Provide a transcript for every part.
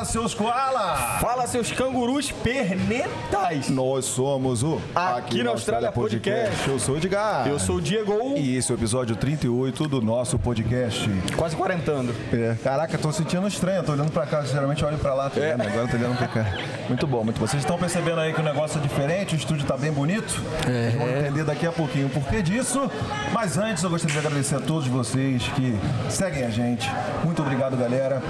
Fala, seus koala! Fala, seus cangurus pernetais! Nós somos o Aqui na Austrália Podcast. Eu sou o Edgar. Eu sou o Diego. E esse é o episódio 38 do nosso podcast. Quase quarentando. É, caraca, tô sentindo estranho, tô olhando pra cá, geralmente eu olho pra lá, tá É. Agora tô olhando pra cá. Muito bom, muito bom. Vocês estão percebendo aí que o negócio é diferente, o estúdio tá bem bonito? É. Vamos entender daqui a pouquinho o porquê disso. Mas antes eu gostaria de agradecer a todos vocês que seguem a gente. Muito obrigado, galera.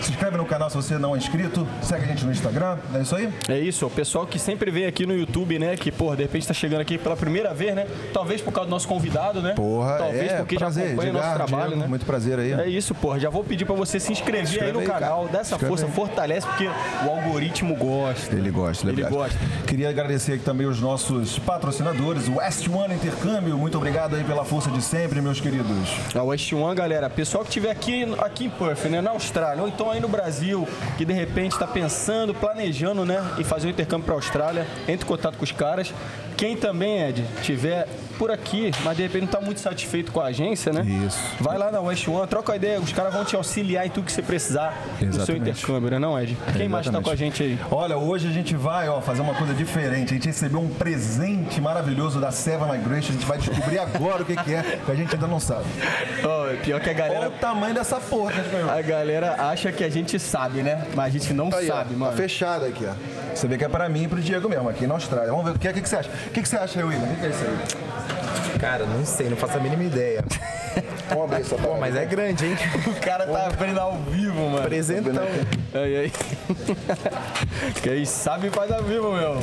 Se inscreve no canal se você não é inscrito, segue a gente no Instagram, é isso aí? É isso, o pessoal que sempre vem aqui no YouTube, né? Que, porra, de repente tá chegando aqui pela primeira vez, né? Talvez por causa do nosso convidado, né? Porra, Talvez é, porque prazer, já acompanha o nosso trabalho, Diego, né? Muito prazer aí. É isso, porra. Já vou pedir pra você se inscrever Inscreve aí no aí, canal, cara. dá essa Inscreve força, aí. fortalece, porque o algoritmo gosta. Ele gosta, Ele ele gosta. Queria agradecer aqui também os nossos patrocinadores, o West One Intercâmbio. Muito obrigado aí pela força de sempre, meus queridos. A West One, galera, pessoal que estiver aqui, aqui em Perth, né, na Austrália, ou então aí no Brasil, que de repente está pensando, planejando, né, em fazer um intercâmbio para a Austrália, entre em contato com os caras. Quem também, Ed, tiver por aqui, mas de repente não está muito satisfeito com a agência, né? Isso. Vai lá na West One, troca a ideia, os caras vão te auxiliar em tudo que você precisar no seu Exatamente. intercâmbio, né, não, Ed? Quem mais está Exatamente. com a gente aí? Olha, hoje a gente vai ó, fazer uma coisa diferente. A gente recebeu um presente maravilhoso da Seva Migration. A gente vai descobrir agora o que, que é, que a gente ainda não sabe. Ó, pior que a Olha galera, o tamanho dessa porra a galera acha que a gente sabe, né? Mas a gente não Aí, ó, sabe, tá mano. fechado aqui, ó. Você vê que é pra mim e pro Diego mesmo, aqui na Austrália. Vamos ver o que, é- o que, que você acha. O que, que você acha que é isso aí? Cara, não sei, não faço a mínima ideia. Essa Pô, mas é grande, hein? O cara tá aprendendo ao vivo, mano. Presentão. Aí, aí. Quem sabe faz ao vivo, meu.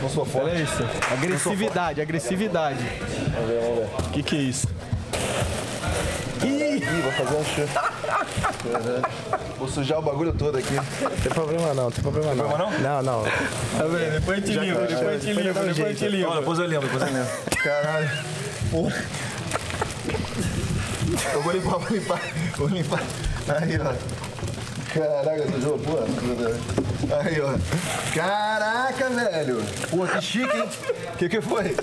Não sou forte. Olha isso. Agressividade, agressividade. Vamos ver, vamos ver. O que que é isso? Ih, vou fazer um chute. Vou sujar o bagulho todo aqui. Não tem problema não, não tem problema não. problema não? Não, Tá vendo? Depois a gente limpa, depois a gente limpa, depois a gente Não, limpa. depois eu lembro, depois eu lembro. Caralho. Porra. Eu vou limpar, vou limpar, vou limpar. Aí, ó. Caraca, sujou, porra. Aí, ó. Caraca, velho. Pô, que chique, hein? O que que foi?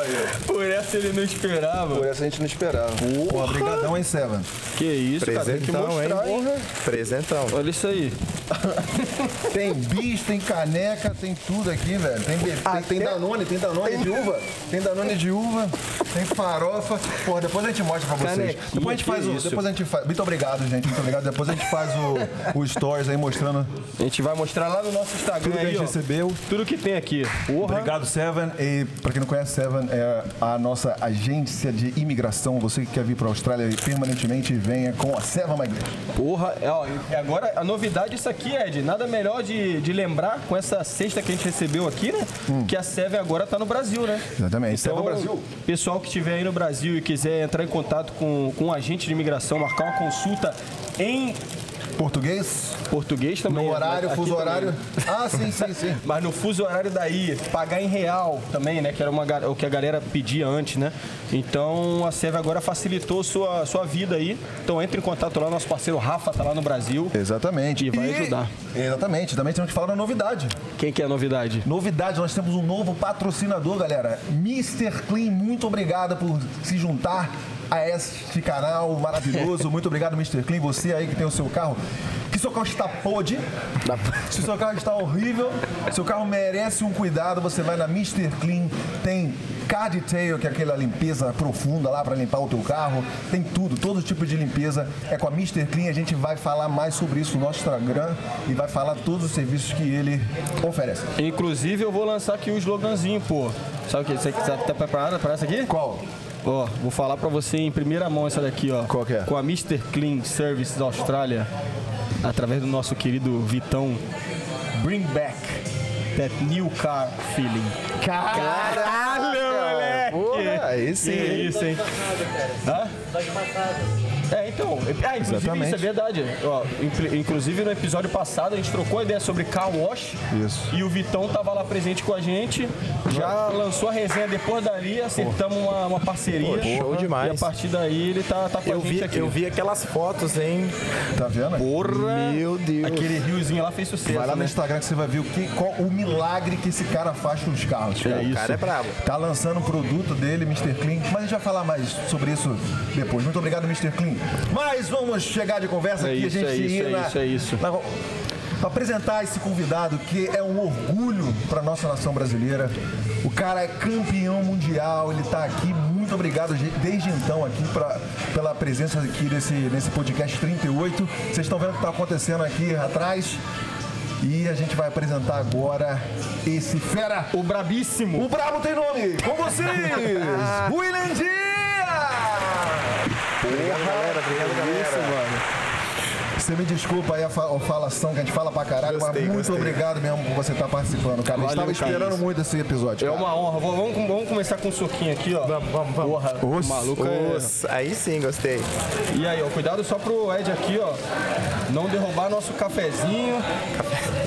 Aí. Por essa ele não esperava. Por essa a gente não esperava. Porra, brigadão, hein, Seven? Que isso, cara. Tem que Presentão, hein? mostrar, hein? Presentão. Olha isso aí. Tem bis, tem caneca, tem tudo aqui, velho. Tem, be- tem, tem Danone, tem Danone de uva. Tem Danone de uva, tem farofa. Porra, depois a gente mostra pra vocês. Canequinha, depois a gente faz o. isso? Depois a gente faz. Muito obrigado, gente. Muito obrigado. Depois a gente faz o, o stories aí mostrando A gente vai mostrar lá no nosso Instagram tudo que a aí, gente ó. recebeu. Tudo que tem aqui. Porra. Obrigado, Seven. E pra quem não conhece, Seven é a nossa agência de imigração. Você que quer vir pra Austrália permanentemente, venha com a Seven Migration. Porra, é, ó, e agora a novidade disso aqui, Ed, nada melhor de, de lembrar com essa cesta que a gente recebeu aqui, né? Que a Seven agora tá no Brasil, né? Exatamente. Então, Brasil. pessoal que estiver aí no Brasil e quiser entrar em contato com, com um agente de imigração, marcar uma consulta em Português, português também. no horário, fuso também. horário. Ah, sim, sim, sim. Mas no fuso horário daí, pagar em real também, né? Que era uma, o que a galera pedia antes, né? Então a Seve agora facilitou sua, sua vida aí. Então entre em contato lá, nosso parceiro Rafa tá lá no Brasil. Exatamente. E vai ajudar. Exatamente. Também temos que falar da novidade. Quem que é a novidade? Novidade, nós temos um novo patrocinador, galera. Mr. Clean, muito obrigado por se juntar a este canal maravilhoso. Muito obrigado, Mr. Clean. Você aí que tem o seu carro. Que seu carro está podre, se o seu carro está horrível, seu carro merece um cuidado, você vai na Mr. Clean, tem car detail, que é aquela limpeza profunda lá para limpar o teu carro, tem tudo, todo tipo de limpeza é com a Mr. Clean, a gente vai falar mais sobre isso no nosso Instagram e vai falar todos os serviços que ele oferece. Inclusive eu vou lançar aqui o sloganzinho, pô. Sabe o que? Você tá tá preparado para essa aqui? Qual? Ó, vou falar pra você em primeira mão essa daqui, ó. Qual que é? Com a Mr. Clean Services Austrália, através do nosso querido Vitão. Bring back that new car feeling. Caralho, moleque! Porra, aí sim, Que hein? isso, hein? Hã? É, então. Ah, inclusive Exatamente. isso é verdade. Ó, inclu- inclusive no episódio passado a gente trocou a ideia sobre car wash. Isso. E o Vitão tava lá presente com a gente. Já lançou a resenha depois dali, acertamos uma, uma parceria. Pô, show demais. E a partir daí ele tá, tá com Eu a gente vi, aqui. eu vi aquelas fotos, hein? Tá vendo? Porra! Meu Deus. Aquele riozinho lá fez sucesso. Vai lá no né? Instagram que você vai ver o, que, qual, o milagre que esse cara faz com os carros. É O isso. cara é brabo. Tá lançando o produto dele, Mr. Clean, mas a gente vai falar mais sobre isso depois. Muito obrigado, Mr. Clean. Mas vamos chegar de conversa É aqui, isso, a gente é isso, ir é isso, é isso. na- para apresentar esse convidado que é um orgulho para nossa nação brasileira. O cara é campeão mundial, ele está aqui. Muito obrigado desde então aqui pra, pela presença aqui nesse, nesse podcast 38. Vocês estão vendo o que está acontecendo aqui atrás. E a gente vai apresentar agora esse fera. O brabíssimo. O brabo tem nome. Com vocês, William Dias. Obrigado, galera. Obrigado, galera. Isso, mano. Você me desculpa aí a, fa- a falação que a gente fala pra caralho, Gostei, mas muito gostei. obrigado mesmo por você estar participando, cara. a gente Valeu, tava esperando Carlos. muito esse episódio. É cara. uma honra. Vamos, vamos- vamos começar com um soquinho aqui, ó. Vamos, vamos, vamos. Porra, o Osso, maluco é... Os- Aí sim, gostei. E aí, ó, cuidado só pro Ed aqui, ó. Não derrubar nosso cafezinho.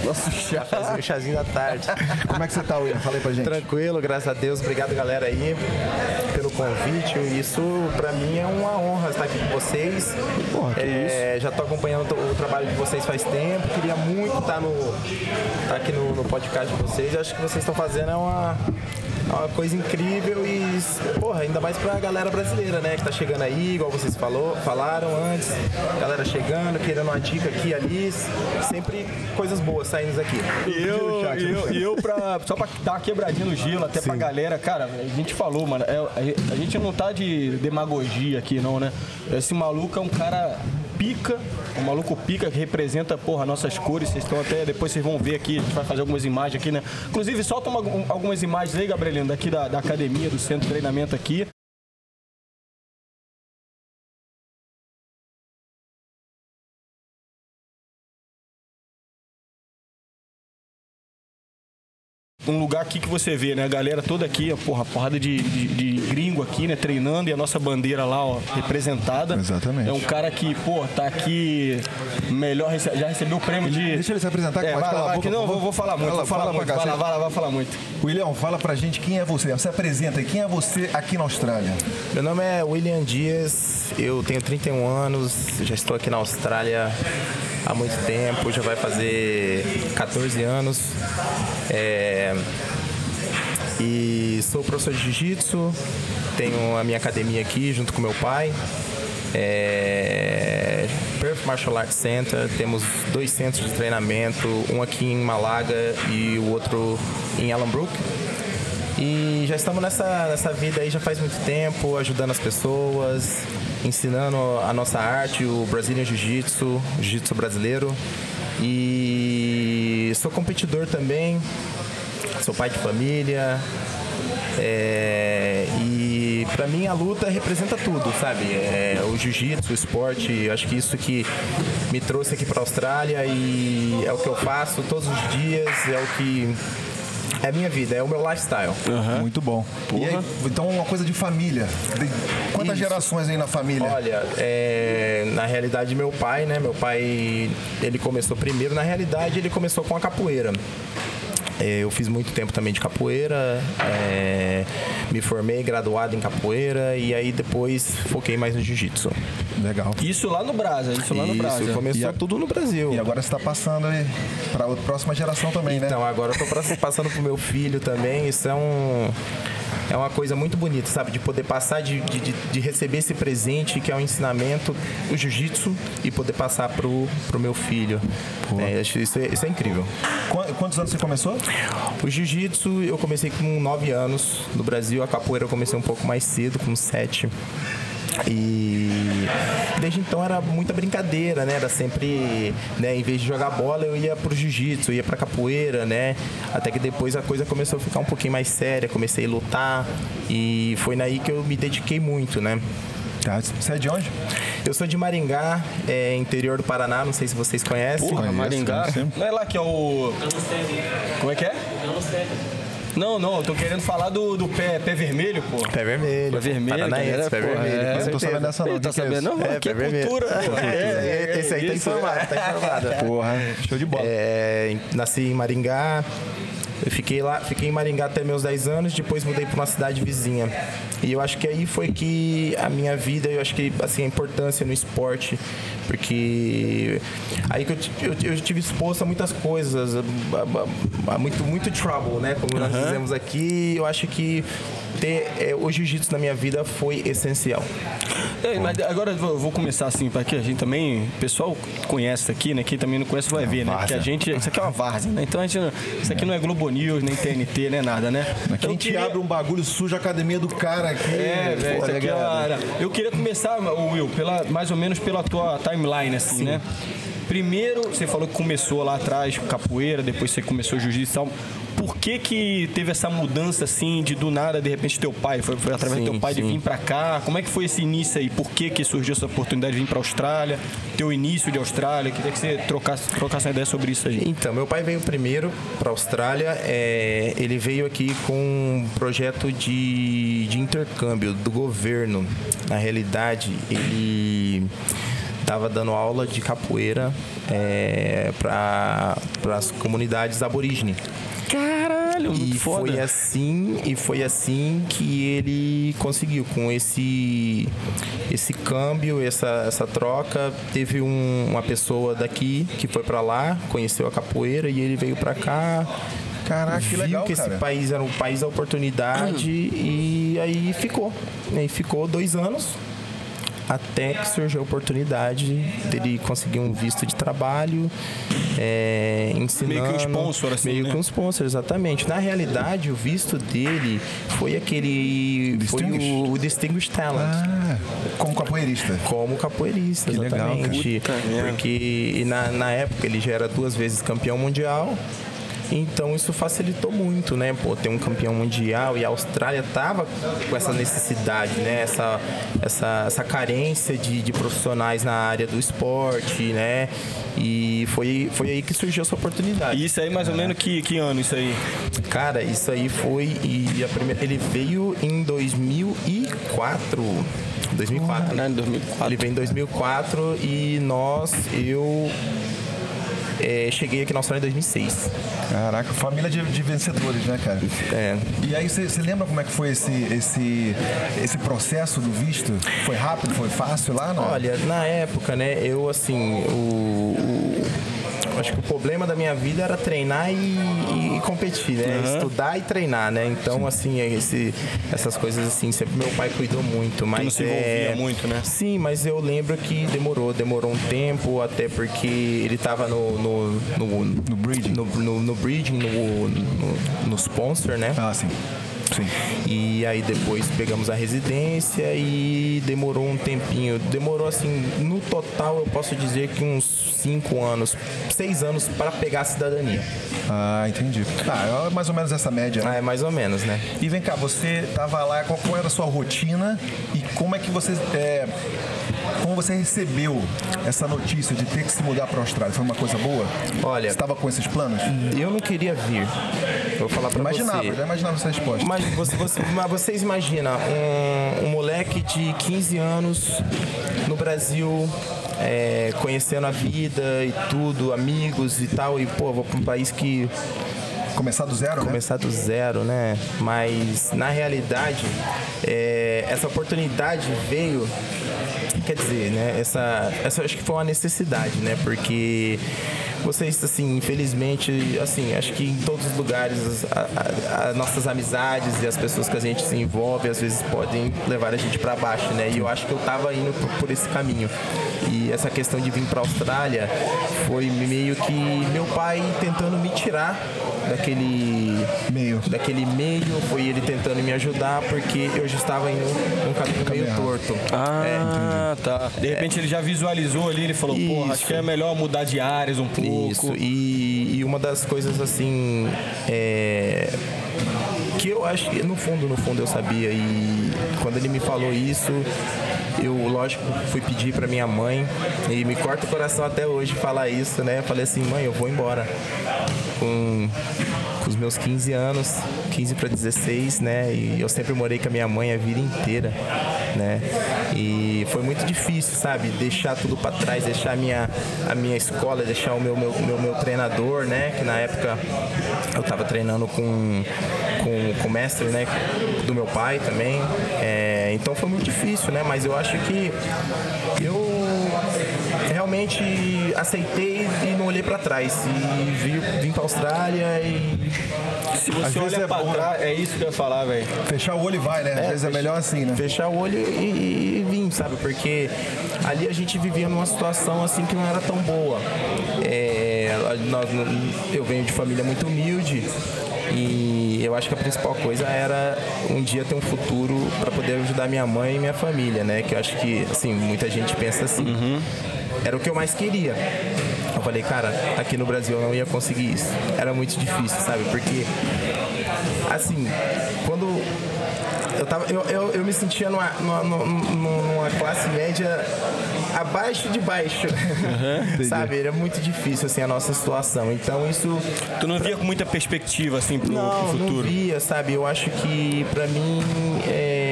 Nosso chá. Fazer o chazinho da tarde. Como é que você tá, William? Fala aí pra gente. Tranquilo, graças a Deus. Obrigado, galera, aí, pelo convite. Isso, pra mim, é uma honra estar aqui com vocês. Porra, que É, Já tô acompanhando o trabalho de vocês faz tempo. Queria muito estar no, estar aqui no, no podcast de vocês. Acho que vocês estão fazendo é uma, é uma coisa incrível e, porra, ainda mais pra galera brasileira, né? Que tá chegando aí, igual vocês falou, falaram antes. Galera chegando, querendo uma dica aqui e ali. Sempre coisas boas saindo daqui. E eu, e eu, e eu pra, só pra dar uma quebradinha no gelo, até pra galera, cara, a gente falou, mano, é- a, a gente não tá de demagogia aqui, não, né? Esse maluco é um cara pica, um maluco pica que representa, porra, nossas cores. Vocês estão até, depois vocês vão ver aqui, a gente vai fazer algumas imagens aqui, né? Inclusive, solta uma- um- algumas imagens aí, Gabrielino, daqui da, da academia, do centro de treinamento aqui. um lugar aqui que você vê, né? A galera toda aqui, porra, porrada de, de, de gringo aqui, né? Treinando e a nossa bandeira lá, ó, representada. Exatamente. É um cara que, pô, tá aqui melhor, rece- já recebeu o prêmio de. Deixa ele se apresentar, É, pode vai, calar lá, a vai, boca, que não, vou, vou falar muito, Fala- vou falar fala muito. Vai lá, vai lá, vai falar muito. William, fala pra gente quem é você. Você apresenta aí, quem é você aqui na Austrália? Meu nome é William Dias, eu tenho 31 anos, já estou aqui na Austrália há muito tempo, já vai fazer 14 anos. É, E sou professor de jiu-jitsu, tenho a minha academia aqui junto com meu pai. É, Perth Martial Arts Center, temos dois centros de treinamento, um aqui em Malaga e o outro em Allenbrook. E já estamos nessa, nessa vida aí já faz muito tempo, ajudando as pessoas, ensinando a nossa arte, o Brazilian Jiu-Jitsu, Jiu-Jitsu brasileiro. E sou competidor também, sou pai de família. é, e pra mim a luta representa tudo, sabe? É, o jiu-jitsu, o esporte, acho que isso que me trouxe aqui pra Austrália e é o que eu faço todos os dias, é o que é a minha vida, é o meu lifestyle. Muito bom. E aí, então, uma coisa de família. De- Quantas Isso. gerações aí na família? Olha, é, na realidade meu pai, né? Meu pai, ele começou primeiro, na realidade ele começou com a capoeira. É, eu fiz muito tempo também de capoeira, é, me formei graduado em capoeira e aí depois foquei mais no jiu-jitsu. Legal. Isso lá no Brasa, isso lá no Brasa. Isso, começou a- tudo no Brasil. E agora você tá passando aí pra a próxima geração também, né? Então, agora eu tô pra- passando pro meu filho também. Isso é um. É uma coisa muito bonita, sabe? De poder passar, de, de, de- receber esse presente que é o ensinamento, o jiu-jitsu, e poder passar pro, pro meu filho. É, acho isso, é, isso é incrível. Qu- Quantos anos você começou? O jiu-jitsu eu comecei com 9 anos no Brasil, a capoeira eu comecei um pouco mais cedo, com 7. E desde então era muita brincadeira, né? Era sempre, né, em vez de jogar bola, eu ia pro jiu-jitsu, ia pra capoeira, né? Até que depois a coisa começou a ficar um pouquinho mais séria, comecei a lutar e foi naí que eu me dediquei muito, né? Tá. Você é de onde? Eu sou de Maringá, é, interior do Paraná, não sei se vocês conhecem. Porra, Maringá. Não é lá que é o. Como é que é? Não, não, eu tô querendo falar do, do pé, pé vermelho, pô. Pé vermelho. Pé vermelho, Paranaense, galera, pé porra, vermelho. é. não tô sabendo dessa não. Tá que que é sabendo? Não, É, aqui é cultura, pô. É, é, Esse aí tá informado, tá informado. Porra, show de bola. Nasci em Maringá, Eu fiquei lá, fiquei em Maringá até meus 10 anos, depois mudei para uma cidade vizinha. E eu acho que aí foi que a minha vida, eu acho que assim, a importância no esporte, porque aí que eu, eu, eu tive exposto a muitas coisas, a, a, a muito, muito trouble, né? Como nós dizemos aqui, eu acho que ter é, o jiu-jitsu na minha vida foi essencial. É, mas agora eu vou começar assim, para que a gente também, o pessoal conhece aqui, né? Quem também não conhece vai ver, né? Porque a gente, isso aqui é uma várzea, né? Então a gente, isso aqui não é Globo News, nem TNT, nem nada, né? Aqui a gente queria... abre um bagulho sujo a academia do cara aqui. É, velho, isso aqui é Eu queria começar, Will, pela, mais ou menos pela tua timeline, assim, Sim. né? Primeiro, você falou que começou lá atrás com capoeira, depois você começou jiu-jitsu e tal por que que teve essa mudança assim de do nada, de repente teu pai, foi, foi através sim, do teu pai sim. de vir para cá? Como é que foi esse início aí? Por que que surgiu essa oportunidade de vir para Austrália? Teu início de Austrália? Queria que você trocasse, trocasse uma ideia sobre isso aí. Então, meu pai veio primeiro para Austrália, é, ele veio aqui com um projeto de, de intercâmbio do governo. Na realidade, ele estava dando aula de capoeira é, para as comunidades aborígenes. Caralho, e foda. foi assim e foi assim que ele conseguiu com esse esse câmbio, essa, essa troca. Teve um, uma pessoa daqui que foi para lá, conheceu a capoeira e ele veio para cá. Caraca, que legal, que cara. esse país era um país da oportunidade e aí ficou. E aí ficou dois anos até que surgiu a oportunidade dele conseguir um visto de trabalho, é, ensinando... Meio que um sponsor, assim, Meio né? que um sponsor, exatamente. Na realidade, o visto dele foi aquele... Foi o, o Distinguished Talent. Ah, como capoeirista. Como capoeirista, que exatamente. Legal, Porque na, na época ele já era duas vezes campeão mundial então isso facilitou muito, né? Pô, ter um campeão mundial e a Austrália tava com essa necessidade, né? Essa, essa, essa carência de, de profissionais na área do esporte, né? E foi, foi aí que surgiu essa oportunidade. E isso aí mais ou menos que, que ano isso aí? Cara, isso aí foi e a primeira, ele veio em 2004. 2004. Né? 2004. Ele veio em 2004 e nós, eu é, cheguei aqui na Austrália em 2006. Caraca, família de, de vencedores, né, cara? É. E aí, você lembra como é que foi esse, esse, esse processo do visto? Foi rápido, foi fácil lá? Não? Olha, na época, né, eu assim, o, o acho que o problema da minha vida era treinar e, e competir, né? Uhum. Estudar e treinar, né? Então, Sim. assim, esse, essas coisas assim, sempre meu pai cuidou muito, mas. Tu não se envolvia é... muito, né? Sim, mas eu lembro que demorou, demorou um tempo, até porque ele estava no. No, no, no breeding. No, no, no breeding, no, no, no sponsor, né? Ah, sim. Sim. E aí depois pegamos a residência e demorou um tempinho. Demorou assim, no total eu posso dizer que uns cinco anos, seis anos para pegar a cidadania. Ah, entendi. Ah, é mais ou menos essa média. Né? Ah, é mais ou menos, né? E vem cá, você tava lá, qual, qual era a sua rotina e como é que você é, como você recebeu essa notícia de ter que se mudar para a Austrália? Foi uma coisa boa? Olha, você estava com esses planos? Eu não queria vir. Vou falar para você. Imaginava, já imaginava essa resposta. Mas, você, você, mas vocês imaginam um, um moleque de 15 anos no Brasil, é, conhecendo a vida e tudo, amigos e tal, e pô, vou para um país que Começar do zero, né? Começar né? do zero, né? Mas na realidade, é, essa oportunidade veio quer dizer, né? Essa, essa acho que foi uma necessidade, né? Porque vocês, assim, infelizmente, assim, acho que em todos os lugares as nossas amizades e as pessoas que a gente se envolve às vezes podem levar a gente para baixo, né? E eu acho que eu tava indo por, por esse caminho. E essa questão de vir para Austrália foi meio que meu pai tentando me tirar daquele meio, daquele meio, foi ele tentando me ajudar porque eu já estava indo num caminho meio torto. Ah, é, tá. De repente é. ele já visualizou ali, ele falou, porra, acho que é melhor mudar de áreas um pouco. Isso. E, e uma das coisas assim é, que eu acho que no fundo, no fundo eu sabia e quando ele me falou isso, eu, lógico, fui pedir para minha mãe e me corta o coração até hoje falar isso, né? Eu falei assim, mãe, eu vou embora. Com, com os meus 15 anos, 15 para 16, né? E eu sempre morei com a minha mãe a vida inteira. né? E foi muito difícil, sabe? Deixar tudo para trás, deixar a minha, a minha escola, deixar o meu, meu, meu, meu treinador, né? Que na época eu estava treinando com, com, com o mestre, né? Do meu pai também. É, então foi muito difícil, né? Mas eu acho que eu realmente aceitei e não olhei para trás. E vim, vim pra Austrália e. Se você olha é pra bom, trás, é isso que eu ia falar, velho. Fechar o olho e vai, né? Às é, vezes é melhor assim, né? Fechar o olho e, e vim, sabe? Porque ali a gente vivia numa situação assim que não era tão boa. É, nós, eu venho de família muito humilde e eu acho que a principal coisa era um dia ter um futuro para poder ajudar minha mãe e minha família, né? Que eu acho que, assim, muita gente pensa assim. Uhum. Era o que eu mais queria. Eu falei, cara, aqui no Brasil eu não ia conseguir isso. Era muito difícil, sabe? Porque, assim, quando eu, tava, eu, eu, eu me sentia numa, numa, numa classe média abaixo de baixo. Uhum, sabe? Era muito difícil assim a nossa situação. Então isso. Tu não via com muita perspectiva assim pro, não, pro futuro? Não via, sabe? Eu acho que para mim é,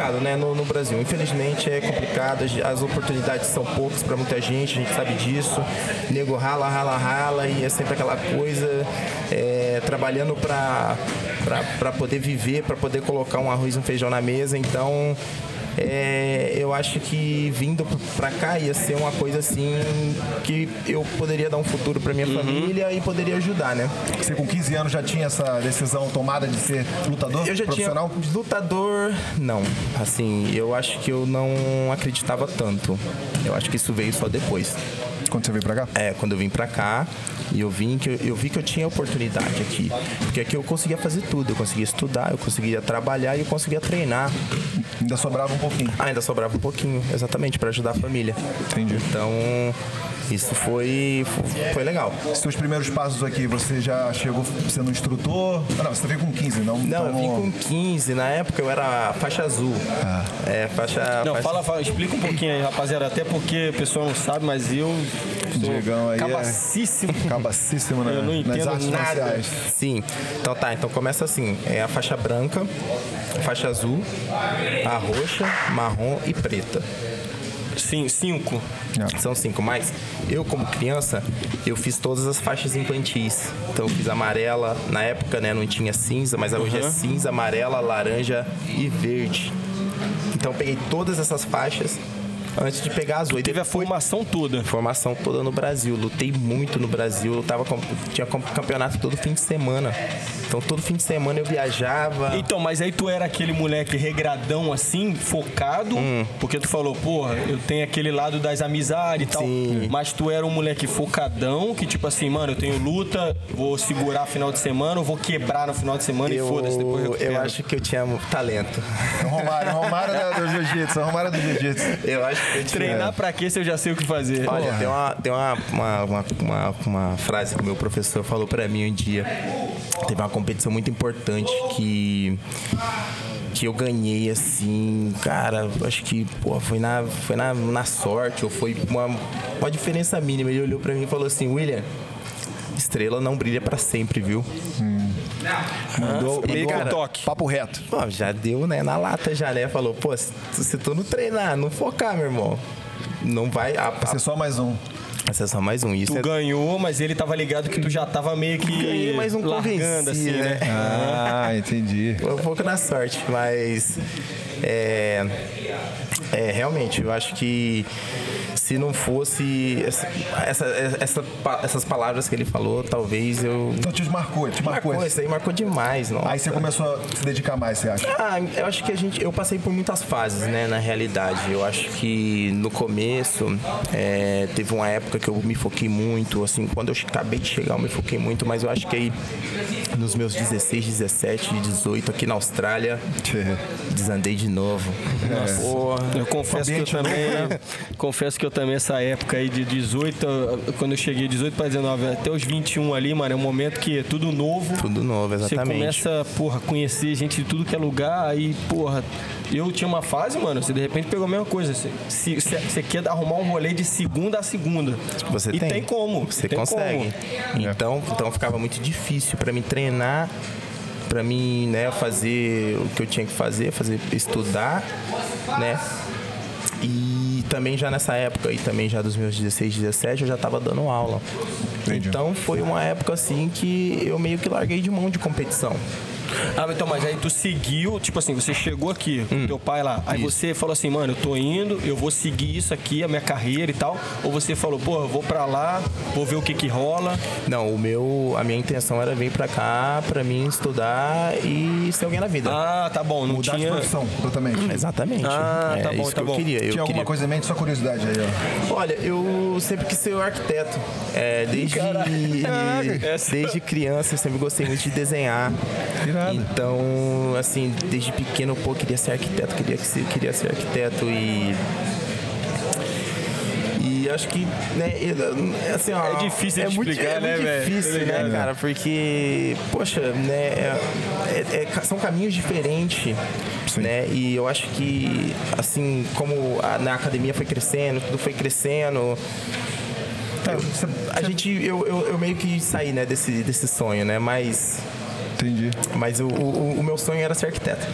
complicado, né? No, no, Brasil. Infelizmente é complicado. As oportunidades são poucas para muita gente, a gente sabe disso. Nego rala, rala, rala e é sempre aquela coisa. É, trabalhando para poder viver, para poder colocar um arroz e um feijão na mesa. Então, é, eu acho que vindo para cá ia ser uma coisa assim que eu poderia dar um futuro para minha uhum. família e poderia ajudar, né? Você com 15 anos já tinha essa decisão tomada de ser lutador eu já profissional? Tinha, lutador, não. Assim, eu acho que eu não acreditava tanto. Eu acho que isso veio só depois. Quando você veio pra cá? É, quando eu vim pra cá e eu vim que eu, eu, vi que eu tinha oportunidade aqui. Porque aqui eu conseguia fazer tudo. Eu conseguia estudar, eu conseguia trabalhar e eu conseguia treinar. Ainda sobrava um pouquinho. Ah, ainda sobrava um pouquinho, exatamente, para ajudar a família. Entendi. Então, isso foi, foi legal. Seus primeiros passos aqui, você já chegou sendo instrutor? Ah, não, você veio com 15, não? Não, eu vim com 15. Na época eu era faixa azul. Ah. É, faixa. Não, faixa... Fala, fala, explica um pouquinho aí, rapaziada. Até porque o pessoal não sabe, mas eu Diegão aí é cabacíssimo. É... Cabacíssimo, né? Eu não entendo nada. Sim. Então tá, então começa assim. É a faixa branca, faixa azul, a roxa, marrom e preta. Sim, cinco. É. São cinco. Mas eu, como criança, eu fiz todas as faixas infantis. Então eu fiz amarela, na época né, não tinha cinza, mas hoje uhum. é cinza, amarela, laranja e verde. Então eu peguei todas essas faixas antes de pegar as oito. Teve a formação toda. Formação toda no Brasil. Lutei muito no Brasil. Lutava com, tinha campeonato todo fim de semana. Então todo fim de semana eu viajava. Então, mas aí tu era aquele moleque regradão assim, focado, hum. porque tu falou, porra, eu tenho aquele lado das amizades e tal. Sim. Mas tu era um moleque focadão, que tipo assim, mano, eu tenho luta, vou segurar final de semana, eu vou quebrar no final de semana eu, e foda-se depois eu Eu acho que eu tinha talento. Romário, Romário do Jiu-Jitsu, Romário do Jiu-Jitsu. Eu acho Treinar pra quê se eu já sei o que fazer? Olha, tem, uma, tem uma, uma, uma, uma, uma frase que o meu professor falou pra mim um dia. Teve uma competição muito importante que que eu ganhei assim, cara, acho que pô, foi na foi na, na sorte ou foi uma, uma diferença mínima. Ele olhou para mim e falou assim: "William, estrela não brilha para sempre, viu?" Hum. Mandou, meio cara, toque. Papo reto. Pô, já deu, né? Na lata já, né? Falou, pô, se, se tu não treinar, não focar, meu irmão, não vai. A, vai ser só mais um. Vai ser só mais um. Isso tu é... ganhou, mas ele tava ligado que tu já tava meio que Ganhei, mas não largando assim, né? né? Ah, entendi. Foi um pouco na sorte, mas é, é realmente, eu acho que se não fosse essa, essa, essa, essas palavras que ele falou, talvez eu. Então te marcou, te marcou. marcou isso aí marcou demais, não. Aí você começou a se dedicar mais, você acha? Ah, eu acho que a gente. Eu passei por muitas fases, né, na realidade. Eu acho que no começo é, teve uma época que eu me foquei muito, assim, quando eu acabei de chegar, eu me foquei muito, mas eu acho que aí nos meus 16, 17, 18 aqui na Austrália, desandei de novo. Nossa. Porra. Eu confesso que eu também. Né? confesso que eu também também essa época aí de 18, quando eu cheguei 18 para 19, até os 21 ali, mano, é um momento que é tudo novo. Tudo novo, exatamente. Você começa, porra, a conhecer gente de tudo que é lugar, aí, porra, eu tinha uma fase, mano, você de repente pegou a mesma coisa. Você, se, você quer arrumar um rolê de segunda a segunda. Você e tem. tem como. Você tem consegue. Como. Então, então ficava muito difícil para mim treinar para mim, né, fazer o que eu tinha que fazer, fazer estudar, né? E também já nessa época, e também já dos meus 16, 17, eu já estava dando aula. Entendi. Então foi uma época assim que eu meio que larguei de mão de competição. Ah, então, mas aí tu seguiu, tipo assim, você chegou aqui com teu pai lá, aí você falou assim, mano, eu tô indo, eu vou seguir isso aqui, a minha carreira e tal, ou você falou, pô, eu vou pra lá, vou ver o que que rola. Não, o meu, a minha intenção era vir pra cá pra mim estudar e ser alguém na vida. Ah, tá bom, não Mudar de tinha... profissão, completamente. Exatamente. Ah, é tá bom, isso tá que bom. eu queria. Eu Tinha queria alguma coisa em mente? Só curiosidade aí, ó. Olha, eu sempre quis ser arquiteto. É, desde, desde criança eu sempre gostei muito de desenhar. Irado. Então, assim, desde pequeno, pô, queria ser arquiteto, queria, queria ser arquiteto e. E acho que, né, assim, ó, É difícil é de muito, explicar, é né, velho? difícil, Tá ligado? né, cara? Porque, poxa, né, é- é- é- são caminhos diferentes, né? E eu acho que, assim, como a, na academia foi crescendo, tudo foi crescendo, Tá, eu- a gente, eu, eu, eu meio que saí, né, desse, desse sonho, né? Mas, Entendi. mas o, o, o meu sonho era ser arquiteto.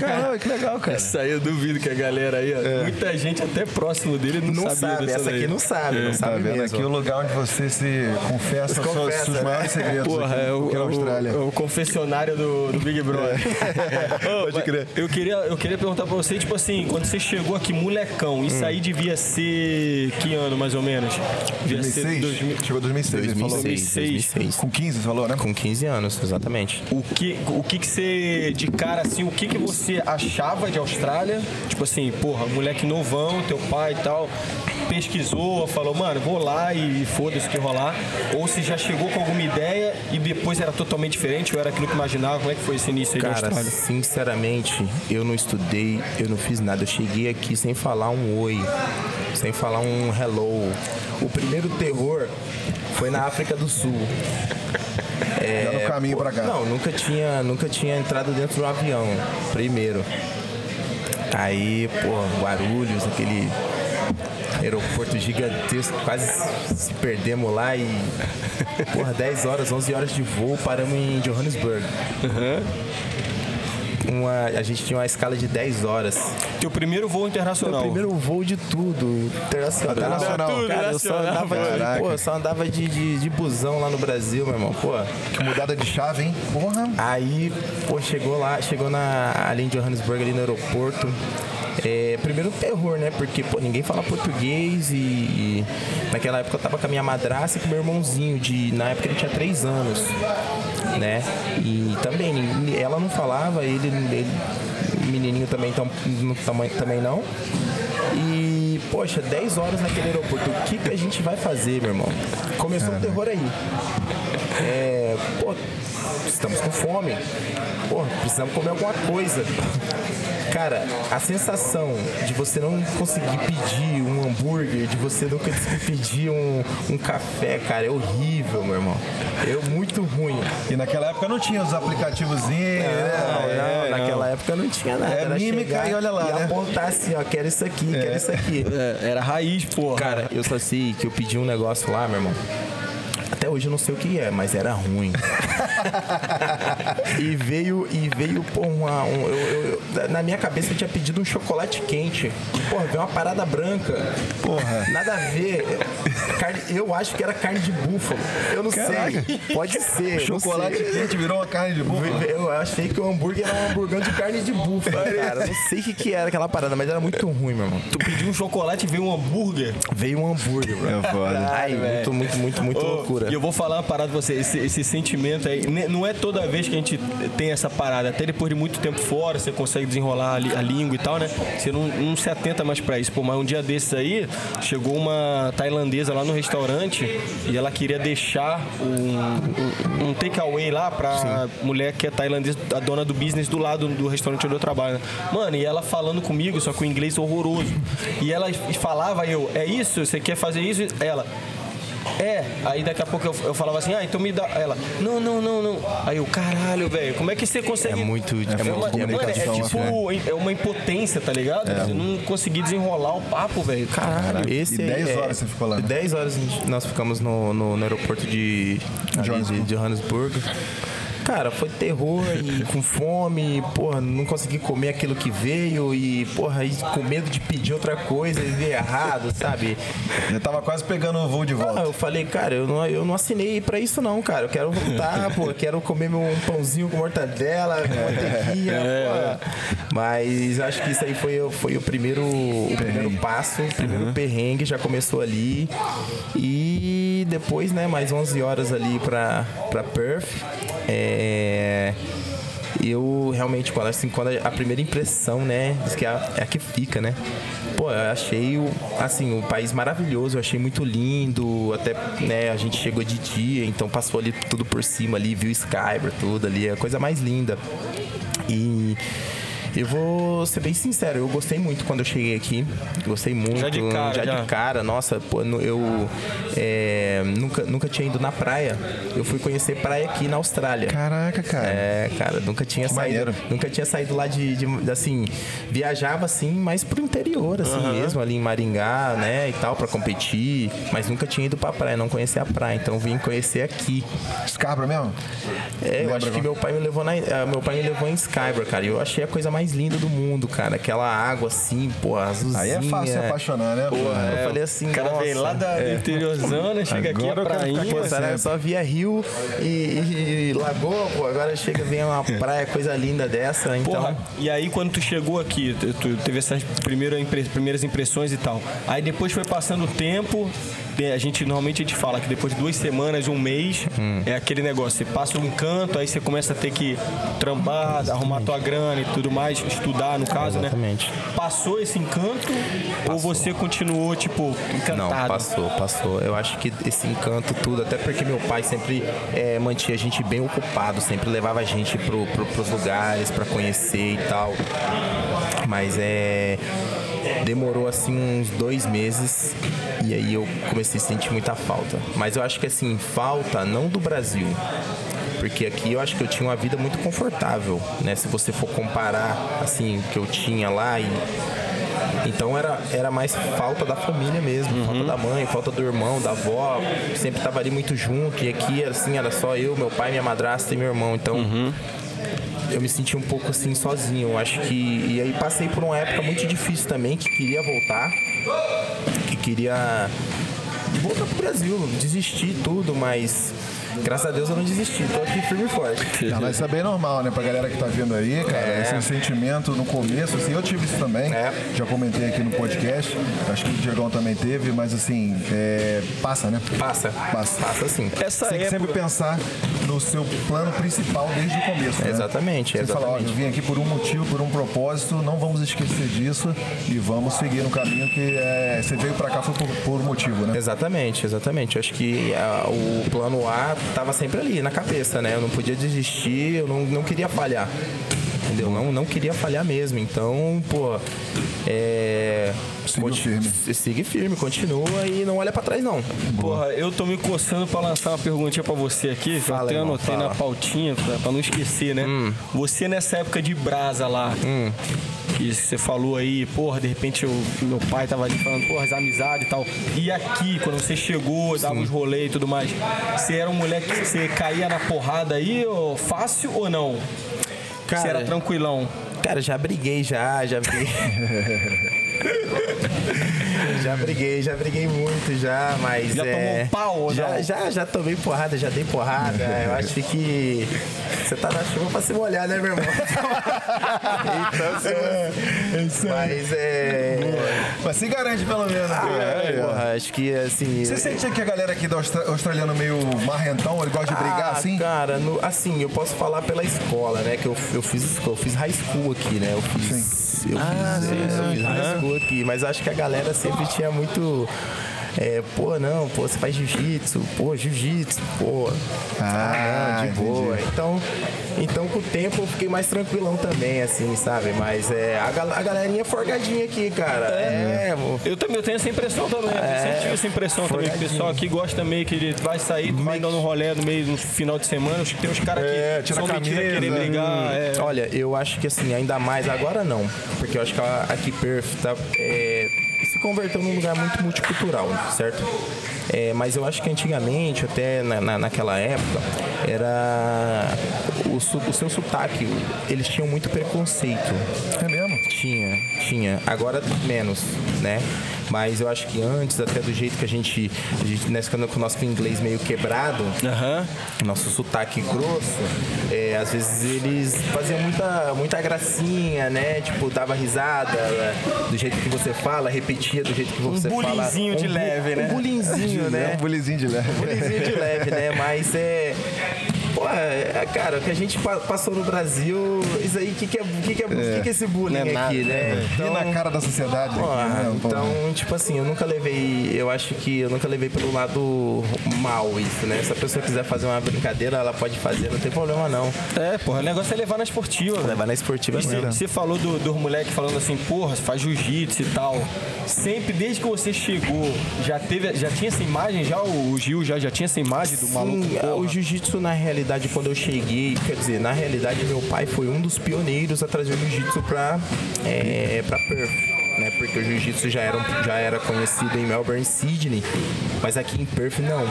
Caramba, que legal, cara. Essa aí eu duvido que a galera aí, ó, muita gente até próximo dele não, Não sabia sabe, dessa essa daí. aqui não sabe, não Tá sabe vendo mesmo. aqui o lugar onde você se confessa, suas- Confessa, seus né? maiores segredos Porra, aqui, é o, é o- Austrália. é o confessionário do, do Big Brother. Ô, Pode crer. Eu queria, eu queria perguntar pra você, tipo assim, quando você chegou aqui molecão, isso aí devia ser que ano mais ou menos? Devia ser 2006? 2000. Chegou 2006, ele falou. 2006, 2006. 2006. Com 15, você falou, né? Com 15 anos, exatamente. O que, o que que você, de cara assim, o que que você achava de Austrália? Tipo assim, porra, moleque novão, teu pai e tal, pesquisou, falou, mano, vou lá e foda-se o que rolar. Ou se já chegou com alguma ideia e depois era totalmente diferente, ou era aquilo que imaginava, como é que foi esse início aí de Cara, Austrália? sinceramente, eu não estudei, eu não fiz nada. Eu cheguei aqui sem falar um oi, sem falar um hello. O primeiro terror foi na África do Sul. Já no caminho pra cá. Não, nunca tinha, nunca tinha entrado dentro de um avião, primeiro. Aí, pô, Guarulhos, aquele aeroporto gigantesco, quase se perdemos lá e, porra, 10 horas, 11 horas de voo, paramos em Johannesburg. Uma, a gente tinha uma escala de 10 horas. Teu primeiro voo Meu internacional. primeiro voo de tudo, internacional. Internacional. Tudo, Cara, eu só andava, de, pô, só andava de, de, de busão lá no Brasil, meu irmão. Pô, Que mudada de chave, hein? Porra. Aí, pô, chegou lá, chegou na, ali em Johannesburg, ali no aeroporto. É, primeiro terror, né? Porque, pô, ninguém fala português e, e naquela época eu tava com a minha madrasta e com meu irmãozinho, de, na época ele tinha três anos, né? E também, ela não falava, ele, ele menininho também, então, no tamanho, também não. E, poxa, 10 horas naquele aeroporto, o que, que a gente vai fazer, meu irmão? Começou o terror aí. É, pô, estamos com fome. Pô, precisamos comer alguma coisa. Cara, a sensação de você não conseguir pedir um hambúrguer, de você não conseguir pedir um, um café, cara, é horrível, meu irmão. É muito ruim. E naquela época não tinha os aplicativozinhos, Não, né? não, naquela época não tinha nada. É Era mímica e olha lá, e né? apontar assim, ó, quero isso aqui, quero isso aqui. É, era raiz, porra. Cara, eu só sei que eu pedi um negócio lá, meu irmão. Até hoje eu não sei o que é, mas era ruim. e veio, e veio, pô, uma, um, eu- eu- na minha cabeça eu tinha pedido um chocolate quente. Porra, veio uma parada branca. Porra. Nada a ver. Carne, eu acho que era carne de búfalo. Eu não Caraca. sei. Pode ser. Chocolate sei. quente virou uma carne de búfalo. Eu achei que o hambúrguer era um hamburgão de carne de búfalo, cara. Eu Não sei o que, que era aquela parada, mas era muito ruim, meu irmão. Tu pediu um chocolate e veio um hambúrguer. Veio um hambúrguer, bro. É foda. Ai, velho. muito, muito, muito, muito loucura. E eu vou falar uma parada pra você, esse, esse sentimento aí, não é toda vez que a gente tem essa parada, até depois de muito tempo fora, você consegue desenrolar a, a língua e tal, né? Você não, não se atenta mais pra isso. Pô, mas um dia desses aí, chegou uma tailandesa lá no restaurante e ela queria deixar um, um, um takeaway lá pra mulher que é tailandesa, a dona do business do lado do restaurante onde eu trabalho. né? Mano, e ela falando comigo, só com inglês horroroso. E ela falava, eu, é isso? Você quer fazer isso? Ela. É, aí daqui a pouco eu, eu falava assim, ah, então me dá. Ela, não, não, não, não. Aí eu, caralho, velho, como é que você consegue. É muito, é, É, muito uma, mano, é tipo, né? é uma impotência, tá ligado? Você não conseguir desenrolar o papo, velho. Caralho. Esse E 10 é- horas você ficou lá, né? 10 horas a gente- nós ficamos no, no, no aeroporto de, Johannesburg. de Johannesburg. Cara, foi terror e com fome, porra, não consegui comer aquilo que veio e, porra, aí com medo de pedir outra coisa e ver errado, sabe? Eu tava quase pegando o voo de Ah, volta. eu falei, cara, eu não, eu não assinei pra isso não, cara. Eu quero voltar, pô, quero comer meu pãozinho com mortadela, com manteiguinha, pô. Mas acho que isso aí foi, o- foi o primeiro, o primeiro passo, o primeiro perrengue, já começou ali. E depois, né, mais 11 horas ali pra, pra Perth. É... Eu realmente, quando, assim, quando a primeira impressão, né? Diz que é a, é a que fica, né? Pô, eu achei o, assim, o país maravilhoso, eu achei muito lindo. Até, né, a gente chegou de dia, então passou ali tudo por cima ali, viu Skybra, tudo ali, é a coisa mais linda. E eu vou ser bem sincero, eu gostei muito quando eu cheguei aqui. Gostei muito. Já de cara, já já. de cara, nossa, pô, eu é, nunca, nunca tinha ido na praia. Eu fui conhecer praia aqui na Austrália. Caraca, cara. É, cara, nunca tinha Que saído. maneiro. Nunca tinha saído lá de, de- assim, viajava assim, mais pro interior, assim mesmo, ali em Maringá, né, e tal, pra competir, mas nunca tinha ido pra praia, não conhecia a praia, então vim conhecer aqui. Scarborough mesmo? É, eu acho que meu pai me levou na, ah, meu pai me levou em Skybra, cara. E eu achei a coisa mais linda do mundo, cara. Aquela água assim, pô, azulzinha. Aí é fácil se apaixonar, né? Porra, pô? eu falei assim, O cara nossa. vem lá da, do interiorzona, chega aqui Agora a eu quero ficar prainha. aqui Pô, só via rio e, e- e lagoa, pô. Agora chega, vem uma praia, coisa linda dessa. Então, Porra, e aí quando tu chegou aqui, tu, teve essas primeiras impressões e tal. Aí depois foi passando o tempo, te- a gente normalmente a gente fala que depois de duas semanas, um mês, Hum. é aquele negócio, você passa um encanto, aí você começa a ter que trambar, arrumar tua grana e tudo mais, estudar no caso, Exatamente. né? Passou esse encanto ou você continuou, tipo, encantado? Não, passou, passou. Eu acho que esse encanto tudo, até porque meu pai sempre eh, mantinha a gente bem ocupado, sempre levava a gente pro, pro, pros lugares pra conhecer e tal. Mas é. Demorou assim uns dois meses e aí eu comecei a sentir muita falta. Mas eu acho que assim, falta não do Brasil. Porque aqui eu acho que eu tinha uma vida muito confortável, né? Se você for comparar assim, o que eu tinha lá e então era, era mais falta da família mesmo, falta da mãe, falta do irmão, da avó, sempre tava ali muito junto, e aqui assim, era só eu, meu pai, minha madrasta e meu irmão. Então eu me senti um pouco assim sozinho. Acho que. E aí passei por uma época muito difícil também, que queria voltar, que queria voltar pro Brasil, desistir tudo, mas graças a Deus eu não desisti, tô aqui firme e forte. Não, mas isso é bem normal, né? Pra galera que tá vindo aí, cara, É. esse sentimento no começo, assim, eu tive isso também. É. Já comentei aqui no podcast, acho que o Diegão também teve, mas assim, é, passa, né? Passa, Passa. passa sim. Essa Tem que época... sempre pensar no seu plano principal desde o começo, né? Exatamente, Você fala, ó, eu exatamente. vim aqui por um motivo, por um propósito, não vamos esquecer disso e vamos seguir no caminho que é, você veio pra cá foi por, por um motivo, né? Exatamente, exatamente. Acho que ah, o plano A tava sempre ali, na cabeça, né? Eu não podia desistir, eu não, não queria falhar. Entendeu? Não, não queria falhar mesmo. Então, pô, é. Seguiu firme. Siga firme, continua e não olha pra trás, não. Porra, eu tô me coçando pra lançar uma perguntinha pra você aqui, que eu Fala, até irmão, anotei fala. na pautinha, pra, pra não esquecer, né? Você nessa época de brasa lá, que você falou aí, porra, de repente eu, meu pai tava ali falando, porra, as amizades e tal. E aqui, quando você chegou, dava uns rolês e tudo mais, você era um moleque que você caía na porrada aí, ó, fácil ou não? Você Cara, era tranquilão. Cara, já briguei já, já briguei. já briguei, já briguei muito já, mas Já é... tomou pau já, não? já, já tomei porrada, já dei porrada. Eu acho que você tá na chuva pra se molhar, né, meu irmão? então, se... mas é... Mas se garante pelo menos. Ah, É, é. porra, acho que assim. Você sente que a galera aqui do austra- australiano meio marrentão, ele gosta de brigar Ah, assim? Cara, no- assim, eu posso falar pela escola, né? Que eu, eu fiz eu fiz high school aqui, né? Eu fiz. Eu Ah, fiz, é, eu fiz high school aqui, mas acho que a galera sempre tinha muito. É, pô, não, pô, você faz jiu-jitsu, pô, jiu-jitsu, pô. Ah, não, de entendi. boa. Então, então, com o tempo eu fiquei mais tranquilão também, assim, sabe? Mas é, a, gal- a galerinha forgadinha aqui, cara. É, mo- Eu também eu tenho essa impressão também. eu sempre tive essa impressão também. que O pessoal aqui gosta meio que ele vai sair, vai dando um rolê no meio no final de semana. Tem uns caras É, que tira são a metidos a camisa, querer brigar. é. Olha, eu acho que assim, ainda mais agora não. Porque eu acho que a- aqui Perth tá, é, se converteu num lugar muito multicultural, certo? É, mas eu acho que antigamente, até na, na- naquela época, era. o, o seu sotaque, eles tinham muito preconceito. É mesmo? Tinha, tinha. Agora menos, né? Mas eu acho que antes, até do jeito que a gente, a gente nesse com o nosso inglês meio quebrado, Aham. nosso sotaque grosso, é, às vezes eles faziam muita, muita gracinha, né? Tipo, dava risada é, do jeito que você fala, repetia do jeito que você fala. bullyingzinho de leve, né? Um bullyingzinho, É né? um bulizinho de leve. Bullyingzinho de leve, né? Mas é. Pô, é, cara, o que a gente pa- passou no Brasil, isso aí, o que, que, é, que, que, é, que, que é esse bullying Não é nada, aqui, né? E na cara da sociedade. Pô, aqui, né? Então, tipo assim, eu nunca levei. Eu acho que eu nunca levei pelo lado mal isso, né? Se a pessoa quiser fazer uma brincadeira, ela pode fazer, não tem problema não. É, porra, o negócio é levar na esportiva. Levar na esportiva mesmo. Você falou do, do moleque falando assim, porra, faz jiu-jitsu e tal. Sempre, desde que você chegou, já teve, já tinha essa imagem, já o Gil já, já tinha essa imagem do maluco. Sim, porra. o jiu-jitsu, na realidade, quando eu cheguei, quer dizer, na realidade, meu pai foi um dos pioneiros a trazer o jiu-jitsu pra, é, pra Perth. Né, porque o jiu-jitsu já era, já era conhecido em Melbourne e Sydney, mas aqui em Perth não.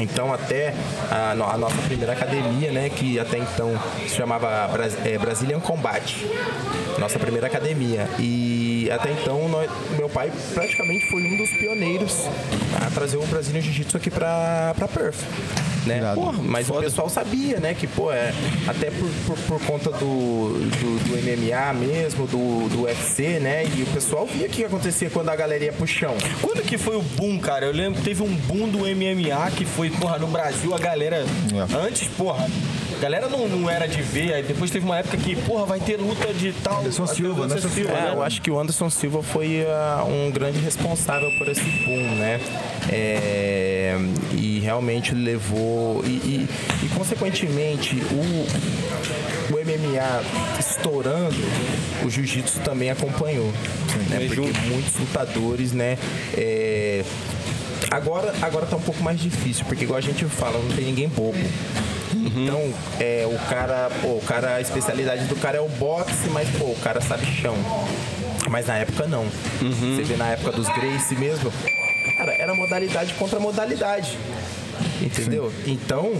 Então até a, a nossa primeira academia, né, que até então se chamava Bras, é, Brazilian Combat, nossa primeira academia. E até então nós- meu pai praticamente foi um dos pioneiros a trazer o Brazilian Jiu-Jitsu aqui pra, pra Perth. Né? Mas o pessoal sabia, né? Que, pô, é, até por, por, por conta do, do, do MMA mesmo, do, do UFC, né? E o pessoal via o que acontecia quando a galera ia pro chão. Quando que foi o boom, cara? Eu lembro que teve um boom do MMA que foi, porra, no Brasil a galera. Antes, porra, a galera não, não era de ver, aí depois teve uma época que, porra, vai ter luta de tal. Anderson Silva, luta Anderson Silva, É, né? eu acho que o Anderson Silva foi ah, um grande responsável por esse boom, né? É, e realmente levou. E, e- e, consequentemente, o, o MMA estourando, o jiu-jitsu também acompanhou. Né? Porque junto. muitos lutadores, né? é, Agora, agora tá um pouco mais difícil, porque igual a gente fala, não tem ninguém bobo. Então, é, o cara, pô, o cara, a especialidade do cara é o boxe, mas pô, o cara sabe chão. Mas na época não. Você vê na época dos Gracie mesmo, cara, era modalidade contra modalidade. Entendeu? Então,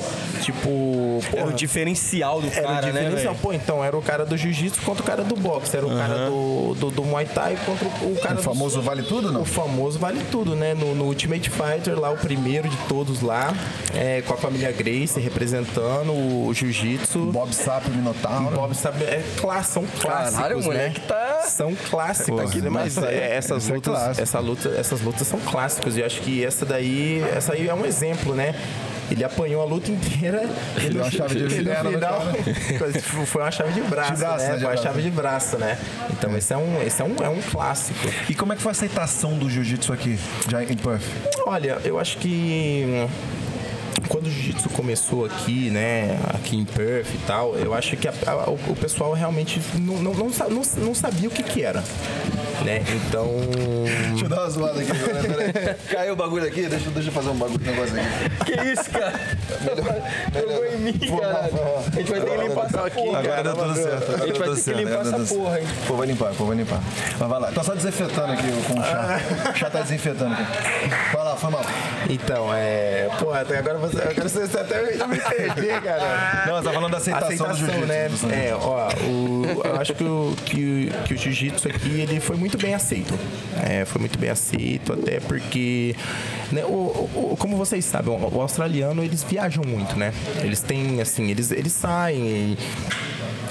tipo, Era o porra, diferencial do era cara, o né? diferencial. velho? Pô, então era o cara do jiu-jitsu contra o cara do boxe. Era o cara do, do, do Muay Thai contra o cara O do famoso vale tudo, não? o famoso vale tudo, né? No, no Ultimate Fighter, lá o primeiro de todos lá, é, com a família Grace representando o jiu-jitsu. Bob Sapp, Minotauro. Bob sabe, é, clá- são clássicos, Caralho, o né? moleque tá- São clássicos, Porra, mas mas é, essas é lutas, clássico. essa luta, essas lutas são clássicos e eu acho que essa daí, essa aí é um exemplo, né? Ele apanhou a luta inteira e Deu no, uma chave de no final foi uma chave de braço, De braço, né? né? De Foi uma chave de braço, né? Então esse é um, esse é um, é um clássico. E como é que foi a aceitação do jiu-jitsu aqui, já em Perth? Olha, eu acho que quando o jiu-jitsu começou aqui, né, aqui em Perth e tal, eu acho que a- a- o, pessoal realmente não, não, não, não- não sabia o que que era, né? Então, Deixa eu dar uma zoada aqui agora, peraí. Caiu o bagulho aqui, deixa, deixa eu fazer um bagulho, negócio aqui. Que isso, cara? Jogou em mim, cara. A gente vai ter que limpar essa porra. Agora deu tudo certo. A gente vai ter que limpar essa porra, hein? Pô, vai limpar, pô, vai limpar. Mas vai lá. Tô só desinfetando aqui com o chá. O chá tá desinfetando aqui. Vai lá, foi mal. então, é, pô, até agora você, agora você até me perder, cara. Não, você tá falando da aceitação, do jiu-jitsu. né? do- É, ó, o, eu acho que o, que, que o jiu-jitsu aqui ele foi muito bem aceito. É, foi muito bem aceito, até porque, né, o, o- como vocês sabem, o, o australiano eles viajam muito, né? Eles têm, assim, eles, eles saem e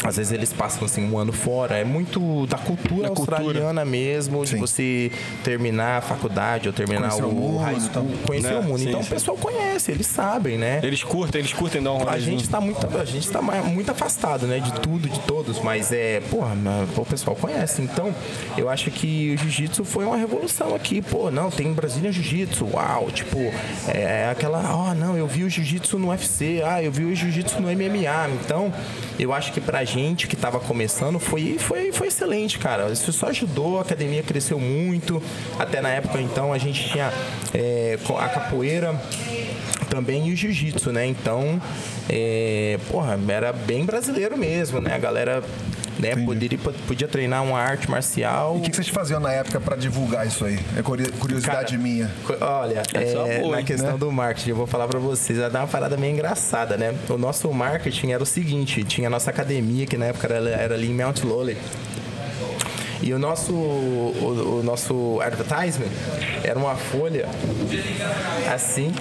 às vezes eles passam assim um ano fora. É muito da cultura Da cultura. australiana mesmo, de Sim. você terminar a faculdade ou terminar Conhecer o, mundo, high school, então. conhecer Né? o mundo. Sim, então sim. o pessoal conhece, eles sabem, né? Eles curtem, eles curtem dar um A rolezinho. gente está muito, a gente tá muito afastado, né, de tudo, de todos, mas é, porra, o pessoal conhece. Então, eu acho que o jiu-jitsu foi uma revolução aqui. Pô, não, tem Brasília Jiu-Jitsu, uau, tipo, é aquela, ó, não, eu vi o jiu-jitsu no UFC, ah, eu vi o jiu-jitsu no MMA. Então, eu acho que pra gente que tava começando foi, foi, foi excelente, cara. Isso só ajudou, a academia cresceu muito. Até na época, então, a gente tinha é, a capoeira também e o jiu-jitsu, né? Então, é, porra, era bem brasileiro mesmo, né? A galera né? Poderia, podia treinar uma arte marcial. E o que, que vocês faziam na época para divulgar isso aí? É curi- curiosidade Cara, minha. Olha, é uma é, boa, na hein, questão né? do marketing, eu vou falar pra vocês, vai dar uma parada meio engraçada, né? O nosso marketing era o seguinte, tinha a nossa academia, que na época era, era ali em Mount Lowley. E o nosso, o, o nosso advertisement era uma folha assim.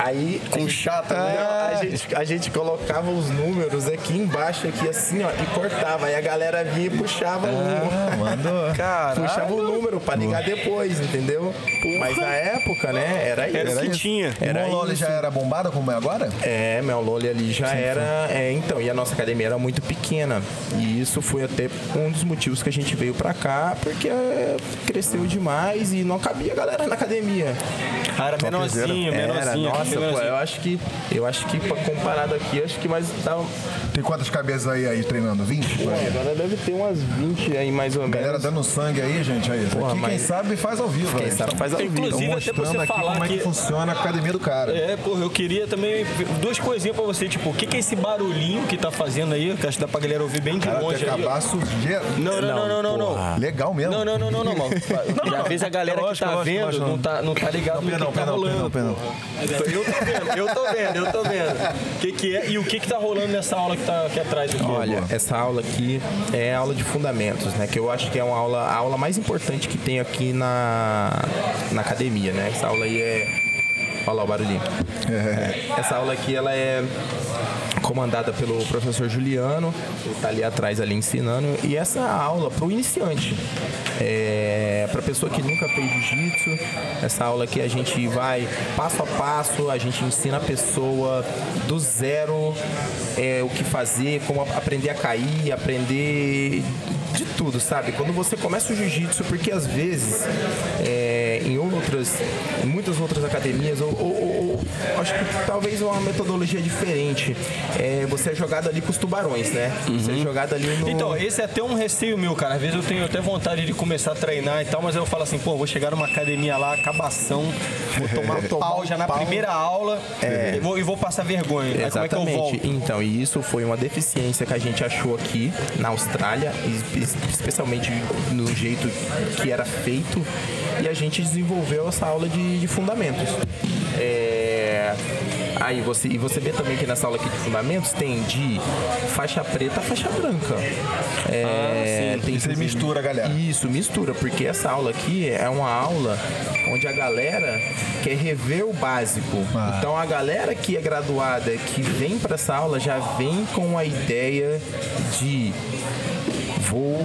Aí Com a gente- chata, Ah, né? a, gente, a gente colocava os números aqui embaixo, aqui assim, ó, e cortava. Aí a galera vinha e puxava o Ah, mandou. Caralho. puxava o número pra ligar depois, entendeu? Mas na época, né, era isso. Era o que isso. tinha. Era o isso. já era bombada como é agora? É, Mel Loli ali já era. É, então, e a nossa academia era muito pequena. E isso foi até um dos motivos que a gente veio pra cá, porque é, cresceu demais e não cabia a galera na academia. Ah, era menorzinho, Era, menorzinho. nossa, pô, menorzinho. eu acho que. Eu acho que pra- comparado aqui, acho que mais tava. Tem quantas cabeças aí, aí treinando? 20? Pô, agora deve ter umas 20 aí mais ou menos. Galera dando sangue aí, gente. Aí. Porra, Aqui, quem mas- sabe faz ao vivo. Quem aí. sabe faz ao vivo. Inclusive, até pra mostrando você aqui falar como é que que- funciona a academia do cara. É, porra, eu queria também duas coisinhas pra você, tipo, o que, que é esse barulhinho que tá fazendo aí? Que acho que dá pra galera ouvir bem de Cara, longe ó. cabaço Não, não, não, não, não, não. Legal mesmo. Não, não, não, não, não, mano. Às vezes a galera lógico, que tá lógico, vendo lógico, não tá, não tá ligado no Perdão, que tá rolando. perdão, perdão. Eu tô vendo, eu tô vendo, eu tô vendo. O que que é e o que que tá rolando nessa aula que tá aqui atrás aqui? Olha, essa aula aqui é a aula de fundamentos, né? Que eu acho que é uma aula, a aula mais importante que tem aqui na, na academia, né? Essa aula aí é. Olha lá o barulhinho. Essa aula aqui, ela é comandada pelo professor Juliano, ele tá ali atrás ali ensinando, e essa aula para o iniciante, é, para pessoa que nunca fez jiu-jitsu, essa aula aqui a gente vai passo a passo, a gente ensina a pessoa do zero é, o que fazer, como aprender a cair, aprender de tudo, sabe? Quando você começa o jiu-jitsu, porque às vezes é, em outras, em muitas outras academias, ou, ou- ou- acho que talvez uma metodologia diferente, é, você é jogado ali com os tubarões, né? Você é jogado ali no. Então, esse é até um receio meu, cara. Às vezes eu tenho até vontade de começar a treinar e tal, mas eu falo assim, pô, vou chegar numa academia lá, acabação, vou tomar pau já na primeira aula e, vou, e vou passar vergonha. Aí como é que eu volto? Exatamente. Então, e isso foi uma deficiência que a gente achou aqui na Austrália, es- especialmente no jeito que era feito, e a gente desenvolveu essa aula de, de fundamentos. É, Aí você, e você vê também que nessa aula aqui de fundamentos tem de faixa preta a faixa branca. É, tem Isso aí inclusive- mistura, galera. Isso, mistura, porque essa aula aqui é uma aula onde a galera quer rever o básico. Ah. Então a galera que é graduada, que vem para essa aula, já vem com a ideia de vou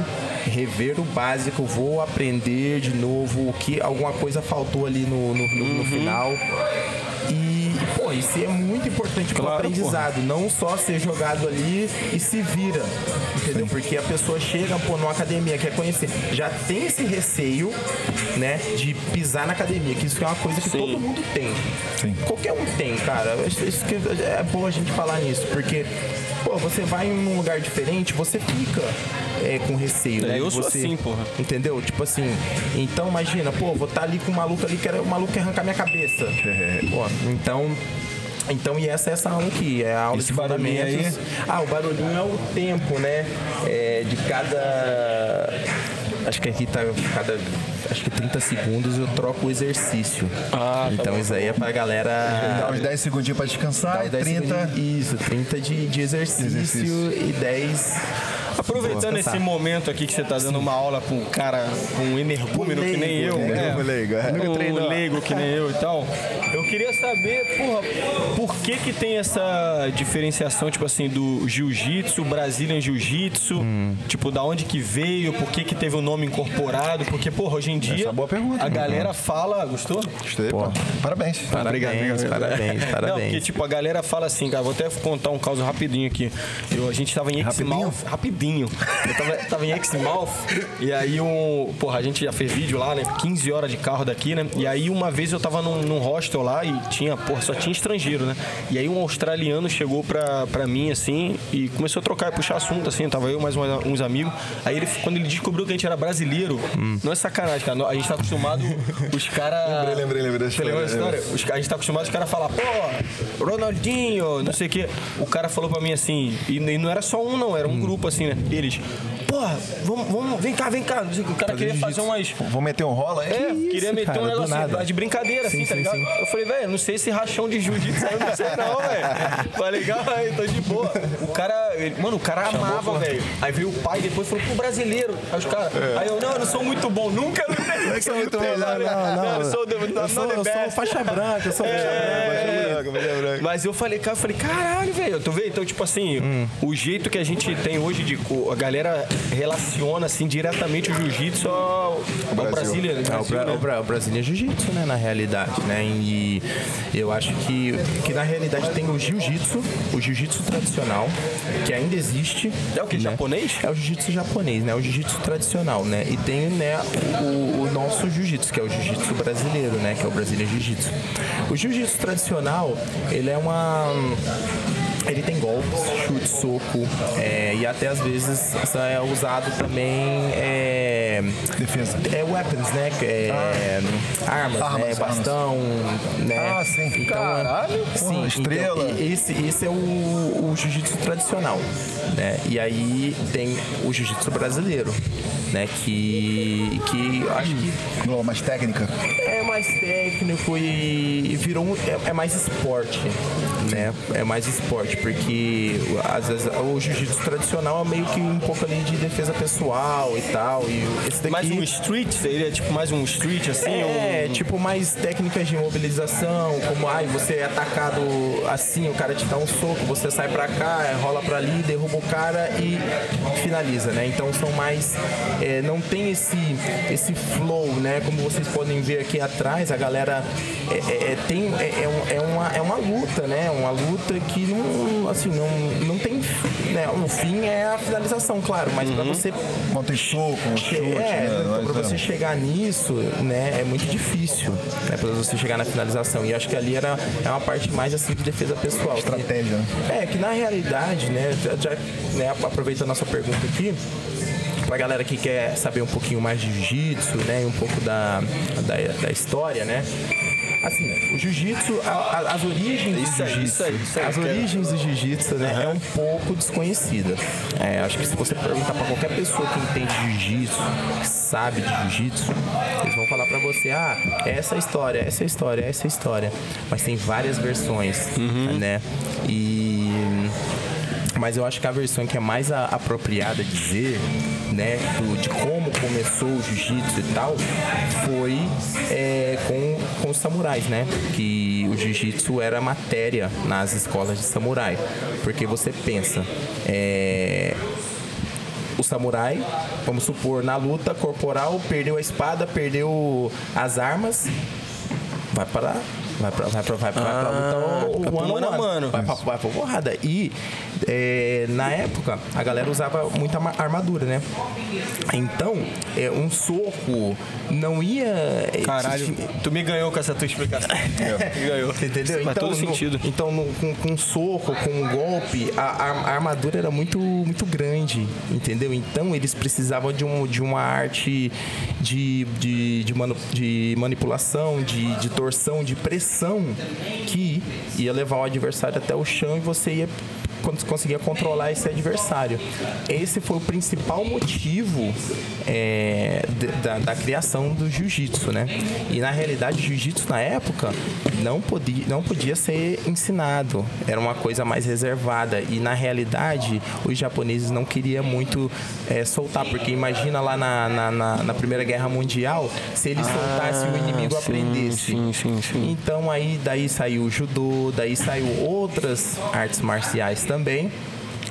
rever o básico, vou aprender de novo o que alguma coisa faltou ali no, no, no- Uhum. no final. Pô, isso é muito importante Claro, aprendizado, não só ser jogado ali e se vira, entendeu? Porque a pessoa chega, pô, numa academia, quer conhecer, já tem esse receio, né, de pisar na academia, que isso é uma coisa que Sim. todo mundo tem. Sim. Qualquer um tem, cara. Isso, isso que é bom a gente falar nisso, porque, pô, você vai em um lugar diferente, você fica é, com receio, né? Eu sou você, assim, porra. Entendeu? Tipo assim, então imagina, pô, vou estar ali com um maluco ali, que era- o maluco quer arrancar minha cabeça. pô, então. Então, e essa é essa aula aqui, é a aula Esse de barulhinho fundamentos. Ah, o barulhinho é o tempo, né? É, de cada. Acho que aqui tá cada. Acho que 30 segundos eu troco o exercício. Ah, tá então bom, isso aí é pra galera. Dá uns 10 segundinhos pra descansar e os 10 30. segundos- Isso, 30 de, de exercício, Exercício. e 10. Aproveitando esse momento aqui que você tá dando uma aula pra um cara, um energúmeno que nem eu, Leigo, né? leigo, leigo, é. Nunca um treinou. leigo que nem eu e tal. Eu queria saber, porra, por que que tem essa diferenciação, tipo assim, do jiu-jitsu, Brazilian Jiu-Jitsu, Hum. tipo, da onde que veio, por que que teve o nome incorporado, porque, porra, hoje em dia é uma boa pergunta, a galera fala, gostou? Gostei, pô. Parabéns. Parabéns, obrigado. parabéns, Não, parabéns. porque tipo, a galera fala assim, cara, vou até contar um caso rapidinho aqui. Eu, a gente tava em? Exmouth, rapidinho. Eu tava, tava em Exmouth, e aí um, porra, a gente já fez vídeo lá, né, 15 horas de carro daqui, né, e aí uma vez eu tava num, num hostel lá e tinha, porra, só tinha estrangeiro, né, e aí um australiano chegou pra, pra mim, assim, e começou a trocar, puxar assunto, assim, tava eu mais uma- uns amigos, aí ele, quando ele descobriu que a gente era brasileiro, não é sacanagem, cara, a gente tá acostumado, os caras... Lembrei, lembrei, lembrei da Você lembra da história? Os, a gente tá acostumado os caras falar, pô, Ronaldinho, não sei o quê. O cara falou pra mim assim, e, e não era só um, não, era um grupo assim, né? Eles, porra, vamos, vamos, vem cá, vem cá. O cara queria fazer umas. Vou meter um rola aí? É, queria meter cara, um negócio nada. de brincadeira, Sim, assim, tá sim, ligado? sim. Eu falei, velho, não sei esse rachão de jiu-jitsu eu não sei não, velho. Falei, calma aí, tô de boa. O cara, ele- mano, o cara amava, velho. Aí veio o pai depois falou pro brasileiro. Aí os caras, aí eu, não, eu não sou muito bom, nunca lutei. Não sou muito bom, Não, não, eu sou, Eu sou, eu sou faixa branca, eu sou faixa É, branca. Mas eu falei, cara, eu falei, caralho, velho. Tu vê? Então, tipo assim, Hum. o jeito que a gente tem hoje de. A galera relaciona, assim, diretamente o jiu-jitsu ao, ao Brasília. É, o, Brasil, Bra né? o, Bra o Brasília é jiu-jitsu, né, na realidade, né? E eu acho que, que na realidade tem o jiu-jitsu, o jiu-jitsu tradicional, que ainda existe. É o que? né? Japonês? É o jiu-jitsu japonês, né? O jiu-jitsu tradicional, né? E tem, né, o, o nosso jiu-jitsu, que é o jiu-jitsu brasileiro, né? Que é o Brasília Jiu-Jitsu. O jiu-jitsu tradicional, ele é uma... Ele tem golpes, chute, soco, é, e até às vezes é usado também é, Defesa. é weapons, né? É, armas, Armas, né? armas. Bastão, né? Ah, sim. Então, Caralho. sim, Porra, estrela. Então, esse, esse é o, o jiu-jitsu tradicional, né? E aí tem o jiu-jitsu brasileiro, né? Que, que eu acho que Não, mais técnica. é mais técnico e, e virou um, é, é mais esporte, né? É mais esporte, porque às vezes o jiu-jitsu tradicional é meio que um pouco ali de defesa pessoal e tal. E esse daqui Mais um street, seria tipo mais um street, assim? é, um- tipo mais técnicas de mobilização, como ai, você é atacado assim, o cara te dá um soco, você sai pra cá, é, rola pra ali, derruba o cara e finaliza, né? Então são mais. é, não tem esse, esse flow, né? Como vocês podem ver aqui atrás, a galera é, é, é, tem, é, é é uma, é uma luta, né? Uma luta que não, assim, não, não tem. Né? O fim é a finalização, claro, mas pra você Não tem soco, chute, é, né? então, pra Mas, você chegar nisso, né, é muito difícil, né, pra você chegar na finalização. E acho que ali era é uma parte mais assim de defesa pessoal. Estratégia, né? É, que na realidade, né, já, já, né, aproveitando a sua pergunta aqui, pra galera que quer saber um pouquinho mais de jiu-jitsu, né, e um pouco da, da, da história, né, Assim, o jiu-jitsu, as origens Isso do jiu-jitsu, as origens do jiu-jitsu, né, é um pouco desconhecida. É, acho que se você perguntar pra qualquer pessoa que entende jiu-jitsu, que sabe de jiu-jitsu, eles vão falar pra você, ah, essa é a história, essa é a história, essa é a história. Mas tem várias versões, né? E mas eu acho que a versão que é mais a- apropriada dizer, né, do- de como começou o jiu-jitsu e tal, foi é, com, com os samurais, né? Que o jiu-jitsu era matéria nas escolas de samurai. Porque você pensa, é, o samurai, vamos supor, na luta corporal, perdeu a espada, perdeu as armas, vai para vai pra, vai pra, vai pra, vai pra luta o, o mano a mano. Vai pra, vai pra porrada. E é, na época, a galera usava muita ma- armadura, né? Então, é, um soco não ia... Caralho, te- tu me ganhou com essa tua explicação. Me ganhou. Entendeu? Faz todo no- sentido. Então, no- com, com soco, com um golpe, a, a- a armadura era muito, muito grande, entendeu? Então, eles precisavam de, um, de uma arte de, de, de, manu- de manipulação, de, de torção, de pressão, que ia levar o adversário até o chão e você ia conseguia controlar esse adversário. Esse foi o principal motivo é, da, da criação do jiu-jitsu, né? E na realidade, jiu-jitsu na época não podia, não podia ser ensinado, era uma coisa mais reservada. E na realidade, os japoneses não queriam muito é, soltar, porque imagina lá na, na, na- na Primeira Guerra Mundial, se eles soltassem o inimigo sim, aprendesse. sim, sim. Então aí daí saiu o judô, daí saiu outras artes marciais também.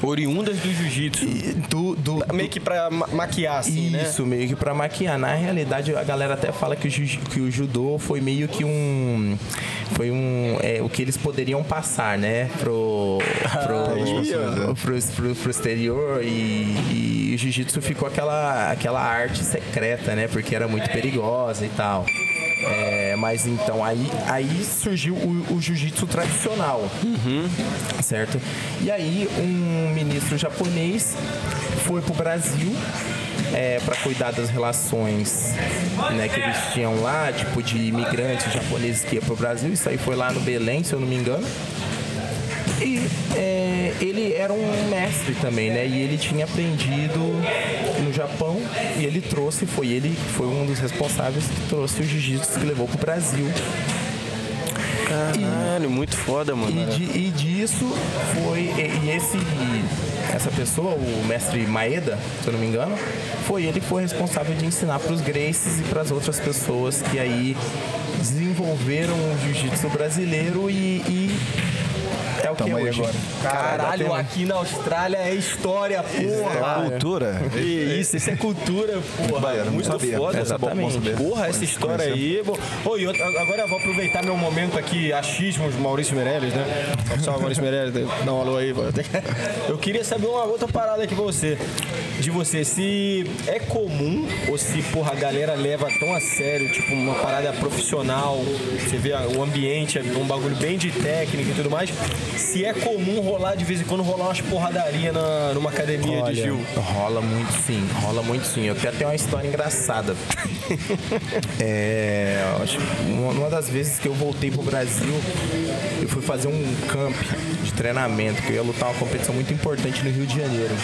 Oriundas do jiu-jitsu. Do, do, Meio que pra ma- maquiar, assim, né? Isso, meio que pra maquiar. Na realidade, a galera até fala que o, jiu- que o judô foi meio que um. Foi um. É, o que eles poderiam passar, né? Pro. Pro, pro, pro, pro exterior. E, e o jiu-jitsu ficou aquela, aquela arte secreta, né? Porque era muito perigosa e tal. É, mas então aí, aí surgiu o, o jiu-jitsu tradicional, certo? E aí um ministro japonês foi pro Brasil para cuidar das relações né, que eles tinham lá, tipo de imigrantes japoneses que iam pro Brasil. Isso aí foi lá no Belém, se eu não me engano. E é, ele era um mestre também, né? E ele tinha aprendido no Japão e ele trouxe, foi ele, foi um dos responsáveis que trouxe o jiu-jitsu que levou pro Brasil. Caralho, muito foda, mano. E, e disso foi. E, e esse. Essa pessoa, o mestre Maeda, se eu não me engano, foi ele que foi responsável de ensinar para os Gracies e para as outras pessoas que aí desenvolveram o jiu-jitsu brasileiro e, e é o que é hoje. agora. Caralho, aqui na Austrália é história, porra. Cultura. Que isso, isso é cultura, porra. Baiano, muito sabia. foda. Exatamente. Bom. Porra, essa história aí. Bom, e outra- agora eu vou aproveitar meu momento aqui, achismos, Maurício Meirelles, né? Salve, Maurício Meirelles, dá um alô aí. Eu queria saber uma outra parada aqui pra você. De você, se é comum ou se, porra, a galera leva tão a sério, tipo, uma parada profissional, você vê o ambiente, é um bagulho bem de técnica e tudo mais. Se é comum rolar, de vez em quando, rolar umas porradaria na, numa academia de Olha, Gil. rola muito sim, rola muito sim. Eu até tenho uma história engraçada. é, acho uma das vezes que eu voltei pro Brasil, eu fui fazer um camp de treinamento, que eu ia lutar uma competição muito importante no Rio de Janeiro.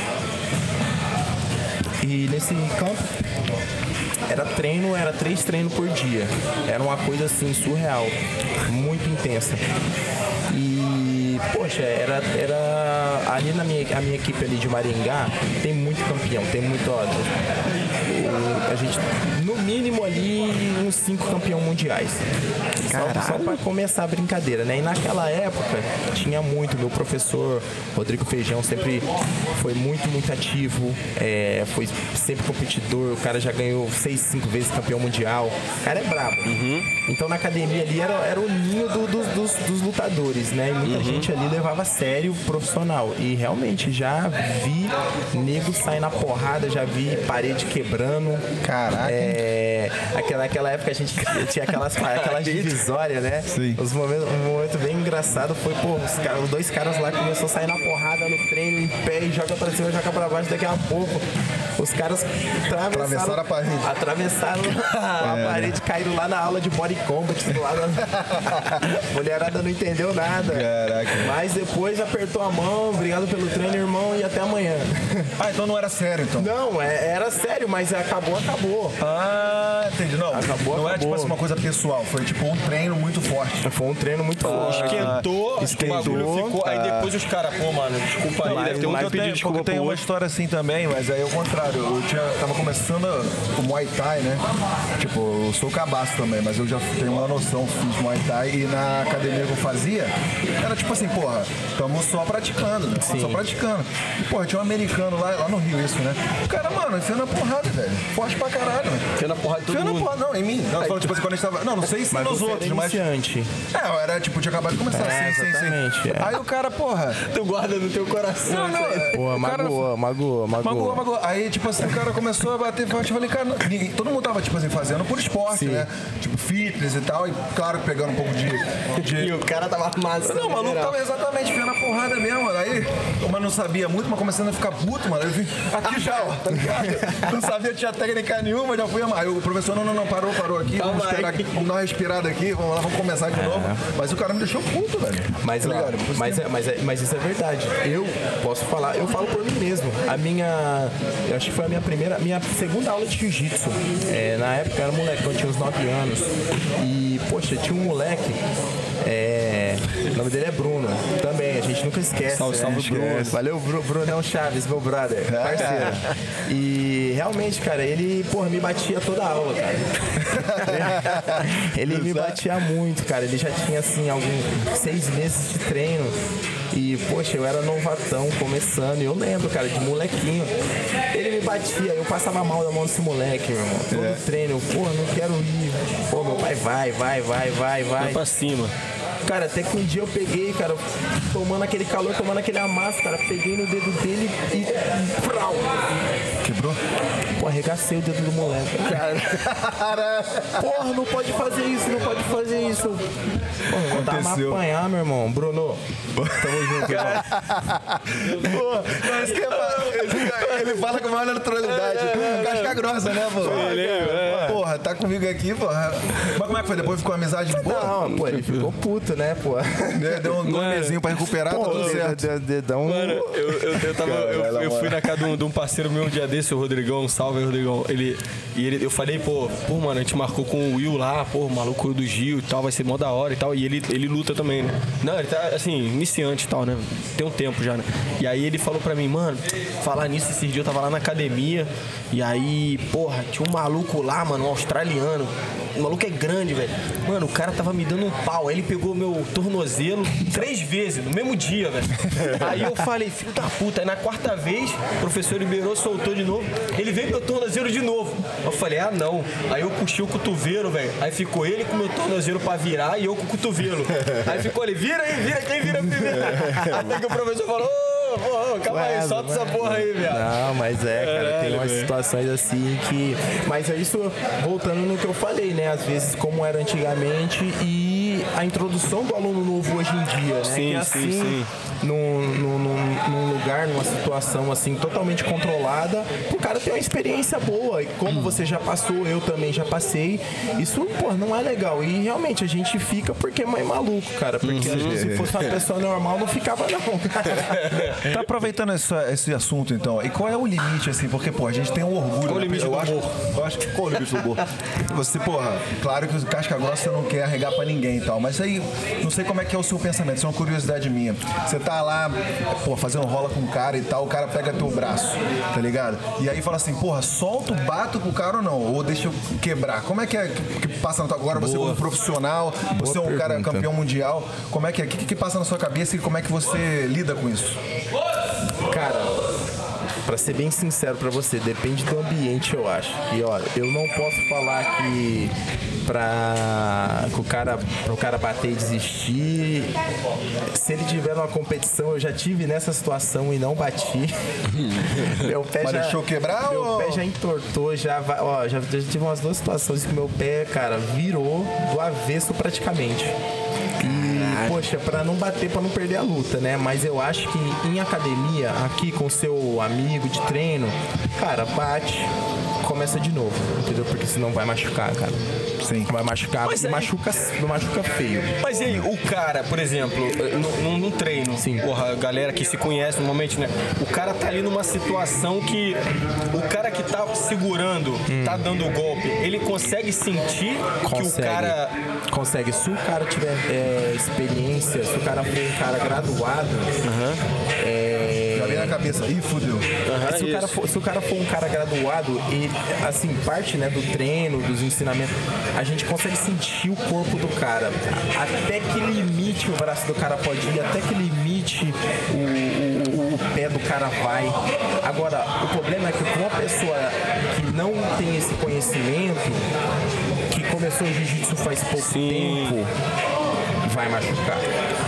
E nesse campo era treino, era três treinos por dia. Era uma coisa assim surreal, muito intensa. E, poxa, era, era ali na minha, a minha equipe ali de Maringá, tem muito campeão, tem muito, ó, o- a gente, no mínimo ali, uns cinco campeão mundiais. Só, só pra começar a brincadeira, né? E naquela época tinha muito, meu professor Rodrigo Feijão sempre foi muito, muito ativo, é, foi sempre competidor, o cara já ganhou seis, cinco vezes campeão mundial. O cara é brabo. Então na academia ali era, era o ninho do- dos, dos- dos lutadores, né? E muita gente ali levava a sério o profissional. E realmente já vi nego sair na porrada, já vi parede quebrando. Caraca. É, aquela, naquela época a gente tinha aquelas, aquelas divisórias, né? Sim. Os momentos, um momento bem engraçado foi, pô, os, caras- dois caras lá começaram a sair na porrada no treino, em pé, e joga pra cima, joga pra baixo, daqui a pouco os caras atravessaram, Atravessaram a parede. É, Atravessaram a né? parede, caíram lá na aula de body combat do lado. Mulherada não entendeu nada. Caraca. Mas depois apertou a mão, obrigado pelo treino, irmão, e até amanhã. Ah, então não era sério, então. Não, é- era sério, mas acabou, acabou. Ah, entendi. Não, Acabou, não era tipo acabou. assim, uma coisa pessoal. Foi tipo um treino muito forte. Foi um treino muito forte. Esquentou, esquentou, o bagulho ficou. Aí depois os caras, pô, mano, desculpa aí, Mas- deve ter um mas eu pedi desculpa tem uma história assim também, mas aí é o contrário. Eu tinha, tava começando o Muay Thai, né? Tipo, eu sou cabaço também, mas eu já tenho uma noção, fiz Muay Thai e na academia que eu fazia, era tipo assim, porra, tamo só praticando, né? Só praticando. E, porra, tinha um americano lá, lá no Rio, isso, né? O cara, mano, enfiando a porrada, velho. Forte pra caralho? Fica na porrada de todo Enfiando a mundo. porrada, não, em mim. Não, tô falando, tipo assim, quando a gente tava. Não, não sei se Mas nos você outros, mas. iniciante. É, eu era, tipo, tinha acabado de começar É, assim, sim, sim. exatamente, é. Aí o cara, porra. Tu guarda no teu coração. Não, não, é, cara- magoou, magoou, magoou. Magoou, magoou. Aí, tipo assim, o cara começou a bater forte. Eu falei, cara, ninguém- todo mundo tava, tipo assim, fazendo por esporte, Sim. né? Tipo, fitness e tal. E, claro, pegando um pouco de. E de... o cara tava massa. Não, o maluco tava exatamente enfiando a porrada mesmo, mano. Aí, eu não sabia muito, mas começando a ficar puto, mano. Eu vim aqui já, ó, tá ligado? Não sabia, tinha técnica nenhuma, já fui amar. Aí o professor, não, não, não, parou, parou aqui. Vamos Calma esperar aí. aqui, vamos dar uma respirada aqui, vamos lá, vamos começar de novo. Mas o cara me deixou puto, velho. Mas, tá ligado? Mas, é, mas, é- mas isso é verdade. Eu posso falar, eu falo por mim mesmo. A minha. Eu acho que foi a minha primeira. Minha segunda aula de jiu-jitsu. É, na época eu era moleque, eu tinha uns 9 anos. E, poxa, tinha um moleque. É, o nome dele é Bruno. Também, a gente nunca esquece. Salve, né? salve. Bruno. Valeu, Bru- Brunão Chaves, meu brother. Parceiro. E realmente, cara, ele, porra, me batia toda a aula, cara. ele me batia muito, cara. Ele já tinha, assim, alguns seis meses de treino. E, poxa, eu era novatão, começando. E eu lembro, cara, de molequinho. Ele me batia, eu passava mal da mão desse moleque, meu irmão. Todo treino, eu, pô, não quero ir. Pô, meu pai, vai, vai, vai, vai, vai. Vai pra cima. Cara, até que um dia eu peguei, cara, tomando aquele calor, tomando aquele amasso, cara, peguei no dedo dele e. Frau! Quebrou? Pô, arregacei o dedo do moleque. Cara, porra, não pode fazer isso, não pode fazer isso. Porra, vou dar uma Aconteceu. apanhar, meu irmão. Bruno, tamo junto, irmão. Pô, mas que é Ele fala com maior naturalidade. Casca grossa, né, pô? Porra, tá comigo aqui, porra. Mas como é que foi? Depois ficou amizade de boa? Não, pô, ele ficou puto, né, pô? Deu- Deu um nomezinho pra recuperar, tá tudo certo. Um- Mano, eu, eu, eu, tava- eu- eu fui na casa de um, de um parceiro meu um dia desse, o Rodrigão, salve Rodrigão. Ele, e ele, eu falei, pô, pô, mano, a gente marcou com o Will lá, pô, o maluco do Gil e tal, vai ser mó da hora e tal. E ele, ele luta também, né? Não, ele tá, assim, iniciante e tal, né? Tem um tempo já, né? E aí ele falou pra mim, mano, falar nisso, esses dias eu tava lá na academia, e aí, porra, tinha um maluco lá, mano, um australiano. O maluco é grande, velho. Mano, o cara tava me dando um pau. Aí ele pegou meu tornozelo três vezes, no mesmo dia, velho. Aí eu falei, filho da puta. Aí na quarta vez, o professor liberou, soltou de novo. Ele veio meu tornozelo de novo. Eu falei, ah, não. Aí eu puxei o cotovelo, velho. Aí ficou ele com o meu tornozelo pra virar e eu com o cotovelo. Aí ficou ele, vira aí, vira quem vira primeiro. Até que o professor falou, ô, ô, ô, calma aí, solta essa porra aí, viado. Não, mas é, cara, tem umas velho. situações assim que. Mas é isso, voltando no que eu falei, né? Às vezes, como era antigamente e a introdução do aluno novo hoje em dia, né? Sim, que sim, assim, sim. Num, num, num- num lugar, numa situação assim, totalmente controlada, o cara ter uma experiência boa. E como você já passou, eu também já passei, isso, pô, não é legal. E realmente a gente fica porque é mais maluco, cara. Porque vezes, se fosse uma pessoa normal, não ficava, não, cara. Tá aproveitando essa- esse assunto, então. E qual é o limite, assim? Porque, pô, a gente tem um orgulho. Qual o né? limite eu do acho, humor? Eu acho que qual o limite do humor? Você, porra, claro que o casca grossa não quer arregar pra ninguém e tal. Mas aí, não sei como é que é o seu pensamento. Isso é uma curiosidade minha. Você tá lá, pô, fazendo rola com o cara e tal, o cara pega teu braço, tá ligado? E aí fala assim, porra, solta o bato com o cara ou não? Ou deixa eu quebrar? Como é que é que, que passa na tua agora? Você como profissional, você é um cara pergunta. campeão mundial. Como é que é? O que, que passa na sua cabeça e como é que você lida com isso? Cara, pra ser bem sincero pra você, depende do ambiente, eu acho. E ó, eu não posso falar que pra que o cara, pro cara bater e desistir. Se ele tiver numa competição, eu já tive nessa situação e não bati. meu pé Mas já deixou quebrar Meu ou- pé já entortou, já ó, já, já tive umas duas situações que meu pé, cara, virou do avesso praticamente. E, poxa, pra não bater, pra não perder a luta, né? Mas eu acho que em academia, aqui com seu amigo de treino, cara, bate, começa de novo, entendeu? Porque senão vai machucar, cara. Sim. Vai machucar, Mas aí- machuca, machuca feio. Mas e aí, o cara, por exemplo, no- num, num treino, Sim. porra, a galera que se conhece normalmente, né? O cara tá ali numa situação que o cara que tá segurando, tá dando o golpe, ele consegue sentir que o Consegue. cara. Consegue. Se o cara tiver é, experiência, se o cara for um cara graduado, é, Já vem na cabeça, ih, fudeu. se, o cara for, se o cara for um cara graduado e, assim, parte né, do treino, dos ensinamentos, a gente consegue sentir o corpo do cara. Até que limite o braço do cara pode ir, até que limite o, o- o pé do cara vai. Agora, o problema é que com uma pessoa que não tem esse conhecimento, que começou o jiu-jitsu faz pouco Sim. tempo, vai machucar.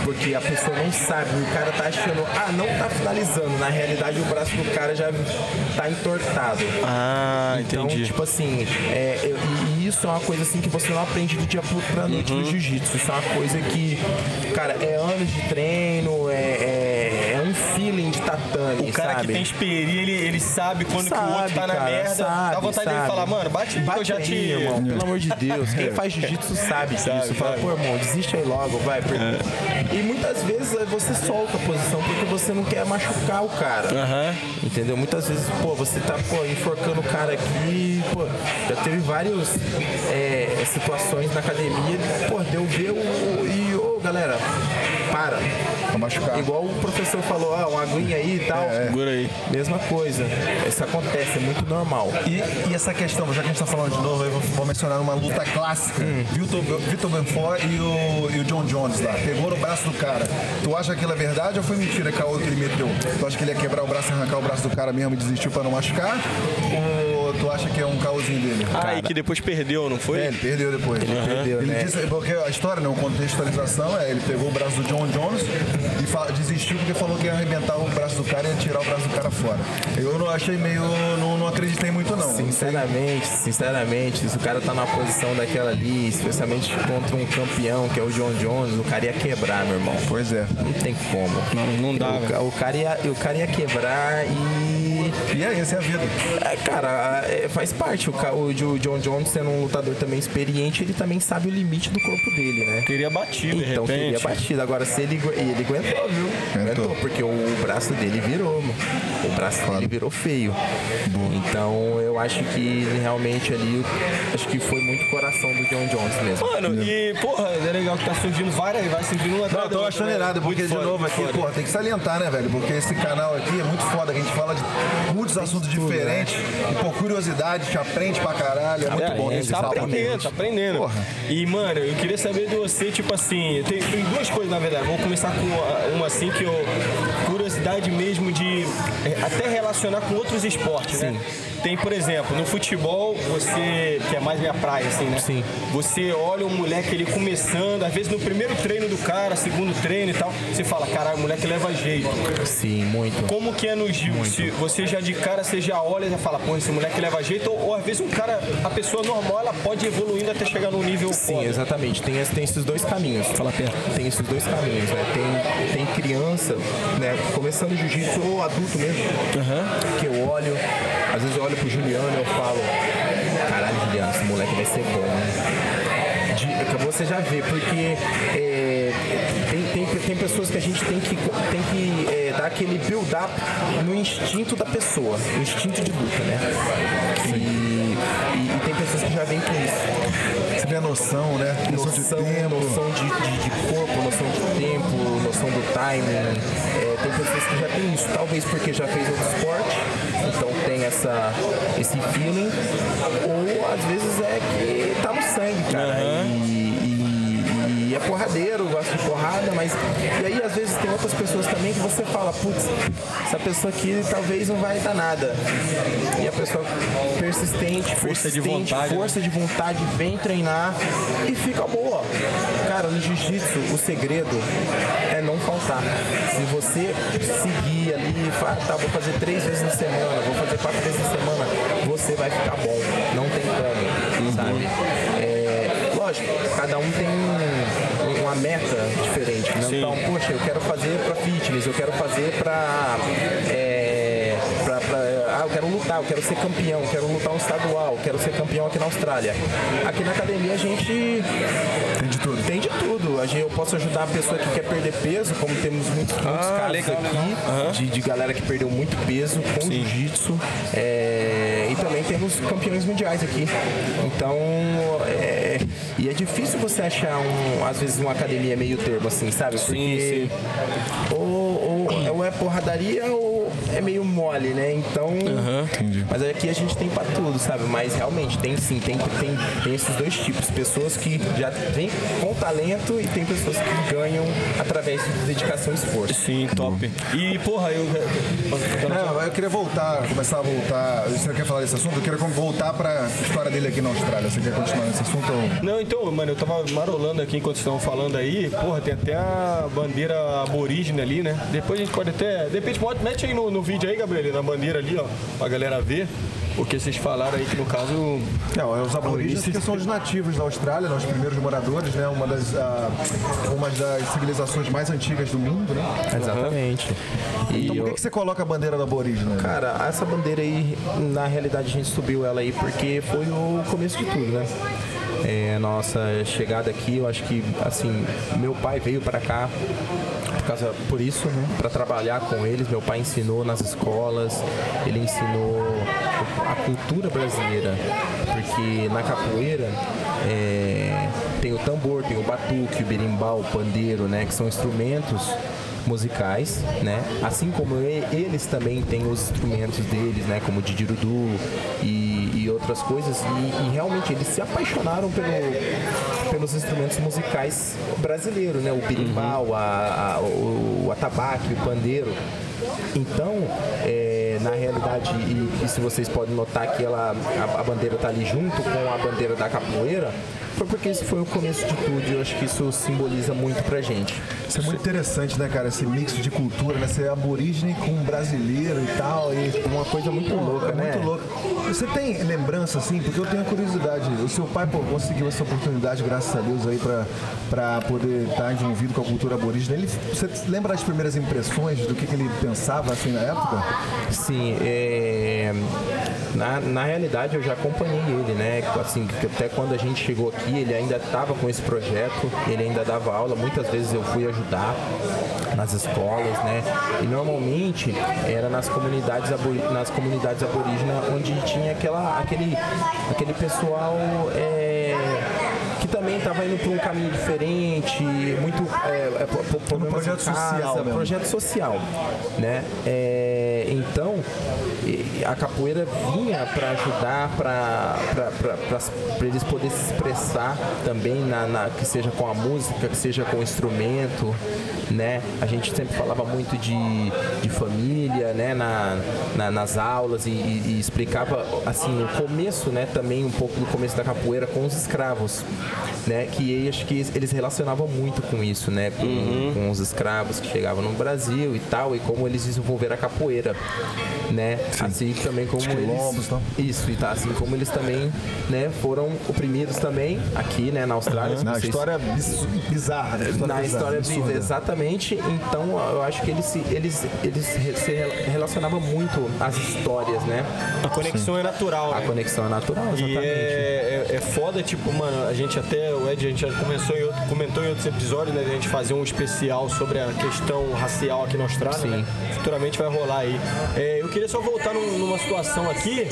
Porque a pessoa não sabe, o cara tá achando, ah, não tá finalizando. Na realidade, o braço do cara já tá entortado. Ah, Então, entendi. tipo assim, é, eu- e isso é uma coisa assim que você não aprende do dia pra noite Uhum. no jiu-jitsu. Isso é uma coisa que, cara, é anos de treino, é- é um feeling de tatame, O cara sabe? que tem experiência, ele, ele sabe quando que o outro Sabe, tá na cara, merda. sabe, dá vontade dele sabe. falar, mano, bate, bate eu já aí, te. irmão, pelo amor de Deus. Quem faz jiu-jitsu sabe. Sabe, Fala, sabe. pô, irmão, desiste aí logo, vai. porque- E muitas vezes é, você solta a posição porque você não quer machucar o cara. Entendeu? Muitas vezes, pô, você tá, pô, enforcando o cara aqui, pô, já teve várias situações na academia, pô, deu ver o. E, ô, galera, para. Machucar. Igual o professor falou, ah, uma aguinha aí e tal. Segura aí. Mesma coisa. Isso acontece, é muito normal. E, e essa questão, já que a gente tá falando de novo, eu vou, vou mencionar uma luta clássica. Vitor, Vitor Benfort e o, e o John Jones lá. Pegou no braço do cara. Tu acha que aquilo é verdade ou foi mentira que a outra ele meteu? Tu acha que ele ia quebrar o braço e arrancar o braço do cara mesmo e desistiu pra não machucar? Ou tu acha que é um caosinho dele? Ah, e que depois perdeu, não foi? É, ele perdeu depois. Ele perdeu, né? disse, porque a história, não, contextualização é, ele pegou o braço do John Jones e desistiu porque falou que ia arrebentar o braço do cara e ia tirar o braço do cara fora. Eu não achei meio, não, não acreditei muito não. Sinceramente, sinceramente, se o cara tá numa posição daquela ali, especialmente contra um campeão que é o John Jones, o cara ia quebrar, meu irmão. Pois é. Não tem como. Não, não dá, O, ca- o, cara ia, o cara ia quebrar e E é essa é a vida. É, cara, é, faz parte. O, o, o John Jones sendo um lutador também experiente, ele também sabe o limite do corpo dele, né? Teria batido, de Então teria batido. Agora, se ele, e ele aguentou, viu? Aguentou, porque o braço dele virou, mano. O braço dele virou feio. Então, eu acho que realmente ali, acho que foi muito coração do John Jones mesmo. Mano, e, porra, é legal que tá surgindo várias, vai surgindo uma Não, eu tô achando né? irado, porque Muito de foda, novo aqui, porra, tem que salientar, né, velho? Porque esse canal aqui é muito foda, que a gente fala de muitos assuntos diferentes. E por curiosidade, te aprende pra caralho. É muito É, bom a gente tá aprendendo, tá aprendendo. Porra. E, mano, eu queria saber de você, tipo assim, tem, tem duas coisas, na verdade. Vamos começar com uma, assim que eu. Curiosidade mesmo de é, até relacionar com outros esportes, né? Tem, por exemplo, no futebol, você, que é mais minha praia, assim, né? Sim. Você olha um moleque ele começando, às vezes no primeiro treino do cara, segundo treino e tal, você fala, caralho, o moleque leva jeito. Sim, muito. Como que é no Gil? Se você já de cara, você já olha e já fala, pô, esse moleque leva jeito, ou, ou às vezes um cara, a pessoa normal, ela pode evoluindo até chegar num nível Sim, foda. exatamente. Tem, tem esses dois caminhos. Fala perto. Tem esses dois caminhos, né? Tem, tem criança, né? Começando jiu-jitsu ou adulto mesmo. Que eu olho, às vezes eu olho pro Juliano e eu falo, caralho, Juliano, esse moleque vai ser bom, né? De, você já vê, porque é, tem, tem, tem pessoas que a gente tem que, tem que é, dar aquele build-up no instinto da pessoa, no instinto de luta, né? E, e- e tem pessoas que já vêm com isso Você tem a noção, né? Noção, noção, de tempo. noção de, de- de corpo, noção de tempo, noção do timing. É, tem pessoas que já têm isso, talvez porque já fez outro esporte, então tem essa, esse feeling, ou às vezes é que tá no sangue, cara. E, e- e é porradeiro, gosta de porrada, mas. E aí às vezes tem outras pessoas também que você fala, putz, essa pessoa aqui talvez não vai dar nada. E a pessoa persistente, Força de persistente, vontade, né? força de vontade, vem treinar e fica boa. Cara, no jiu-jitsu, o segredo é não faltar. Se você seguir ali falar, tá, vou fazer três vezes na semana, vou fazer quatro vezes na semana, você vai ficar bom. Não tem como, sabe? É, lógico, cada um tem um- uma meta diferente. Né? Então, poxa, eu quero fazer pra fitness, eu quero fazer pra. é, ah, eu quero lutar, eu quero ser campeão, quero lutar um estadual, quero ser campeão aqui na Austrália. Aqui na academia a gente Tem de tudo. tem de tudo. A gente, eu posso ajudar a pessoa que quer perder peso, como temos muitos, muitos Ah, casos legal, aqui, de, de galera que perdeu muito peso com jiu-jitsu. É, e também temos campeões mundiais aqui. Então, é, e é difícil você achar, um, às vezes, uma academia meio termo, assim, sabe? Porque Ou, ou, ou é porradaria ou é meio mole, né? Então. Mas aqui a gente tem pra tudo, sabe? Mas realmente tem sim, tem, tem, tem esses dois tipos. Pessoas que já vêm com talento e tem pessoas que ganham através de dedicação e esforço. Sim, top. E, porra, eu. Não, eu queria voltar, começar a voltar. Você quer falar desse assunto? Eu queria voltar pra história dele aqui na Austrália. Você quer continuar nesse assunto? ou- Não, então, mano, eu tava marolando aqui enquanto estavam falando aí. Porra, tem até a bandeira aborígene ali, né? Depois a gente pode até. De repente, pode, mete aí no, no vídeo aí, Gabriel, na bandeira ali, ó, pra galera ver. Porque vocês falaram aí que no caso. Não, é os aborígenes que são os nativos da Austrália, né, os primeiros moradores, né? Uma das, ah, uma das civilizações mais antigas do mundo, né? Exatamente. E Então por que, eu- que você coloca a bandeira do aborígene? Cara, essa bandeira aí, na realidade a gente subiu ela aí porque foi o começo de tudo, né? É, nossa chegada aqui, eu acho que, assim, meu pai veio pra cá por causa por isso, né? Para trabalhar com eles, meu pai ensinou nas escolas, ele ensinou a cultura brasileira, porque na capoeira é, tem o tambor, tem o batuque, o berimbau, o pandeiro, né? Que são instrumentos musicais, né? Assim como eles também têm os instrumentos deles, né? Como o didirudu e outras coisas. E, e realmente eles se apaixonaram pelo, pelos instrumentos musicais brasileiros, né? O berimbau, a, a- o, o atabaque, o pandeiro. Então, é, na realidade, e, e se vocês podem notar que ela, a, a bandeira está ali junto com a bandeira da capoeira, foi porque isso foi o começo de tudo e eu acho que isso simboliza muito pra gente. Isso é muito interessante, né, cara? Esse mix de cultura, né? Ser aborígene com brasileiro e tal. E uma coisa muito louca, é né? Muito louco. Você tem lembrança, assim? Porque eu tenho curiosidade. O seu pai pô, conseguiu essa oportunidade, graças a Deus, aí pra, pra poder estar envolvido com a cultura aborígene. Ele, você lembra das primeiras impressões do que, que ele pensava, assim, na época? Sim, é... na, na realidade eu já acompanhei ele, né? Assim, até quando a gente chegou aqui, ele ainda estava com esse projeto, ele ainda dava aula. Muitas vezes eu fui ajudar nas escolas, né? E normalmente era nas comunidades, nas comunidades aborígenas onde tinha aquela, aquele, aquele pessoal. É, também estava indo para um caminho diferente, muito é, é, um projeto social, mesmo. projeto social, né? É, então a capoeira vinha para ajudar, para eles poderem se expressar também na, na, que seja com a música, que seja com o instrumento, né? A gente sempre falava muito de, de família, né? Na, na nas aulas e, e, explicava assim no começo, né? Também um pouco do começo da capoeira com os escravos, né? Que acho que eles relacionavam muito com isso, né? Com, uhum. com os escravos que chegavam no Brasil e tal e como eles desenvolveram a capoeira, né? Sim. Assim também como eles tá? isso e tá assim como eles também, né? Foram oprimidos também aqui, né? Na Austrália. Uhum. Na história bizarra, né? História na história bizarra, exatamente Exatamente. Então, eu acho que eles se, eles, eles se relacionavam muito às histórias, né? A conexão Sim. é natural. A né? conexão é natural, exatamente. E é, é, é, foda, tipo, mano, a gente até, o Ed, a gente já começou em outro, comentou em outros episódios, né? A gente fazer um especial sobre a questão racial aqui na Austrália, Sim. né? Futuramente vai rolar aí. É, eu queria só voltar num, numa situação aqui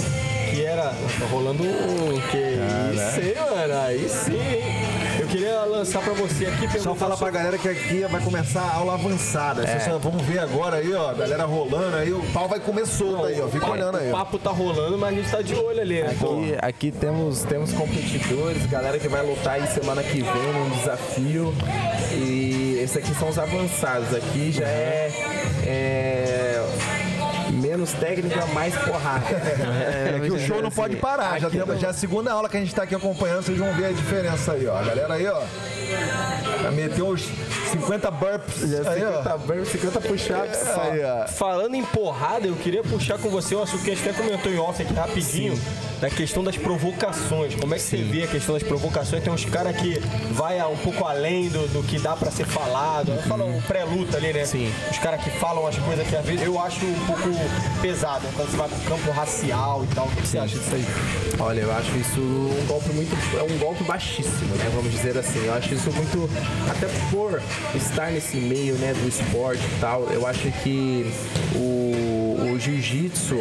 que era. Tá rolando um. Que ah, isso, né? mano. Aí sim, hein? queria lançar pra você aqui. Só falar pra galera que aqui vai começar a aula avançada. É. Vocês vamos ver agora aí, ó, galera rolando aí, o pau vai comer solto aí, ó. Fica olhando aí. O papo tá rolando, mas a gente tá de olho ali, né? Aqui, aqui temos, temos competidores, galera que vai lutar aí semana que vem num desafio. E esses aqui são os avançados. Aqui já é, é menos técnica, mais porrada. É, é que o show não pode parar. Já, tem, já é a segunda aula que a gente está aqui acompanhando, vocês vão ver a diferença aí, ó. A galera aí, ó. Já meteu os 50 burps. Já aí, 50 ó. burps, 50 puxados. É, Falando em porrada, eu queria puxar com você um assunto que a gente até comentou em off aqui rapidinho. Sim da questão das provocações. Como é que Sim. você vê a questão das provocações? Tem uns caras que vai um pouco além do, do que dá para ser falado. Uhum. Fala um pré-luta ali, né? Sim. Os caras que falam as coisas que às vezes eu acho um pouco pesado. Quando você vai pro campo racial e tal. O que você acha disso aí? Olha, eu acho isso um golpe muito. É um golpe baixíssimo, né? Vamos dizer assim. Eu acho isso muito. Até por estar nesse meio né, do esporte e tal, eu acho que o, o jiu-jitsu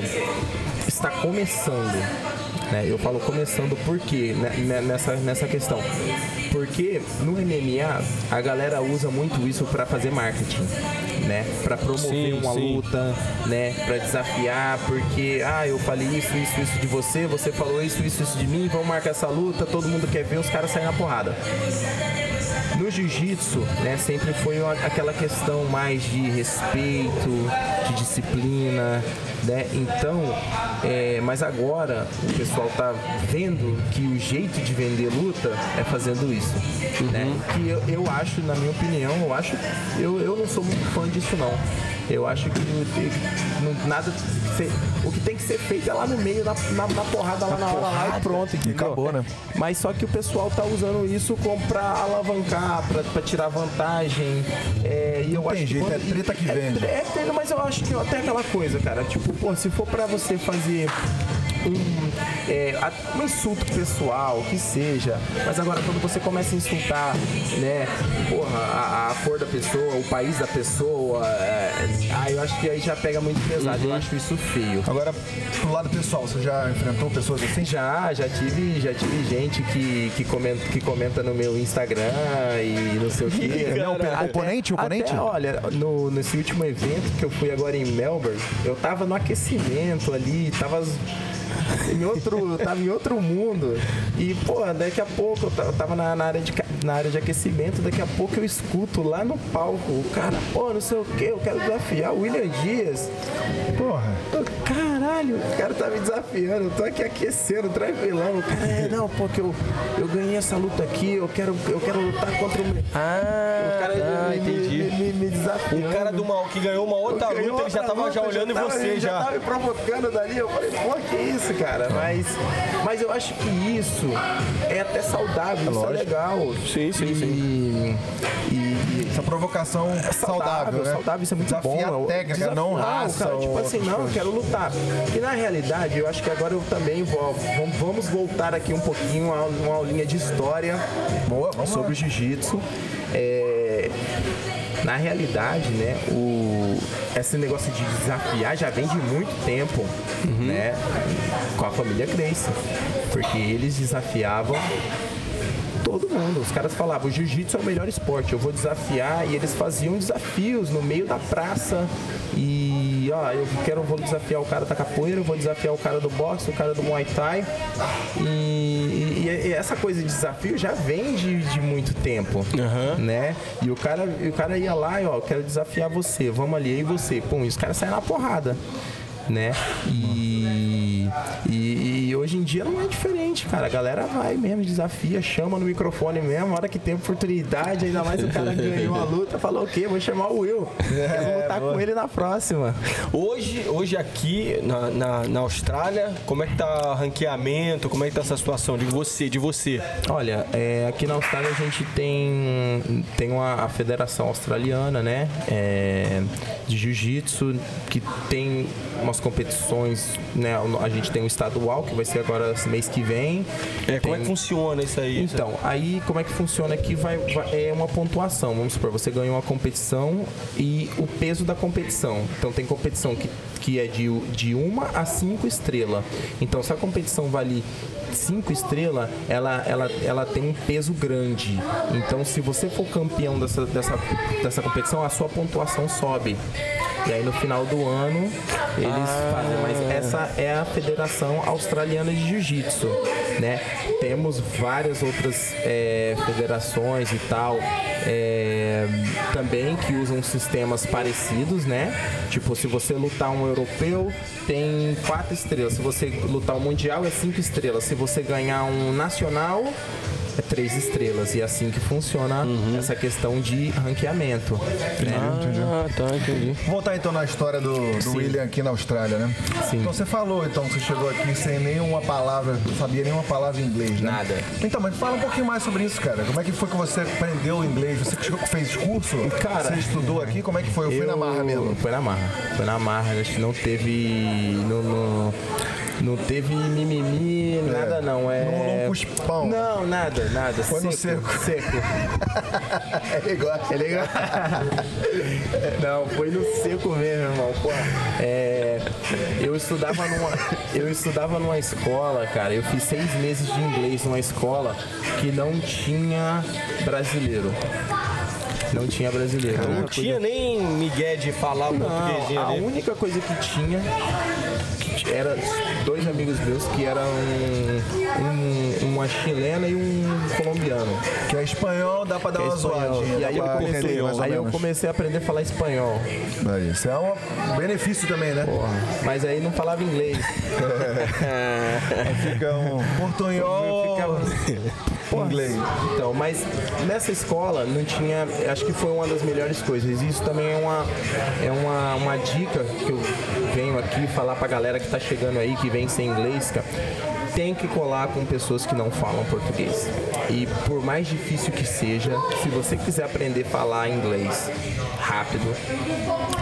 está começando né? Eu falo começando por quê né? nessa, nessa questão? Porque no MMA a galera usa muito isso para fazer marketing, né? Para promover sim, uma sim. luta, né? Para desafiar, porque ah, eu falei isso, isso, isso de você, você falou isso, isso, isso de mim, vamos marcar essa luta, todo mundo quer ver os caras saírem na porrada. No jiu-jitsu, né, sempre foi aquela questão mais de respeito, de disciplina, né? Então, é, mas agora o pessoal tá vendo que o jeito de vender luta é fazendo isso, uhum. né? Que eu, eu acho, na minha opinião, eu acho, eu, eu não sou muito fã disso não. Eu acho que não, nada. O que tem que ser feito é lá no meio, na, na, na porrada, lá na hora lá e pronto. Entendeu? Acabou, né? Mas só que o pessoal tá usando isso como pra alavancar, pra, pra tirar vantagem. É, e eu não acho tem jeito, quando, é treta que vende. É, é, mas eu acho que até aquela coisa, cara. Tipo, pô, se for pra você fazer um, é, um insulto pessoal, que seja. Mas agora quando você começa a insultar, né, porra, a, a cor da pessoa, o país da pessoa, é, ah, eu acho que aí já pega muito pesado. Uhum. Eu acho isso feio. Agora, pro lado pessoal, você já enfrentou pessoas assim? Já, já tive, já tive gente que, que, comenta, que comenta no meu Instagram e não sei o quê. Não, até, oponente, oponente? Até, olha, no, nesse último evento que eu fui agora em Melbourne, eu tava no aquecimento ali, tava em outro, tava em outro mundo. E, pô, daqui a pouco eu tava na, na, área de, na área de aquecimento, daqui a pouco eu escuto lá no palco, o cara, pô, não sei o que, eu quero desafiar o William Dias. Porra. Caralho, o cara tá me desafiando, eu tô aqui aquecendo, tranquilão. O cara, é, não, porque eu, eu ganhei essa luta aqui, eu quero, eu quero lutar contra o. Ah, o cara tá, me, entendi. Me, me, me desafiando. O cara do mal que ganhou uma outra luta, ele já tava já olhando em tava, você já. já. tava me provocando dali, eu falei, pô, que isso, cara? Mas, mas eu acho que isso é até saudável, isso é legal. Sim, sim, e, sim. E, Essa provocação é saudável, né? saudável, isso é muito Desafiar bom. a técnica, Desafiar, não raça. Cara, tipo assim, não, eu quero lutar. E na realidade, eu acho que agora eu também vou, vamos- voltar aqui um pouquinho a uma aulinha de história Boa, vamos sobre o jiu-jitsu. É, na realidade, né, o, esse negócio de desafiar já vem de muito tempo, né, com a família Grace. Porque eles desafiavam todo mundo. Os caras falavam, o jiu-jitsu é o melhor esporte, eu vou desafiar. E eles faziam desafios no meio da praça. E, ó, eu quero, vou desafiar o cara da capoeira, eu vou desafiar o cara do boxe, o cara do muay thai. E, e- essa coisa de desafio já vem de, de muito tempo, né? E o cara, o cara ia lá e, ó, eu quero desafiar você, vamos ali, e você. Pum, e os caras saem na porrada né? E, e, e hoje em dia não é diferente, cara. A galera vai mesmo, desafia, chama no microfone mesmo, a hora que tem oportunidade, ainda mais o cara ganhou a luta, falou o quê? Vou chamar o Will. Quero lutar com ele na próxima. Hoje, hoje aqui na, na, na Austrália, como é que tá o ranqueamento? Como é que tá essa situação de você, de você? Olha, é, aqui na Austrália a gente tem, tem uma, a Federação Australiana, né? é, de Jiu-Jitsu, que tem umas competições, né? A gente tem o estadual, que vai ser agora esse mês que vem. É, como é Tem- que funciona isso aí? Então, aí como é que funciona aqui? Vai, vai- é uma pontuação. Vamos supor, você ganha uma competição e o peso da competição. Então tem competição que, que é de, de uma a cinco estrelas. Então se a competição vale cinco estrelas, ela, ela, ela tem um peso grande. Então se você for campeão dessa, dessa, dessa competição, a sua pontuação sobe. E aí no final do ano eles fazem. Mas essa é a Federação Australiana de Jiu-Jitsu, né? Temos várias outras é, federações e tal é, também que usam sistemas parecidos, né? Tipo, se você lutar um europeu, tem quatro estrelas. Se você lutar um mundial, é cinco estrelas. Se você ganhar um nacional, três estrelas. E é assim que funciona essa questão de ranqueamento. Né? Ah, tá, entendi. Voltar então na história do, do William aqui na Austrália, né? Sim. Então você falou, então, que você chegou aqui sem nenhuma palavra, não sabia nenhuma palavra em inglês, né? Nada. Então, mas fala um pouquinho mais sobre isso, cara. Como é que foi que você aprendeu inglês? Você que chegou- fez curso? Cara, você estudou aqui? Como é que foi? Eu fui na marra mesmo. Foi na marra. Foi na marra. Acho que não teve. Não, não, não teve mimimi, nada não. É... Não rolou um cuspão. Não, nada, nada. Foi no seco. Seco. Ele gosta. É legal. Não, foi no seco mesmo, irmão. Pô, é, eu estudava numa, eu estudava numa escola, cara. Eu fiz seis meses de inglês numa escola que não tinha brasileiro. Não tinha brasileiro. Não tinha nem migué de falar não, portuguesinho a ali. única coisa que tinha era dois amigos meus que eram um, uma chilena e um colombiano. Que é espanhol, dá pra dar é uma zoadinha. E aí eu comecei, entender aí eu comecei a aprender a falar espanhol. Aí, Isso é um benefício também, né? Porra, mas aí não falava inglês. Fica um portunhol Porra, inglês. Então, mas nessa escola não tinha. Acho que foi uma das melhores coisas. Isso também é uma, é uma, uma dica que eu venho aqui falar pra galera que tá chegando aí, que vem sem inglês, cara. Tem que colar com pessoas que não falam português. E por mais difícil que seja, se você quiser aprender a falar inglês rápido,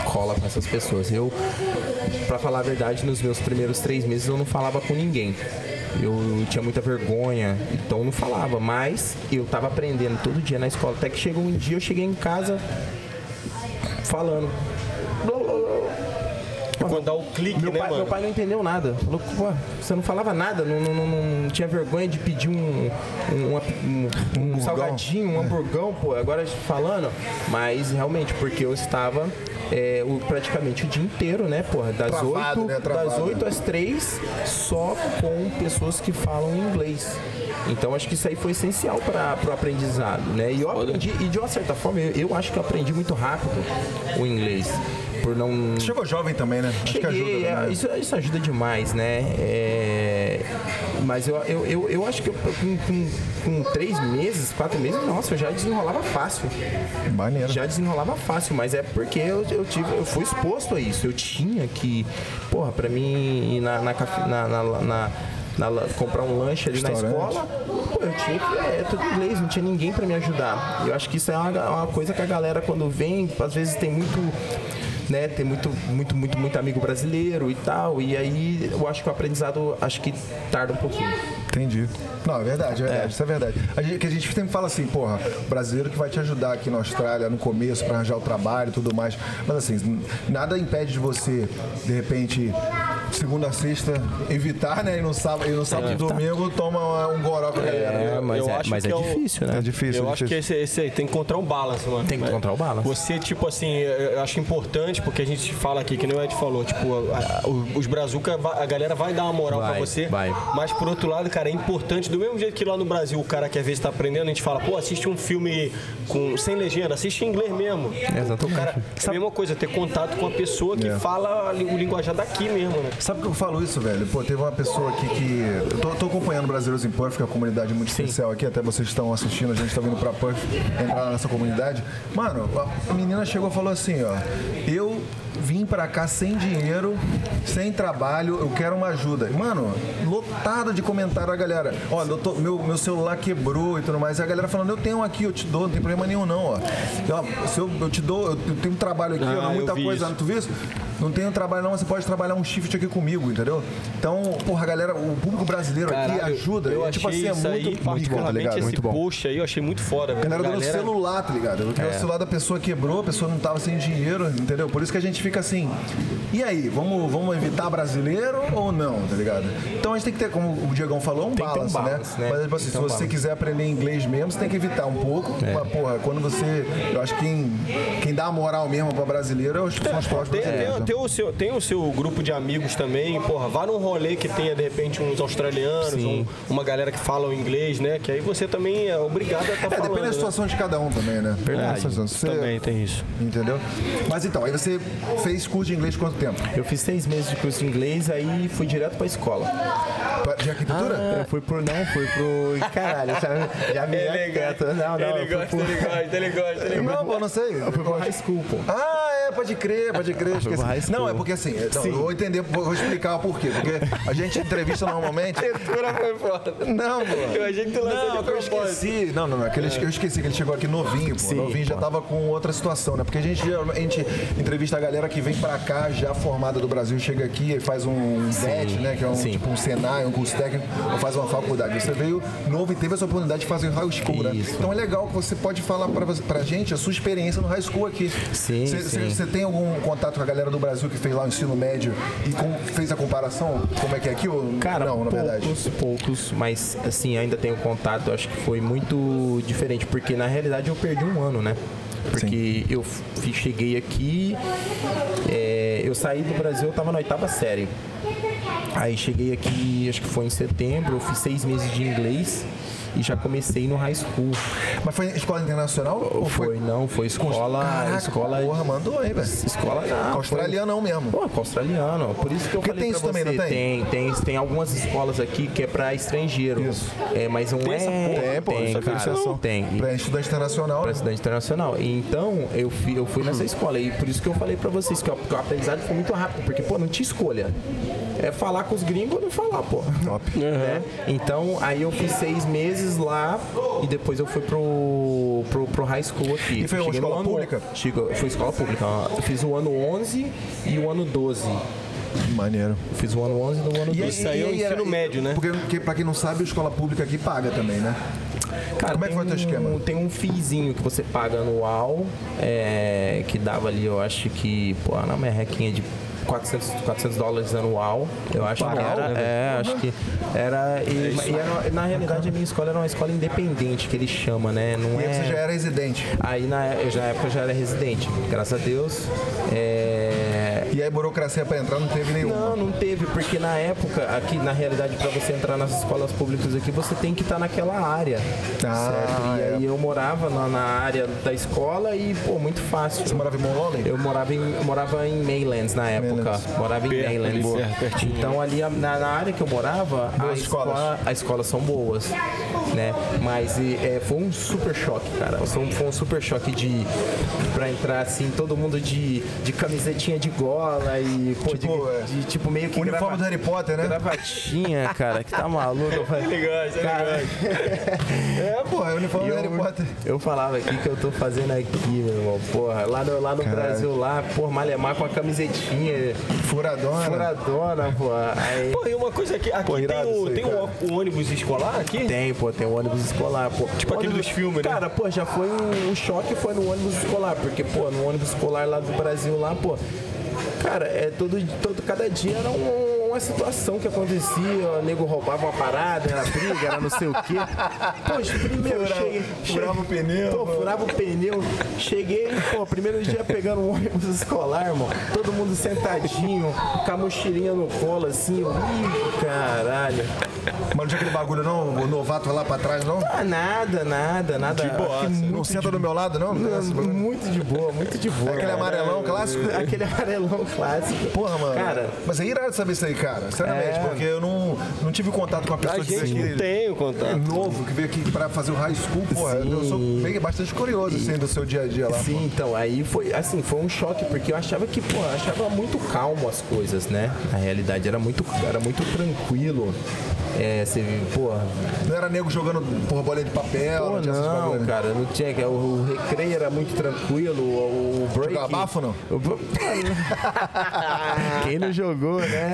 cola com essas pessoas. Eu, pra falar a verdade, nos meus primeiros três meses eu não falava com ninguém. Eu tinha muita vergonha, então eu não falava, mas eu tava aprendendo todo dia na escola. Até que chegou um dia, eu cheguei em casa falando. Quando dá o clique, Meu né, pai, mano? meu pai não entendeu nada. Falou, pô, você não falava nada, não, não, não- não tinha vergonha de pedir um, um, um- um salgadinho, um hamburgão, pô, agora falando. Mas realmente, porque eu estava é, o, praticamente o dia inteiro, né, porra? Das Travado, 8, né? Travado. das 8 às 3, só com pessoas que falam inglês. Então acho que isso aí foi essencial para o aprendizado, né? E eu aprendi, e de uma certa forma, eu, eu acho que eu aprendi muito rápido o inglês. Por não. Você chegou jovem também, né? Acho que ajuda é, isso, isso ajuda demais, né? É, mas eu, eu, eu, eu acho que eu, com, com, com três meses, quatro meses, nossa, eu já desenrolava fácil. Maneiro. Já desenrolava fácil, mas é porque eu, eu, tive, eu fui exposto a isso. Eu tinha que, porra, pra mim ir na, na, na, na, na- na comprar um lanche ali na escola, pô, eu tinha que. É, tudo inglês, não tinha ninguém pra me ajudar. Eu acho que isso é uma, uma coisa que a galera, quando vem, às vezes tem muito. Né, tem muito, muito, muito, muito amigo brasileiro e tal, e aí eu acho que o aprendizado acho que tarda um pouquinho. Entendi. Não, é verdade, é verdade, isso é verdade. A gente, que a gente sempre fala assim, porra, o brasileiro que vai te ajudar aqui na Austrália no começo pra arranjar o trabalho e tudo mais. Mas assim, nada impede de você, de repente, segunda a sexta, evitar, né? E no sábado, e no sábado e domingo toma um goró com a galera. É, mas eu é, acho mas que é é o- difícil, né? É difícil, eu é acho que difícil. esse, esse aí tem que encontrar um balance, mano. Tem que encontrar o balance. Você, tipo assim, eu acho importante, porque a gente fala aqui, que nem o Ed falou, tipo, a- a- o- os brazuca, a galera vai dar uma moral Vai, pra você. vai. Mas por outro lado, cara, é importante, do mesmo jeito que lá no Brasil o cara que às vezes tá aprendendo, a gente fala, pô, assiste um filme com, sem legenda, assiste em inglês mesmo. Exatamente. O cara, é a mesma coisa, ter contato com a pessoa que É. fala o linguajar daqui mesmo, né? Sabe que eu falo isso, velho? Pô, teve uma pessoa aqui que. Eu tô, tô acompanhando Brasileiros em Perth, que é uma comunidade muito especial aqui, até vocês estão assistindo, a gente tá vindo pra Perth entrar nessa comunidade. Mano, a menina chegou e falou assim, ó. Eu vim pra cá sem dinheiro, sem trabalho, eu quero uma ajuda. Mano, lotado de comentário a galera. Olha, eu tô- meu, meu celular quebrou e tudo mais. E a galera falando, eu tenho um aqui, eu te dou, não tem problema nenhum não, ó. E, ó, se eu, eu te dou, eu, eu tenho um trabalho aqui, Ah, eu muita vi coisa. isso. Tu viu isso? Não tenho trabalho não, você pode trabalhar um shift aqui comigo, entendeu? Então, porra, a galera, o público brasileiro aqui Caralho, ajuda. Eu é, achei tipo assim, é isso aí, muito, muito bom, tá ligado? esse Muito bom. post aí, eu achei muito foda, velho. A galera dando Galera- celular, tá ligado? O celular da pessoa quebrou, a pessoa não tava sem dinheiro, entendeu? Por isso que a gente fica assim. E aí, vamos, vamos evitar brasileiro ou não, tá ligado? Então a gente tem que ter, como o Diegão falou, um Tem que ter um balance, balance, né? né? Mas tipo assim, se que um você balance. quiser aprender inglês mesmo, você tem que evitar um pouco. Mas, porra, quando você. Eu acho que quem, quem dá a moral mesmo pra brasileiro é os- são os próprios Tem, tem- né? tem o seu, tem o seu grupo de amigos também, porra, vá num rolê que tenha, de repente, uns australianos, um- uma galera que fala o inglês, né? Que aí você também é obrigado a estar É, falando. depende da né? situação de cada um também, né? Verdade. Você- Também tem isso. Entendeu? Mas então, aí você fez curso de inglês quanto tempo? Eu fiz seis meses de curso de inglês, aí fui direto pra escola. Pra- De arquitetura? Eu fui pro. Não, fui pro. Caralho, já, já me Ele Não, não. ele gosta, pro- ele gosta, ele gosta, ele gosta. Não, pô, não sei. Eu fui pro high school, pô. Ah, é, pode crer, pode crer. esqueci. Não, é porque assim, não, eu vou entender, vou explicar o porquê. Porque a gente entrevista normalmente. Foi foda. Não, pô. Eu achei que tu lançou Não, de eu esqueci. Não, não, não. Aquele, Eu esqueci que ele chegou aqui novinho, pô. Sim, novinho já pô. tava com outra situação, né? Porque a gente, geralmente, a gente entrevista a galera que vem pra cá já formada do Brasil, chega aqui e faz um VET, né? Que é um sim. tipo um Senai, um curso técnico, ou faz uma faculdade. Você veio novo e teve essa oportunidade de fazer high school, né? Então é legal que você pode falar pra, pra gente a sua experiência no high school aqui. Sim, Você- sim. Você tem algum contato com a galera do Brasil que fez lá o ensino médio e com- fez a comparação? Como é que é aqui ou Cara, não, na verdade? poucos, poucos, mas assim, ainda tenho contato, acho que foi muito diferente, porque na realidade eu perdi um ano, né? Porque eu f- cheguei aqui, é, eu saí do Brasil, eu tava na oitava série. Aí cheguei aqui, acho que foi em setembro, eu fiz seis meses de inglês e já comecei no high school. Mas foi escola internacional ou foi? Foi, não, foi escola. Caraca, escola porra, mandou aí, velho. Escola não. Com australiano não mesmo. Pô, com australiano. Por isso que eu Porque falei tem pra isso também, você, não tem? Tem, tem, tem algumas escolas aqui que é pra estrangeiro. Isso. É, mas não é. essa porra? Tem, pô, tem, essa cara, diferenciação. tem. Pra estudante internacional. Pra né? estudante internacional. E Então, eu fui, eu fui nessa escola. E por isso que eu falei pra vocês que o aprendizado foi muito rápido. Porque, pô, não tinha escolha. É falar com os gringos ou não falar, pô. Top. Né? Então, aí eu fiz seis meses lá e depois eu fui pro, pro, pro high school aqui. E foi uma escola ano- pública? Foi escola pública. Eu fiz o ano 11 e o ano 12. Maneiro. Eu fiz o ano 11 e o ano 12. Isso aí é o ensino era- médio, né? Porque, porque, pra quem não sabe, a escola pública aqui paga também, né? Cara, Como é que tem foi o teu um- esquema? Tem um fizinho que você paga anual, é, que dava ali, eu acho que, pô, na merrequinha de 400, 400 dólares anual. Eu acho que era. né, É, acho que era. E, e era- na realidade, a minha escola era uma escola independente, que ele chama, né? Não E é... você já era residente. Aí na, eu já, na época eu já era residente, graças a Deus. É, E aí burocracia pra entrar não teve nenhuma. Não, não teve, porque na época, aqui na realidade, para você entrar nas escolas públicas aqui, você tem que estar naquela área. Ah, certo? E é. aí eu morava na, na área da escola e, pô, muito fácil. Você morava em Monlollen? Eu morava em, eu morava em Maylands na época. Maylands. Morava em Perto Maylands. ali. Então ali na, na área que eu morava, a Boas escola, escolas. as escolas são boas, né? Mas e, é, foi um super choque, cara. Foi um, foi um super choque de pra entrar assim, todo mundo de, de camisetinha de gola e pô, Tipo, é. de, de, tipo meio que Uniforme grava- do Harry Potter, né? gravatinha, cara, que tá maluco. Eu falei, Legal, isso é cara, É, porra, é o uniforme do Harry Potter. eu falava aqui que eu tô fazendo aqui, meu irmão. Porra, lá no, lá no Brasil, lá, porra, Malemar com a camisetinha Furadona. furadona, porra. Aí Pô, e uma coisa aqui, aqui Pô, tem, o, aí, tem cara. o, o ônibus escolar aqui? tem, pô, tem o ônibus escolar, pô. Tipo aquele dos filmes, né? Cara, pô, já foi um, um choque, foi no ônibus escolar, porque, pô, no ônibus escolar lá do Brasil, lá, pô, cara, é todo, todo cada dia era um- uma situação que acontecia, o nego roubava uma parada, era briga, era não sei o quê. Poxa, primeiro Furava- cheguei. furava o pneu, Pô, pô. furava o pneu. Cheguei, pô, primeiro dia pegando um ônibus escolar, irmão. Todo mundo sentadinho, com a mochilinha no colo, assim. eu, Ih, caralho. Mas não tinha aquele bagulho não, o novato lá pra trás, não? Ah, nada, nada, nada. De boa, não senta de- do meu lado, não? Não, muito de boa, muito de boa. Aquele amarelão clássico? Aquele amarelão clássico. Porra, mano. Cara, Mas é irado saber isso aí, cara. Seriamente, É. porque eu não, não tive contato com a A pessoa que gente veio aqui. tem o É contato. novo, que veio aqui pra fazer o high school, porra. Eu sou bem, bastante curioso, assim, do seu dia a dia lá. Sim, então, aí foi assim, foi um choque, porque eu achava que, pô, achava muito calmo as coisas, né? Na realidade, era muito, era muito tranquilo. É, você, pô, Não era nego jogando porra, bolinha de papel, pô, não tinha não, né? cara, não tinha, o, o recreio era muito tranquilo, o, o break... Jogava bafo, não? O Quem não jogou, né?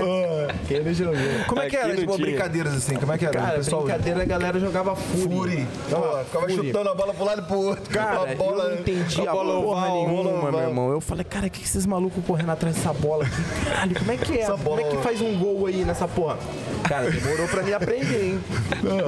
Quem não jogou? Como é que era, tipo, tinha. brincadeiras assim? Como é que era? Cara, o pessoal brincadeira, a galera jogava Fury. Fury. Ó, Pô, ficava Fury. chutando a bola pro lado e pro outro. Cara, a bola, eu não entendi a bola porra oval, nenhuma, bola meu irmão. Eu falei, cara, que que esses malucos correndo atrás dessa bola aqui? Caralho, como é que é? Essa Como é bola- que faz um gol aí nessa porra? Cara, demorou pra mim aprender, hein?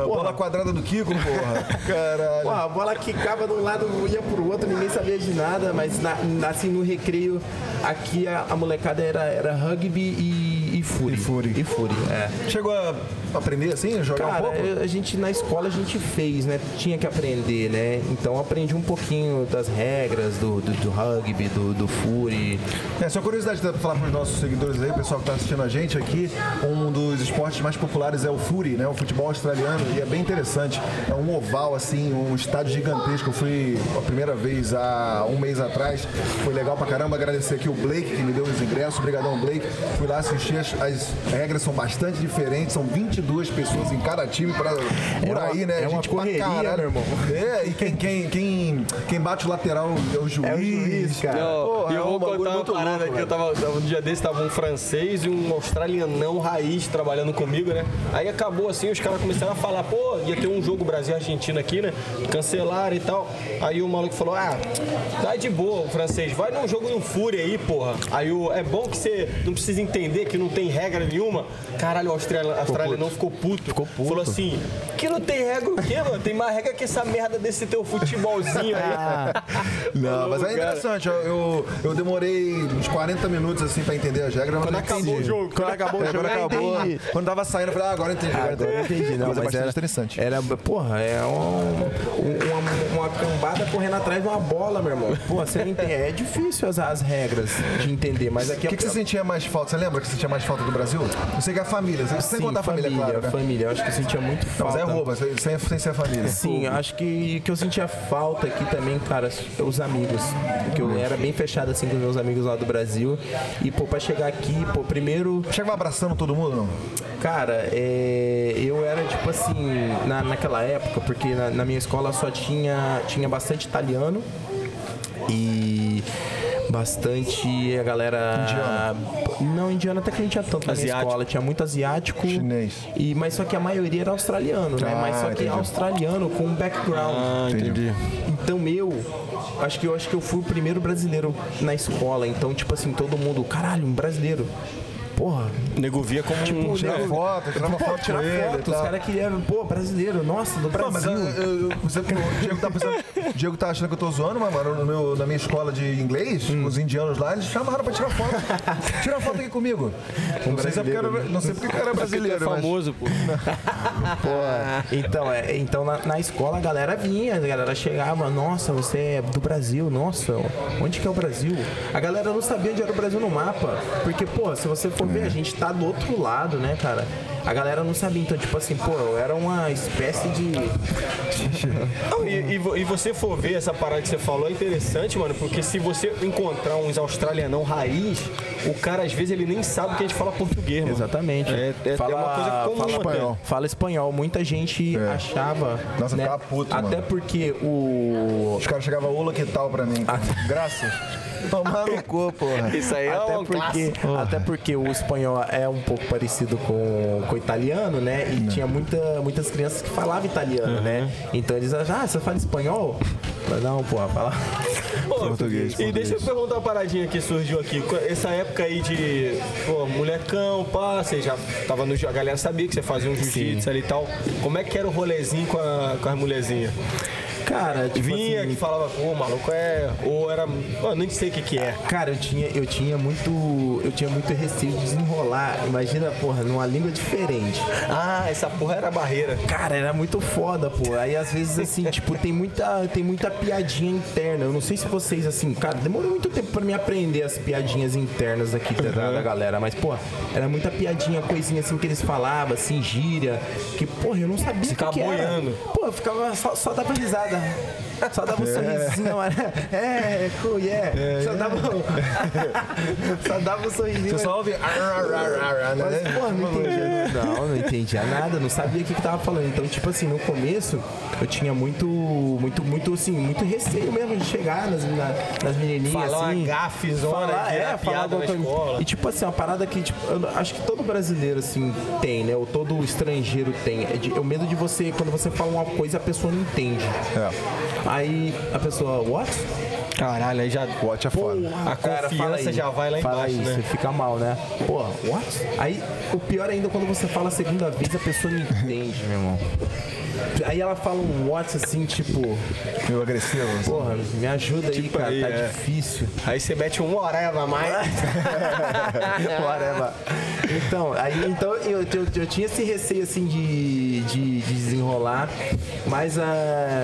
Bola quadrada do Kiko, porra. Caralho. Pô, a bola quicava de um lado, ia pro outro, ninguém sabia de nada, mas na- assim, no recreio, aqui a, a molecada era, era rugby e, e Fury. E. E Fury, é. Chegou a aprender assim, jogar Cara, um pouco? a gente na escola a gente fez, né? Tinha que aprender, né? Então aprendi um pouquinho das regras do, do, do rugby, do, do Fury. É, só curiosidade pra falar para os nossos seguidores aí, o pessoal que está assistindo a gente aqui, um dos esportes mais populares é o Fury, né? O futebol australiano, e é bem interessante. É um oval, assim, um estádio gigantesco. Eu fui a primeira vez há um mês atrás, foi legal pra caramba. Agradecer aqui o Blake, que me deu os ingressos. Obrigadão, Blake. Fui lá assistir, as, as regras são bastante diferentes, são 22 pessoas em cada time pra, por uma- aí, né? é uma correria, caralho. meu irmão. É, e quem, quem, quem, quem bate o lateral é o juiz. É o juiz, cara. Não, Porra, e é eu um vou contar uma parada louco, que eu tava, tava- um dia desse tava um francês e um australianão raiz trabalhando comigo, né? Aí acabou assim, os caras começaram a falar, pô, ia ter um jogo Brasil-Argentina aqui, né? Cancelaram e tal. Aí o maluco falou, ah, tá de boa, o francês, vai num jogo no Fúria aí, porra. Aí o, é bom que você não precisa entender que não tem regra nenhuma. Caralho, o australiano, australianão ficou puto. Ficou puto. Falou assim, que não tem regra o quê, mano? Tem mais regra que essa merda desse teu futebolzinho aí. Não, mas é interessante. Eu, eu, eu demorei uns 40 minutos assim pra entender as regras. mas Quando acabou entendi. o jogo. Quando acabou o É, jogo, quando acabou, entendi. quando tava saindo, eu falei, ah, agora eu entendi. Agora, Agora eu entendi, não, mas, é mas bastante era, interessante. era, porra, é um, correndo atrás de uma bola, meu irmão. Porra, você não entende. É difícil as, as regras de entender, mas aqui O que, que você sentia mais falta? Você lembra que você sentia mais falta do Brasil? Eu sei que é a família. Você Sim, contar a família, claro. Né? família. Eu acho que eu sentia muito Não, mas falta. é rouba, sem, sem, ser a família. Sim, eu acho que, que eu sentia falta aqui também, cara, os amigos. Porque eu era bem fechado assim com os meus amigos lá do Brasil. E, pô, pra chegar aqui, pô, primeiro Chegava abraçando todo mundo, não? Cara, é, eu era tipo assim, na, naquela época, porque na, na minha escola só tinha, tinha bastante italiano e Bastante a galera. Indiana. Não, indiana até que a gente tinha tanto na Asiático. escola. Tinha muito asiático. Chinês. E, mas só que a maioria era australiano, né? Ah, mas só que entendi. australiano com background. Ah, entendi. Então eu acho que eu acho que eu fui o primeiro brasileiro na escola. Então, tipo assim, todo mundo, caralho, um brasileiro. Porra, Nego via como um... Tirar foto, tirar uma pô, foto tirar com ele. e foto, os tal. caras queriam, pô, brasileiro, nossa, do Não, mas Brasil. eu, eu, eu- você, o Diego tá pensando, o Diego tá achando que eu tô zoando, mas, mano, no meu, na minha escola de inglês, Hum. os indianos lá, eles chamaram pra tirar foto. Tira foto aqui comigo. não, sei se é porque era, não sei porque era Ele é brasileiro, mas... famoso, pô. Então, é, então na, na escola a galera vinha, a galera chegava, nossa, você é do Brasil, nossa, onde que é o Brasil? A galera não sabia onde era o Brasil no mapa, porque, pô, se você for ver, a gente tá do outro lado, né, cara? A galera não sabia, então, tipo assim, pô, eu era uma espécie de. Não, e, e e você for ver essa parada que você falou, é interessante, mano, porque se você encontrar uns australianão raiz, o cara às vezes ele nem sabe que a gente fala português, mano. Exatamente. É, é, é uma coisa comum fala até. espanhol. Fala espanhol. Muita gente É. achava. Nossa, né, ficava puto, Até mano. porque o. Os caras chegavam, ola que tal pra mim. Graças. Tomar no cu, porra. Isso aí é Até um porque, clássico. até porque o espanhol é um pouco parecido com, com o italiano, né? E tinha muita, muitas crianças que falavam italiano, né? Então eles achavam, ah, você fala espanhol? Não, porra, fala. Português, E português. deixa eu perguntar uma paradinha que surgiu aqui. Essa época aí de, pô, molecão, pá, você já tava no. A galera sabia que você fazia um jiu-jitsu ali e tal. Como é que era o rolezinho com, a, com as mulherzinhas? Cara, tipo Vinha assim, que falava, pô, maluco é. Ou era. Pô, nem sei o que que é. Cara, eu tinha, eu tinha muito. Eu tinha muito receio de desenrolar. Imagina, porra, numa língua diferente. Ah, essa porra era barreira. Cara, era muito foda, pô. Aí às vezes assim, tipo, tem muita, tem muita piadinha interna. Eu não sei se vocês, assim, cara, demorou muito tempo pra me aprender as piadinhas internas aqui da, da galera. Mas, pô, era muita piadinha, coisinha assim que eles falavam, assim, gíria. Que, porra, eu não sabia o que, ficava boiando. Pô, eu ficava, só, só dava risada. the Só dava um sorrisinho, mano. É, cool, yeah. Só dava um... Só dava um sorrisinho. Você só ouve... ar, ar, ar, ar, ar, né? Mas, porra, não entendia. Não, não entendia nada, não sabia o que, que tava falando. Então, tipo assim, no começo eu tinha muito, muito, muito, assim, muito receio mesmo de chegar nas, na- nas menininhas, Falar assim. gafezona, falar, virar é, falar na escola. E tipo assim, uma parada que tipo, eu acho que todo brasileiro, assim, tem, né? Ou todo estrangeiro tem. É, de- é o medo de você, quando você fala uma coisa, a pessoa não entende. É. Aí a pessoa, what? Caralho, aí já. Watch é foda. A Cara, confiança já vai lá Fala embaixo, aí, né? Você fica mal, né? Porra, what? Aí, o pior ainda é quando você fala a segunda vez, a pessoa não entende, meu irmão. Aí ela fala um what assim, tipo, Meio agressivo. assim. porra, me ajuda aí, Tipo cara, aí, tá é. difícil. Aí você mete um oreva a mais. Whatever. Então, aí então eu, eu, eu tinha esse receio assim de, de, de desenrolar, mas a.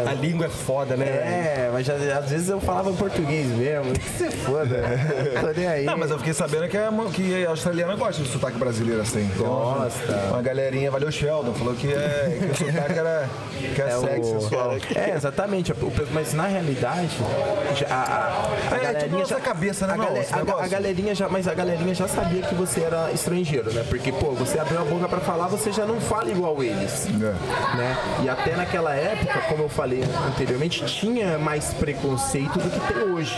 A língua é foda, né? É, mas já- às vezes eu falava português mesmo. Que você foda. Tô nem aí. Não, mas eu fiquei sabendo que, é, que a australiana gosta de sotaque brasileiro assim. Uma- Gosta. Uma galerinha, valeu Sheldon, falou que, é, que o sotaque era que é, É, sexy, o- sensual. é, exatamente. Mas na realidade, já, a, a, a É, tipo galerinha já, cabeça, né, a, a, a galerinha já, mas a galerinha já sabia que você era estrangeiro, né? Porque pô, você abriu a boca pra falar, você já não fala igual eles, É. né? E até naquela época, como eu falei anteriormente, tinha mais preconceito do que tem hoje.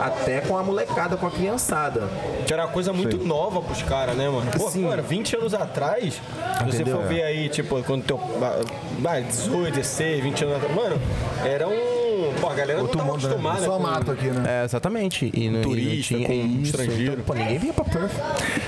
Até com a molecada, com a criançada. Que era uma coisa muito nova pros caras, né, mano? Pô, Sim. mano, 20 anos atrás, se você for ver aí, tipo, quando teu. Vai, 18, 16, 20 anos atrás. Mano, era um. Pô, a galera Outro não tava mundo, né? acostumada. Só com- mato aqui, né? É, exatamente. E não, Turista, e não com isso, estrangeiro. Então, pô, ninguém vinha pra Perth.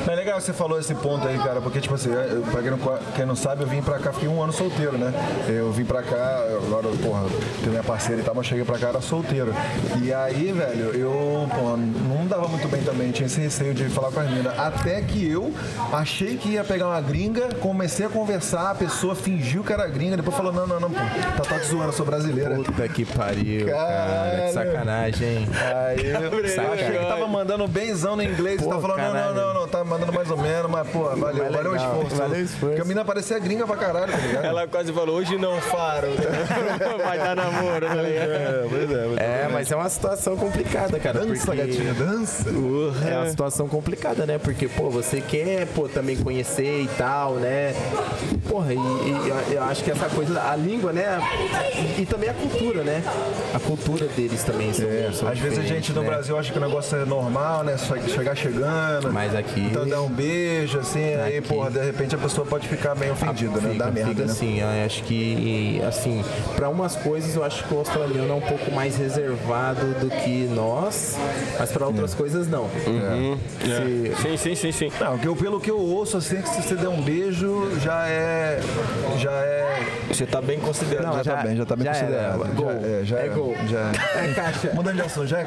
É legal que você falou esse ponto aí, cara, porque, tipo assim, eu- pra quem não, quem não sabe, eu vim pra cá, fiquei um ano solteiro, né? Eu vim pra cá, agora, porra, tenho minha parceira e tal, mas cheguei pra cá, era solteiro. E aí, velho, eu, porra, não dava muito bem também, tinha esse receio de falar com as meninas. Até que eu achei que ia pegar uma gringa, comecei a conversar, a pessoa fingiu que era gringa, depois falou, não, não, não, pô, tá, tá te zoando, eu sou brasileira. Puta que pariu, cara. Caralho. Que sacanagem, hein? Aí eu Sacanagem. achei que tava mandando benzão no inglês e tava falando, não, caralho. não, não, não, tá mandando mais ou menos, mas, pô, valeu, valeu o esforço. valeu o esforço. Porque a menina parecia gringa pra caralho, tá ligado? Ela quase falou, hoje não faro. Vai dar namoro, tá ligado? É, pois é. Mas... É, mas é uma situação complicada, cara. Dança, porque... gatinha, dança. É uma situação complicada, né? Porque, pô, você quer, pô, também conhecer e tal, né? Porra, e, e eu- eu acho que essa coisa, a língua, né? E também a cultura, né? A cultura deles também são, É, são às vezes a gente no né? Brasil acha que o negócio é normal, né? Só Chegar chegando. Mas aqui- Então dá um beijo, assim, aí, Aqui- porra, de repente a pessoa pode ficar bem ofendida, né? Fica, Dá merda, fica né? assim, eu acho que, assim, para umas coisas eu acho que o australiano é um pouco mais reservado do que nós, mas para outras coisas não. Se- Sim, sim, sim, sim. Não, que eu, pelo que eu ouço, assim, que se você der um beijo, já é. Já é. Você tá bem considerado. Não, já, já- tá bem, já tá bem já considerado. era. Gol. Já, é, já É gol. Já é. É caixa. Mudando de assunto, já é.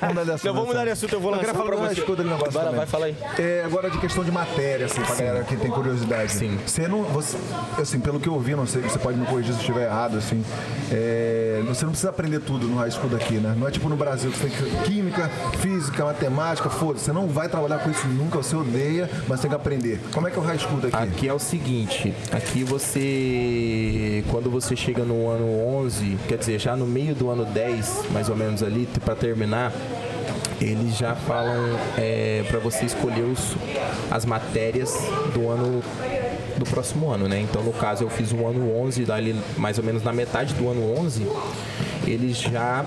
Vamos mudar de assunto. Não, vamos mudar de assunto, eu vou lançar queria falar pra você. escuta negócio Vai também. vai, fala aí. É, agora de questão de matéria, assim, pra galera que tem curiosidade. Sim. Você não. Você, assim, pelo que eu ouvi, não sei, você pode me corrigir se eu estiver errado, assim. é, você não precisa aprender tudo no high school daqui, né? Não é tipo no Brasil, que você tem que- química, física, matemática, foda-se. Você não vai trabalhar com isso nunca, você odeia, mas tem que aprender. Como é que é o high school daqui? Aqui é o seguinte, aqui você, quando você chega no ano 11, quer dizer, já no meio do ano 10, mais ou menos ali, para terminar, eles já falam é, para você escolher os, as matérias do ano do próximo ano, né? Então, no caso, eu fiz o ano 11, dali mais ou menos na metade do ano 11, eles já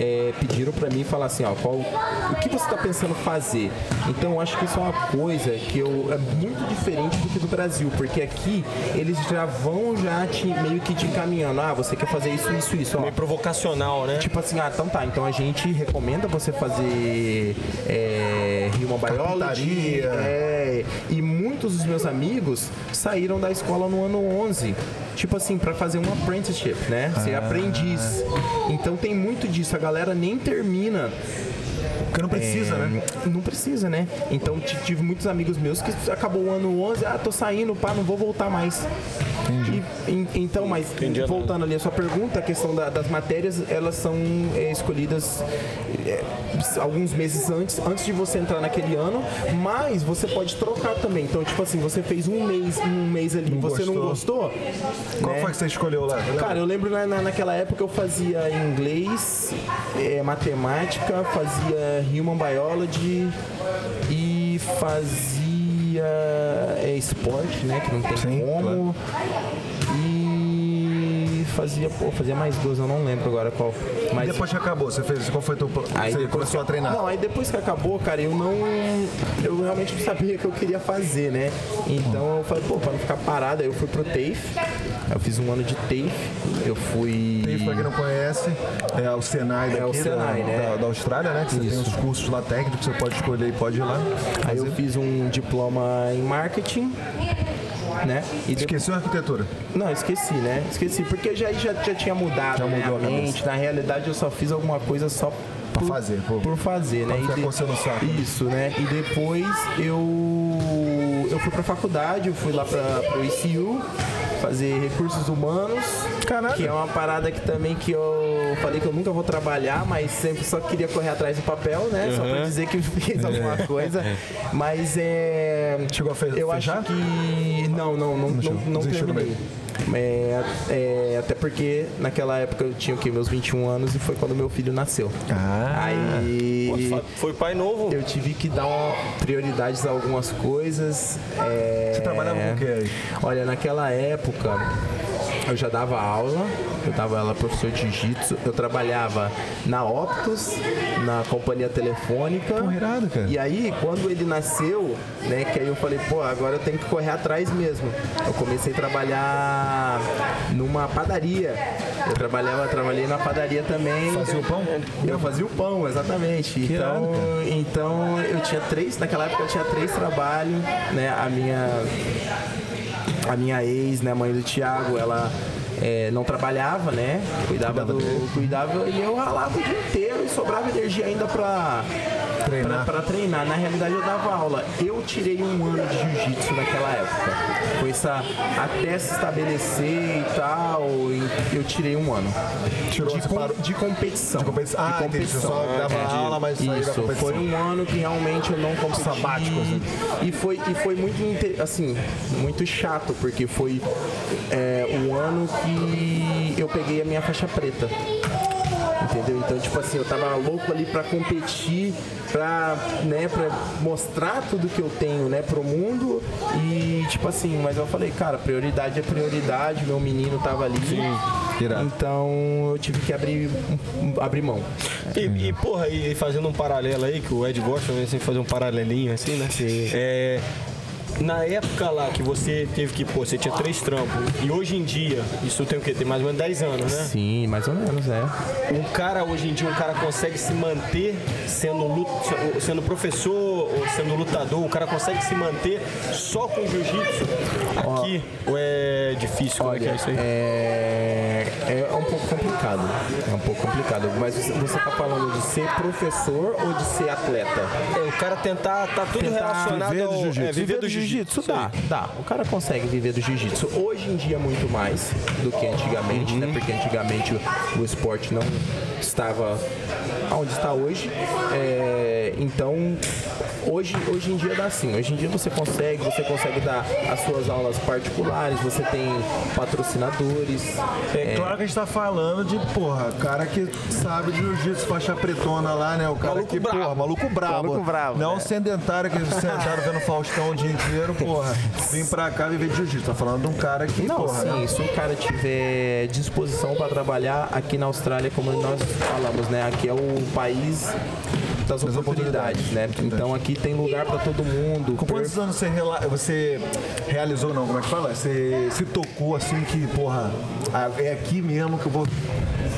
é, pediram para mim falar assim, ó, qual, o que você está pensando fazer? Então, eu acho que isso é uma coisa que eu, é muito diferente do que do Brasil, porque aqui eles já vão já te, meio que te encaminhando, ah, você quer fazer isso, isso, isso, ó. Meio provocacional, né? Tipo assim, ah, então tá, então a gente recomenda você fazer é, Human Biology. Carpintaria. É, e muitos dos meus amigos saíram da escola no ano 11. Tipo assim, pra fazer um apprenticeship, né? Ser aprendiz. Então tem muito disso. A galera nem termina Porque não precisa, né? é, Não precisa, né? Então tive muitos amigos meus que acabou o ano 11, ah, tô saindo, pá, não vou voltar mais. E, en- então, mas Entendi, voltando ali a sua pergunta, a questão da- das matérias, elas são é, escolhidas é, alguns meses antes, antes de você entrar naquele ano, mas você pode trocar também. Então, tipo assim, você fez um mês, um mês ali, você não gostou? Qual né? foi que você escolheu lá? Lembra? Cara, eu lembro na, na- naquela época eu fazia inglês, é, matemática, fazia human biology e fazia é, esporte, né? Que não tem Sim, como. E fazia, pô, fazia mais duas, eu não lembro agora qual. Mas Depois que acabou, você fez. Qual foi teu? Aí Você começou a que- treinar? Não, aí depois que acabou, cara, eu não. Eu realmente não sabia o que eu queria fazer, né? Então eu falei, pô, pra não ficar parado, aí eu fui pro TAFE. Eu fiz um ano de TAFE. Eu fui. TAFE, pra quem não conhece, é o Senai daqui É o Senai, da, né? da, da Austrália, né? Que você tem Isso. os cursos lá técnicos que você pode escolher e pode ir lá. Aí eu fiz um diploma em marketing, né? E Esqueceu a arquitetura? não, esqueci, né? Esqueci, porque já, já, já tinha mudado Já né, a mente. Na realidade, eu só fiz alguma coisa só por, fazer, pô. por fazer, né? Pra ficar de-. Isso, né? E depois eu eu fui pra faculdade, eu fui lá pra, pro ICU fazer recursos humanos. Caralho. Que é uma parada que também que eu falei que eu nunca vou trabalhar, mas sempre só queria correr atrás do papel, né? Só pra dizer que fiz alguma coisa. Mas é. Chegou a fe- Eu fechar? acho que. Não, não, não, não, não Desistiu no terminei. É, é, até porque naquela época eu tinha o quê? Meus 21 anos e foi quando meu filho nasceu. Ah. Aí. Pô, Foi pai novo. Eu tive que dar uma prioridades a algumas coisas. é, Você trabalhava com o quê aí? Olha, naquela época eu já dava aula, eu dava aula professor de jiu-jitsu, eu trabalhava na Optus, na companhia telefônica. Pô, irado, cara. E aí, quando ele nasceu, né, que aí eu falei, pô, agora eu tenho que correr atrás mesmo. Eu comecei a trabalhar numa padaria. Eu trabalhava, trabalhei na padaria também. Fazia o pão? Eu fazia o pão, exatamente. Que irado, então, cara. então eu tinha três, naquela época eu tinha três trabalhos, né? A minha a minha ex, né, mãe do Thiago, ela é, não trabalhava, né? Cuidava do. Cuidava e eu ralava o dia inteiro e sobrava energia ainda pra Treinar. Pra, pra treinar. Na realidade eu dava aula. Eu tirei um ano de jiu-jitsu naquela época. Foi essa. Até se estabelecer e tal, e eu tirei um ano. Tirou, de, com- de competição. De competição. Ah, de entendi. Você só competição. dava É, aula, mas Isso, competição. foi um ano que realmente eu não competi. Sabático, assim. E foi, e foi muito, assim, muito chato, porque foi é, o ano que eu peguei a minha faixa preta. Entendeu? Então, tipo assim, eu tava louco ali pra competir, pra, né, pra mostrar tudo que eu tenho, né, pro mundo. E, tipo assim, mas eu falei, cara, prioridade é prioridade, meu menino tava ali. Irado. Então eu tive que abrir, abrir mão. E, e, porra, e fazendo um paralelo aí, que o Ed gosta, né? Sempre fazer um paralelinho assim, né? É. Na época lá que você teve que, pô, você tinha três trampos, e hoje em dia, isso tem o quê? Tem mais ou menos 10 anos, né? Sim, mais ou menos, é. Um cara, hoje em dia, um cara consegue se manter sendo, lu- sendo professor ou sendo lutador, o cara consegue se manter só com jiu-jitsu aqui? Ou é difícil? Como é que é isso aí? É, é um pouco complicado. É um pouco complicado. Mas você, você tá falando de ser professor ou de ser atleta? É, o cara tentar, tá tudo Tentar relacionado viver do ao jiu-jitsu. é, viver do jiu-jitsu. dá, dá. O cara consegue viver do jiu-jitsu. Hoje em dia, muito mais do que antigamente, né? Porque antigamente o, o esporte não estava onde está hoje. É, então, hoje, hoje em dia dá sim. Hoje em dia você consegue, você consegue dar as suas aulas particulares, você tem patrocinadores. É claro que a gente tá falando de, porra, cara que sabe de jiu-jitsu, faixa pretona lá, né? O cara Maluco que, brabo. porra, maluco brabo. Maluco brabo, Não é. um sedentário que sentaram vendo Faustão o dia inteiro, porra. Vim pra cá viver de jiu-jitsu. Tá falando de um cara que, Não, porra. sim, se o cara tiver disposição para trabalhar aqui na Austrália, como nós falamos, né? Aqui é o país das Das oportunidades, né? Então aqui tem lugar para todo mundo. Com quantos anos você, rela- você realizou, não, como é que fala? Você se tocou assim que, porra, é aqui mesmo que eu vou,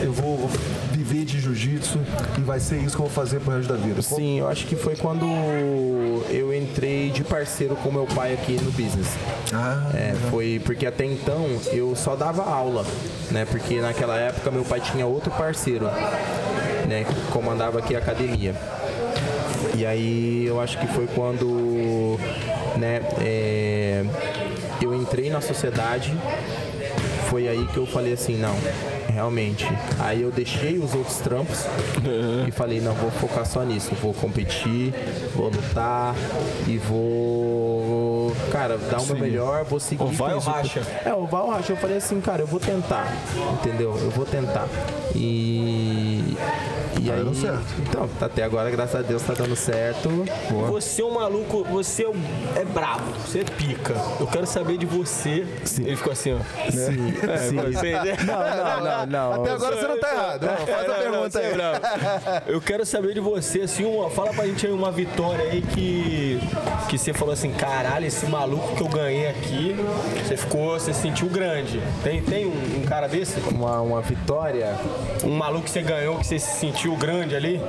eu vou viver de jiu-jitsu e vai ser isso que eu vou fazer pro resto da vida. Sim, eu acho que foi quando eu entrei de parceiro com meu pai aqui no business. Ah, É, foi porque até então eu só dava aula, né? Porque naquela época meu pai tinha outro parceiro, né? Que comandava aqui a academia. E aí eu acho que foi quando, né? é, eu entrei na sociedade. Foi aí que eu falei assim, não, realmente. Aí eu deixei os outros trampos e falei, não, vou focar só nisso. Vou competir, vou lutar e vou, cara, dar o meu melhor, vou seguir. Ou vai com ou racha. É, o vai ou racha. Eu falei assim, cara, eu vou tentar, entendeu? Eu vou tentar. E. E aí, dando certo. então, até agora, graças a Deus, tá dando certo. Você é um maluco, você é, é brabo, você é pica. Eu quero saber de você. Ele ficou assim, ó. Sim, sim. Você, né? Não, não, não, não. Até agora você não tá errado. Não, faz a É, não, não, pergunta é aí. Eu quero saber de você, assim, uma, fala pra gente aí uma vitória aí que, que você falou assim, caralho, esse maluco que eu ganhei aqui, você ficou, você se sentiu grande. Tem, tem um, um cara desse? Uma, uma vitória. Um maluco que você ganhou, que você se sentiu grande ali?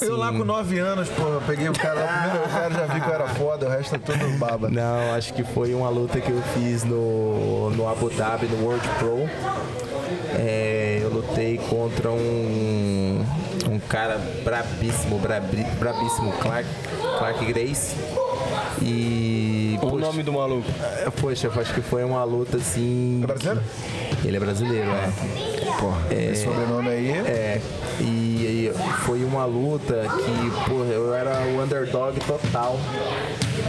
Eu lá com 9 anos, pô, eu peguei o cara, o cara já vi que eu era foda, o resto é tudo baba. Não, acho que foi uma luta que eu fiz no, no Abu Dhabi, no World Pro. É, eu lutei contra um, um cara brabíssimo, brabi- brabíssimo, Clark, Clark Grace. E. O poxa, nome do maluco. é, Poxa, eu acho que foi uma luta assim. É brasileiro? Ele é brasileiro, é. Porra, esse sobrenome aí. É, e, e foi uma luta que, porra, eu era o underdog total.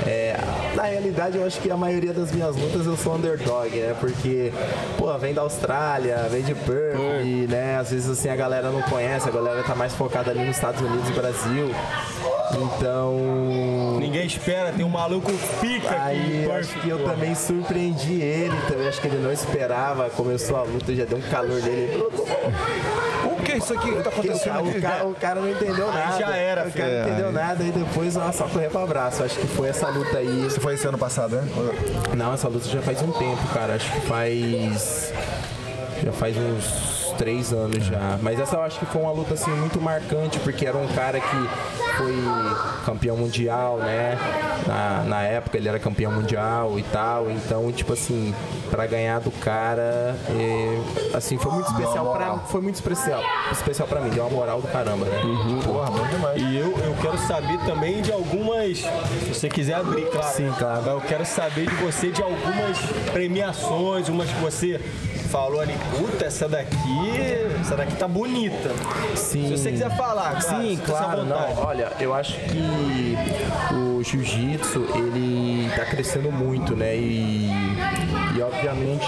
É, na realidade, eu acho que a maioria das minhas lutas eu sou underdog, né? Porque, pô, vem da Austrália, vem de Perth, e, né? Às vezes, assim, a galera não conhece, a galera tá mais focada ali nos Estados Unidos e Brasil. Então... Ninguém espera, tem um maluco pica. Aí eu acho que eu também surpreendi ele, também acho que ele não esperava. Começou a luta, já deu um calor nele. O que é isso aqui que tá acontecendo cara, o cara- o cara não entendeu nada. já era, O cara não entendeu É, nada e depois ó, só correr pro abraço. Acho que foi essa luta aí. Você foi esse ano passado, né? Não, essa luta já faz um tempo, cara. Acho que faz. Já faz uns três anos já. Mas essa eu acho que foi uma luta assim muito marcante, porque era um cara que foi campeão mundial, né? Na, na época ele era campeão mundial e tal. Então, tipo assim, pra ganhar do cara, é, assim, foi muito especial pra, foi muito especial. Especial pra mim, deu uma moral do caramba, né? Porra, bom demais. E eu, eu quero saber também de algumas. Se você quiser abrir, claro. Sim, claro. Eu quero saber de você de algumas premiações, umas que você falou ali, puta, essa daqui. Essa daqui tá bonita. Sim. Se você quiser falar, claro, Sim, claro, não. Olha, eu acho que o jiu-jitsu, ele tá crescendo muito, né? E, e obviamente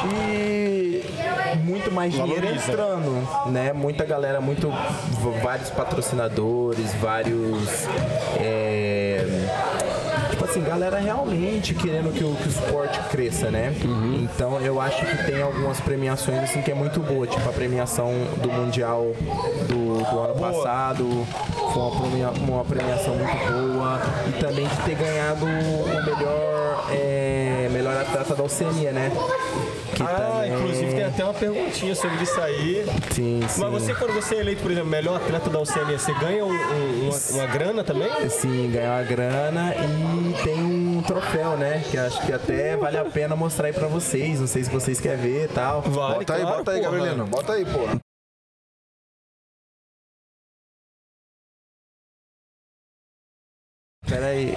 muito mais dinheiro Valoriza. entrando, né? Muita galera, muito vários patrocinadores, vários é, assim, galera realmente querendo que o, que o esporte cresça, né? Então eu acho que tem algumas premiações assim que é muito boa, tipo a premiação do Mundial do, do ano passado, foi uma, premia- uma premiação muito boa. E também de ter ganhado o melhor, é, melhor atleta da Oceania, né? Que Ah, também- inclusive tem até uma perguntinha sobre isso aí. Sim, sim. Mas você, quando você é eleito, por exemplo, melhor atleta da Oceania, você ganha um- um- uma, uma grana também? Sim, ganhou a grana e tem um troféu, né? Que acho que até vale a pena mostrar aí pra vocês. Não sei se vocês querem ver e tal. Vale, Bota aí, claro, bota aí. Gabrielino. Bota aí, pô. Pera aí.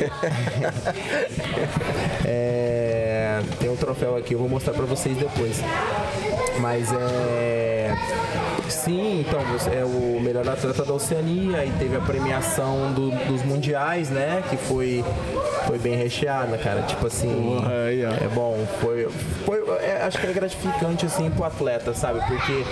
Tem um troféu aqui, eu vou mostrar pra vocês depois. Mas é. Sim, então, é o melhor atleta da Oceania e teve a premiação do- dos mundiais, né? Que foi, foi bem recheada, cara. Tipo assim. É bom, foi. foi é, acho que é gratificante, assim, pro atleta, sabe? Porque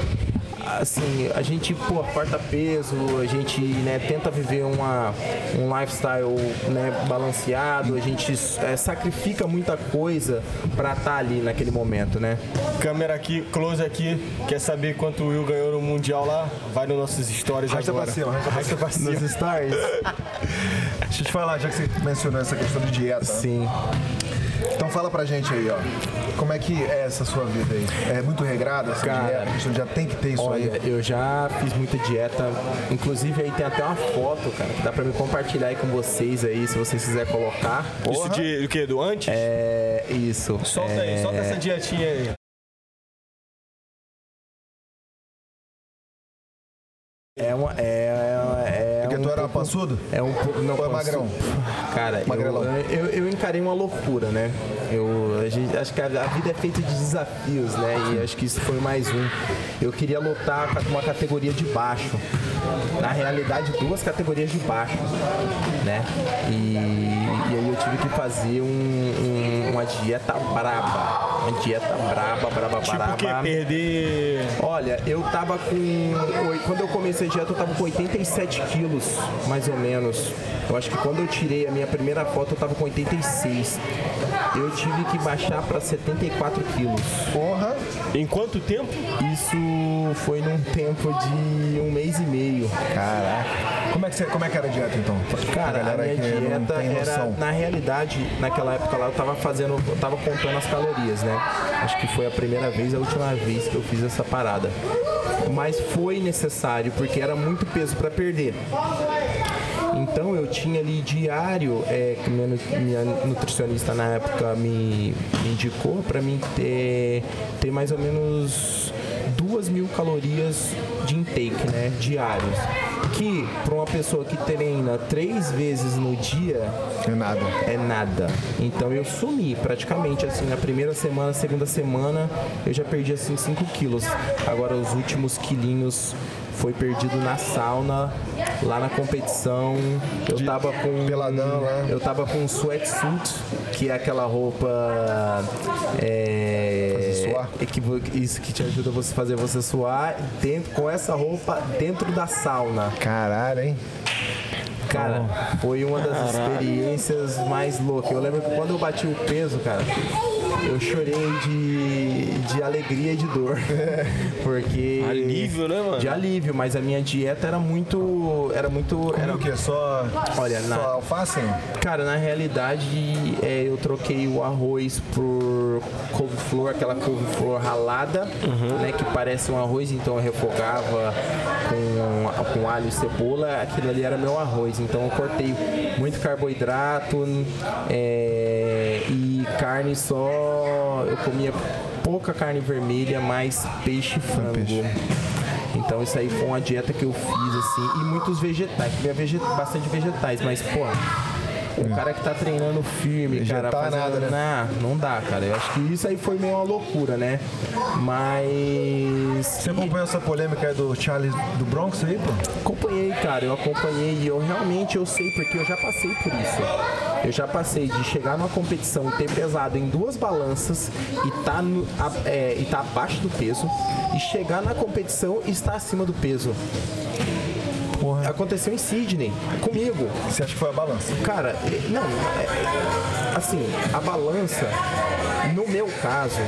assim, a gente, pô, corta peso, a gente, né, tenta viver uma, um lifestyle, né, balanceado, a gente é, sacrifica muita coisa pra estar ali naquele momento, né? Câmera aqui, close aqui. Quer saber quanto o Will ganhou no Mundial lá? Vai nas nossas stories Arrasta agora. pra cima, arrasta pra cima. Nos stories? Deixa eu te falar, já que você mencionou essa questão de dieta. Sim. Então fala pra gente aí, ó. Como é que é essa sua vida aí? É muito regrada essa Cara, dieta? A questão já tem que ter isso Olha, aí. eu já fiz muita dieta. Inclusive aí tem até uma foto, cara, que dá pra me compartilhar aí com vocês aí, se vocês quiserem colocar. Isso de o quê? Do antes? É isso. Solta é... aí, solta essa dietinha aí. É uma. É, é, um tu era pouco- pançudo? É um pouco. Não, Ou é magrão? Cara, eu, Magrelão. eu, eu encarei uma loucura, né? Eu a gente- acho que a, a vida é feita de desafios, né? E acho que isso foi mais um. Eu queria lutar com uma categoria de baixo. Na realidade, duas categorias de baixo, né? E, e aí eu tive que fazer um- um- uma dieta braba. Uma dieta braba, braba, Tipo braba. o quê? Perder. Olha, eu tava com. Quando eu comecei a dieta, eu tava com 87 quilos, mais ou menos. Eu acho que quando eu tirei a minha primeira foto, eu tava com 86. Eu tive que baixar pra 74 quilos. Porra. Em quanto tempo? Isso foi num tempo de um mês e meio. Caraca. Como é que, você, como é que era a dieta então? Cara, a galera minha dieta era, na realidade, naquela época lá, eu tava fazendo, eu tava contando as calorias, né? Acho que foi a primeira vez, a última vez que eu fiz essa parada. Mas foi necessário, porque era muito peso para perder. Então eu tinha ali diário, é, que minha, minha nutricionista na época me, me indicou para mim ter, ter mais ou menos duas mil calorias de intake, né, diários. Que para uma pessoa que treina três vezes no dia É nada. é nada. Então eu sumi praticamente assim na primeira semana, segunda semana eu já perdi assim 5 quilos. Agora os últimos quilinhos foi perdido na sauna, lá na competição. Eu tava com. peladão lá. Eu tava com um sweatsuit, que é aquela roupa. É, Suar? equivo- Isso que te ajuda você fazer você suar dentro, com essa roupa dentro da sauna. Caralho, hein? Cara, foi uma das experiências mais loucas. Eu lembro que quando eu bati o peso, cara, eu chorei de, de alegria e de dor. Porque. Alívio, né, mano? De alívio, mas a minha dieta era muito. Era muito. Era Era o quê? Só, Olha, só na- alface? Cara, na realidade, é, eu troquei o arroz por couve-flor, aquela couve-flor ralada, né, que parece um arroz, então eu refogava com, com alho e cebola, aquilo ali era meu arroz. Então eu cortei muito carboidrato é, e carne só, eu comia pouca carne vermelha, mais peixe e frango. Então isso aí foi uma dieta que eu fiz assim, e muitos vegetais, comia vege- bastante vegetais, mas pô, o cara que tá treinando firme, cara, Vegetar fazendo nada, né? Não, não dá, cara. Eu acho que isso aí foi meio uma loucura, né? Mas Você acompanhou essa polêmica aí do Charles do Bronx aí, pô? acompanhei, cara, eu acompanhei e eu realmente eu sei porque eu já passei por isso. Eu já passei de chegar numa competição e ter pesado em duas balanças e tá, no, a- é, e tá abaixo do peso e chegar na competição e estar acima do peso. Porra. Aconteceu em Sydney, comigo. Você acha que foi a balança? Cara, eh, não, é- assim, a balança, no meu caso,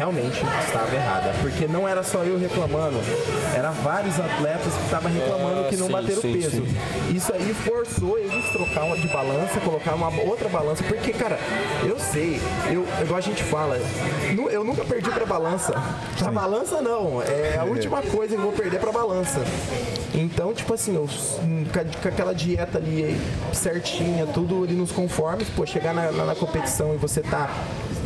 realmente estava errada. Porque não era só eu reclamando, era vários atletas que estavam reclamando Ah, que não sim, bateram sim, peso. sim. Isso aí forçou eles trocar uma de balança, colocar uma outra balança. Porque, cara, eu sei, eu, igual a gente fala, eu nunca perdi pra balança. Pra balança não, é a última coisa que eu vou perder pra balança. Então, tipo assim, eu, com a- com aquela dieta ali certinha, tudo ali nos conformes, pô, chegar na, na- na competição e você tá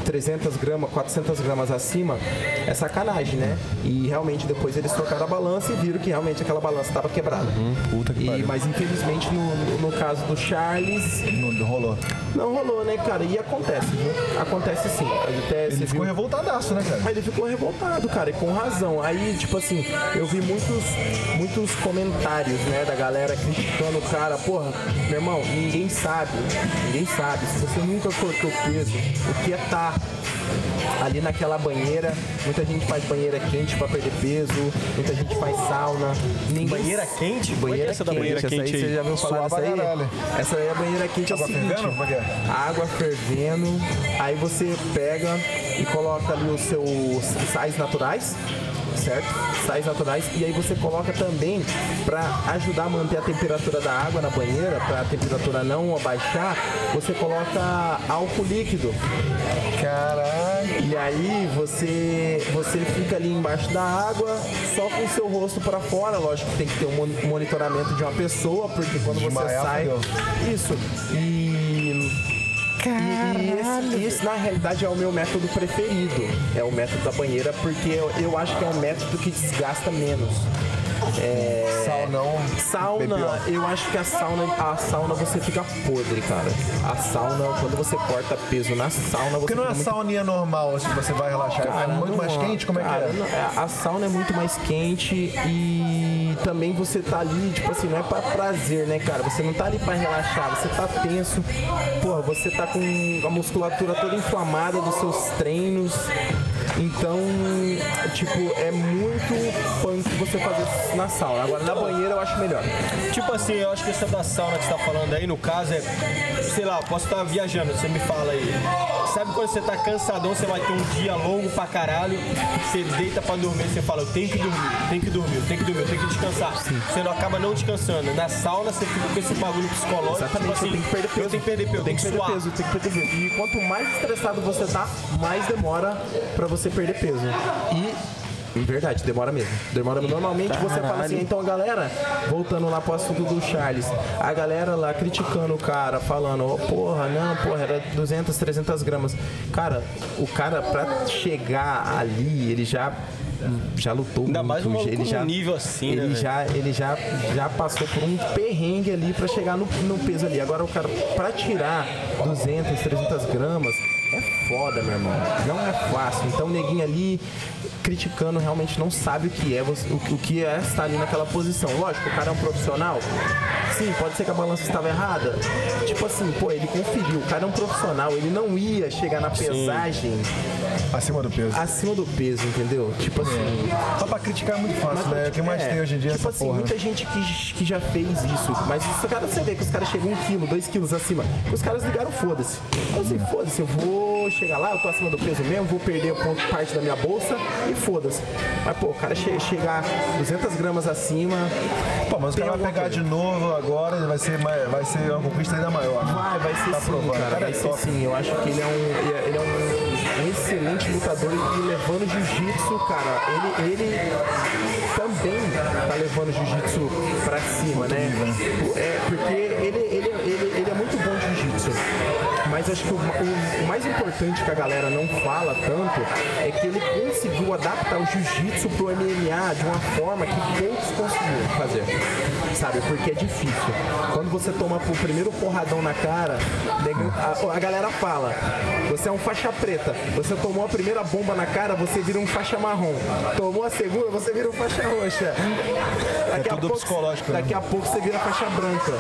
300 gramas, 400 gramas acima, é sacanagem, né? E realmente depois eles trocaram a balança e viram que realmente aquela balança estava quebrada. Puta que E, pariu. mas infelizmente no, no- caso do Charles, Não rolou. não rolou, né, cara? E acontece, viu? Acontece sim. Até Ele ficou viu- revoltadaço, né, cara? Aí ele ficou revoltado, cara, e com razão. Aí, tipo assim, eu vi muitos, muitos comentários, né, da galera criticando o cara. Porra, meu irmão, ninguém sabe, ninguém sabe. Se você nunca cortou peso, o que é tá ali naquela banheira. Muita gente faz banheira quente pra perder peso, muita gente faz sauna. Ninguém... Banheira quente? É que é Banheira essa da quente, banheira essa quente aí, aí? você já viu falar dessa aí? Essa aí é a banheira quente é Água seguinte, fervendo? Como é que é? água fervendo, aí você pega e coloca ali os seus sais naturais, certo? Sais naturais e aí você coloca também para ajudar a manter a temperatura da água na banheira, para a temperatura não abaixar, você coloca álcool líquido. Caralho. E aí você você fica ali embaixo da água, só com o seu rosto para fora, lógico que tem que ter um mon- monitoramento de uma pessoa, porque quando você sai, isso. E e, e esse, esse, na realidade, é o meu método preferido. É o método da banheira, porque eu, eu acho que é um método que desgasta menos. É, Saunão. Sauna, eu acho que a sauna, a sauna você fica podre, cara. A sauna, quando você corta peso na sauna, você Porque não é fica a muito sauninha normal, assim, você vai relaxar. é muito não, mais quente? Como é cara, que é? não- é, A sauna é muito mais quente e também você tá ali, tipo assim, não é pra prazer, né, cara? Você não tá ali pra relaxar, você tá tenso. Porra, você tá com a musculatura toda inflamada dos seus treinos. Então, tipo, é muito punk você fazer na sauna. Agora, na banheira eu acho melhor. Tipo assim, eu acho que essa da sauna que você tá falando aí, no caso, é. Sei lá, posso estar viajando, você me fala aí. Sabe quando você tá cansadão, você vai ter um dia longo pra caralho, você deita pra dormir, você fala, eu tenho que dormir, tenho que dormir, tenho que dormir, eu tenho que descansar. Você não acaba não descansando. Na sauna você fica com esse bagulho psicológico, Exatamente, tipo assim, eu tenho que perder peso. eu tenho que perder peso, eu Tem tenho que perder peso, tem que perder peso. E quanto mais estressado você tá, mais demora pra você perder peso. E. Verdade, demora mesmo. Demora normalmente você fala assim, então a galera, voltando lá pro assunto do Charles, a galera lá criticando o cara, falando, "Ô, porra, não, porra, era 200, 300 gramas. Cara, o cara pra chegar ali, ele já já lutou Ainda muito, mais um ele já nível assim, né, ele velho? já ele já já passou por um perrengue ali pra chegar no, no peso ali. Agora o cara pra tirar 200, 300 gramas foda, meu irmão. Não é fácil. Então o neguinho ali criticando realmente não sabe o que é o, que- o é estar ali naquela posição. Lógico, o cara é um profissional. Sim, pode ser que a balança estava errada. Tipo assim, pô, ele conferiu. O cara é um profissional. Ele não ia chegar na pesagem Acima do peso. acima do peso, entendeu? Tipo assim. Só pra criticar é muito fácil, né? O que mais É, tem hoje em dia é Tipo assim, porra. muita gente que, que já fez isso. Mas isso, cara, você vê que os caras chegam um quilo, dois quilos acima. Os caras ligaram, foda-se. Eu assim, foda-se, eu vou chegar lá, eu tô acima do peso mesmo, vou perder parte da minha bolsa e foda-se. Mas, pô, o cara che chegar 200 gramas acima, Pô, mas o cara vai pegar coisa. de novo agora e vai ser, vai ser uma conquista ainda maior. Vai, vai ser Tá sim, provando. cara, vai é ser top. sim. Eu acho que ele é um, ele é um, um excelente lutador e levando jiu-jitsu, cara, ele, ele também tá levando jiu-jitsu pra cima, né? É, porque ele, acho que o, o- mais importante que a galera não fala tanto é que ele conseguiu adaptar o jiu-jitsu pro MMA de uma forma que poucos conseguiram fazer. Sabe? Porque é difícil. Quando você toma o primeiro porradão na cara, a, a galera fala: você é um faixa preta. Você tomou a primeira bomba na cara, você vira um faixa marrom. Tomou a segunda, você vira um faixa roxa. Daqui tudo psicológico, né? Daqui a pouco você vira faixa branca.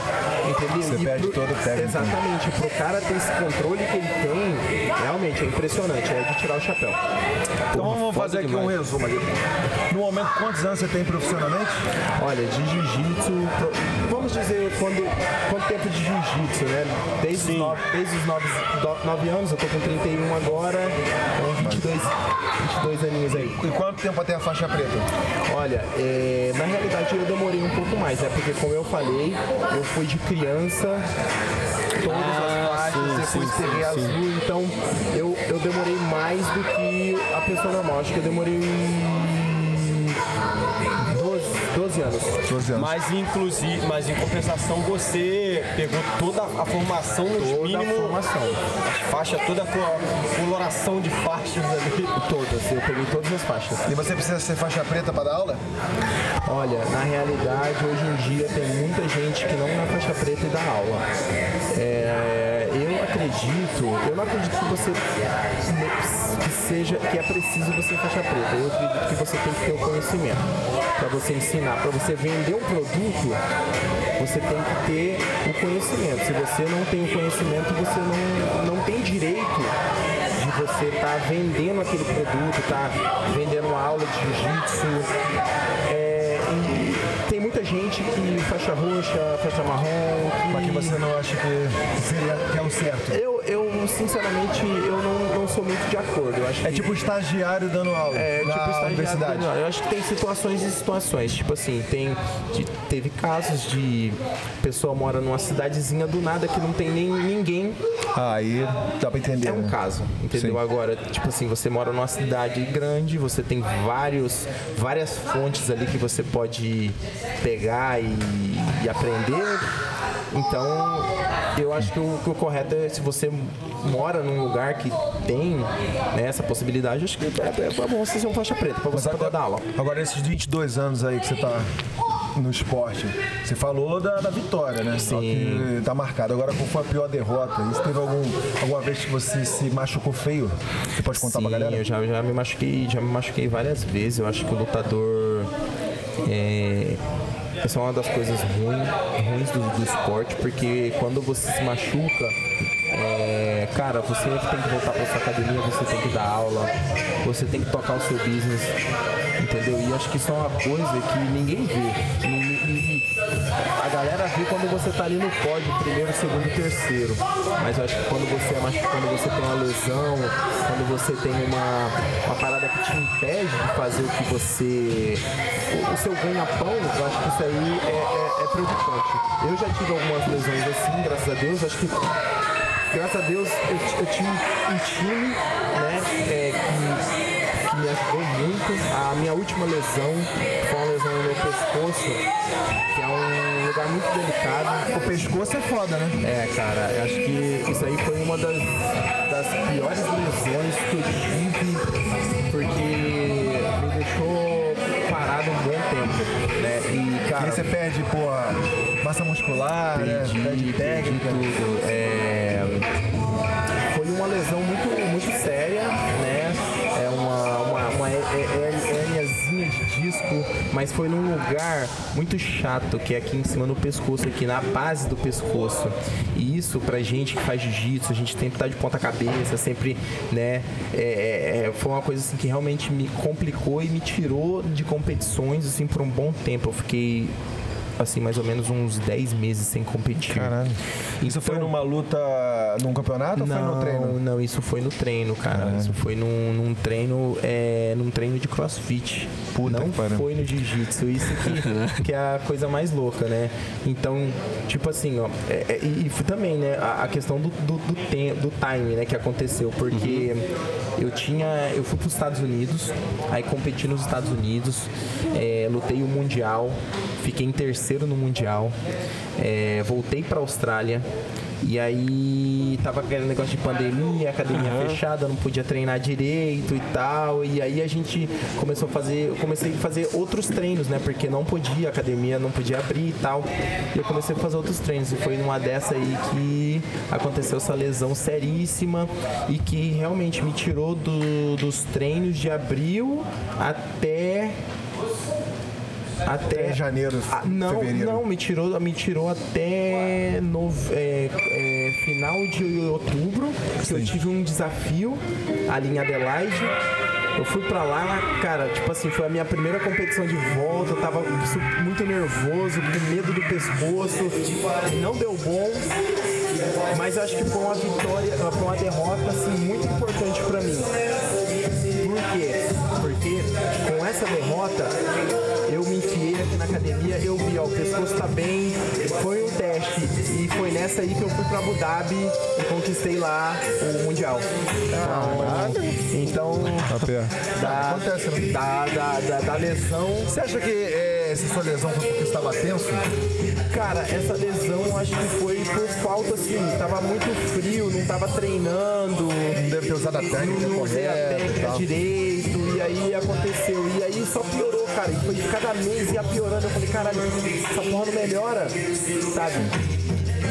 Entendeu? Você perde todo o técnico. Exatamente. Pro cara ter esse controle controle que ele tem realmente é impressionante, é de tirar o chapéu. Então vamos foda fazer aqui demais. um resumo ali. No momento, quantos anos você tem profissionalmente? Olha, de jiu-jitsu, vamos dizer quando, quanto tempo de jiu-jitsu, né? Desde os, nove, desde os nove, do- nove anos, eu tô com 31 agora, então 22, 22 aninhos aí. E quanto tempo até a faixa preta? Olha, é, na realidade eu demorei um pouco mais, né? Porque como eu falei, eu fui de criança, todas as faixas, depois sim, peguei sim, azul, então eu, eu demorei mais do que a pessoa normal. Acho que eu demorei 12, 12 anos. 12 anos. Mas inclusive, mas em compensação você pegou toda a formação nos Toda a mínimo formação. as faixas, toda a co- coloração de faixas ali. Todas, eu peguei todas as faixas. E você precisa ser faixa preta para dar aula? Olha, na realidade, hoje em dia tem muita gente que não é faixa preta e dá aula. É, acredito, eu não acredito que você que seja que é preciso você faixa preta. Eu acredito que você tem que ter o conhecimento para você ensinar, para você vender um produto, você tem que ter o conhecimento. Se você não tem o conhecimento, você não, não tem direito de você estar vendendo aquele produto, tá vendendo uma aula de jiu-jitsu. Faixa roxa, faixa marrom, que, Mas que você não acha que seria que é o certo? Eu, eu sinceramente, eu não, não sou muito de acordo. Eu acho É que tipo estagiário dando aula é, na tipo estagiário universidade. dando aula. Eu acho que tem situações e situações. Tipo assim, tem, de- teve casos de pessoa mora numa cidadezinha do nada que não tem nem ninguém aí dá pra entender. é um né? caso, entendeu? Sim. Agora, tipo assim, você mora numa cidade grande, você tem vários, várias fontes ali que você pode pegar e, e aprender. Então, eu acho que o, que o correto é se você mora num lugar que tem né, essa possibilidade, acho que é, é, é bom você ser um faixa preta, pra você poder dar aula. Agora, esses 22 anos aí que você tá no esporte, você falou da, da vitória, né? Só que tá marcado. Agora, qual foi a pior derrota? Isso teve algum, alguma vez que você se machucou feio? Você pode contar Sim, pra galera? eu já, já me machuquei, já me machuquei várias vezes. Eu acho que o lutador é, essa é uma das coisas ruim, ruins do, do esporte, porque quando você se machuca, é, cara, você tem que voltar pra sua academia, você tem que dar aula, você tem que tocar o seu business, entendeu? E acho que isso é uma coisa que ninguém vê. A galera vê quando você tá ali no pódio, primeiro, segundo e terceiro. Mas eu acho que quando você é machucado, quando você tem uma lesão, quando você tem uma, uma parada que te impede de fazer o que você. o, o seu ganha-pão, eu acho que isso aí é, é- é preocupante. Eu já tive algumas lesões assim, graças a Deus, acho que. Graças a Deus eu, eu tinha um time né, é, que, que me ajudou muito. A minha última lesão foi uma lesão no meu pescoço, que é um lugar muito delicado. O pescoço é foda, né? É, cara, eu acho que isso aí foi uma das, das piores lesões que eu tive, porque me deixou parado um bom tempo, né? E, Aí cara, você perde, pô, massa muscular, né? perdi, perde técnica. tudo. É, uma lesão muito, muito séria, né? É uma, uma, uma hé- hé- hérniazinha de disco, mas foi num lugar muito chato, que é aqui em cima no pescoço, aqui na base do pescoço. E isso pra gente que faz jiu-jitsu, a gente sempre tá de ponta cabeça, sempre, né? é, é, é, foi uma coisa assim que realmente me complicou e me tirou de competições assim por um bom tempo. Eu fiquei assim, mais ou menos uns 10 meses sem competir. Caralho. Isso foi Então- numa luta, num campeonato ou foi no treino? Não, isso foi no treino, cara. Isso foi num, num treino, é, num treino de crossfit. Puta não foi no jiu-jitsu. Isso que, que é a coisa mais louca, né? Então, tipo assim, ó. é- é- e, e foi também, né? A, a questão do, do, do, tem- do time, né? Que aconteceu. Porque eu tinha. Eu fui para os Estados Unidos, aí competi nos Estados Unidos, é, lutei o Mundial, fiquei em terceiro no Mundial, é, voltei para Austrália. E aí tava aquele negócio de pandemia, academia fechada, não podia treinar direito e tal. E aí a gente começou a fazer, eu comecei a fazer outros treinos, né? Porque não podia, a academia não podia abrir e tal. E eu comecei a fazer outros treinos. E foi numa dessa aí que aconteceu essa lesão seríssima e que realmente me tirou do- dos treinos de abril até Até janeiro, Ah, não, fevereiro. não, me tirou, me tirou até nove- é, é, final de outubro, que eu tive um desafio ali em Adelaide. Eu fui pra lá, cara, tipo assim, foi a minha primeira competição de volta, eu tava muito nervoso, com medo do pescoço, não deu bom, mas acho que foi uma vitória, foi uma derrota assim muito importante pra mim. Por quê? Porque com essa derrota academia, eu vi, ó, o pescoço tá bem, foi um teste. E foi nessa aí que eu fui pra Abu Dhabi e conquistei lá o Mundial. Então, da, Acontece, né? da, da, da, da lesão, Você acha que é, essa sua lesão foi porque estava tenso? cara, essa lesão acho que foi por falta assim, tava muito frio, não tava treinando, Não deve ter usado a técnica não usei a correta e técnica direito, aí aconteceu. E aí só piorou, cara. E foi cada mês ia piorando. Eu falei, caralho, essa porra não melhora, sabe?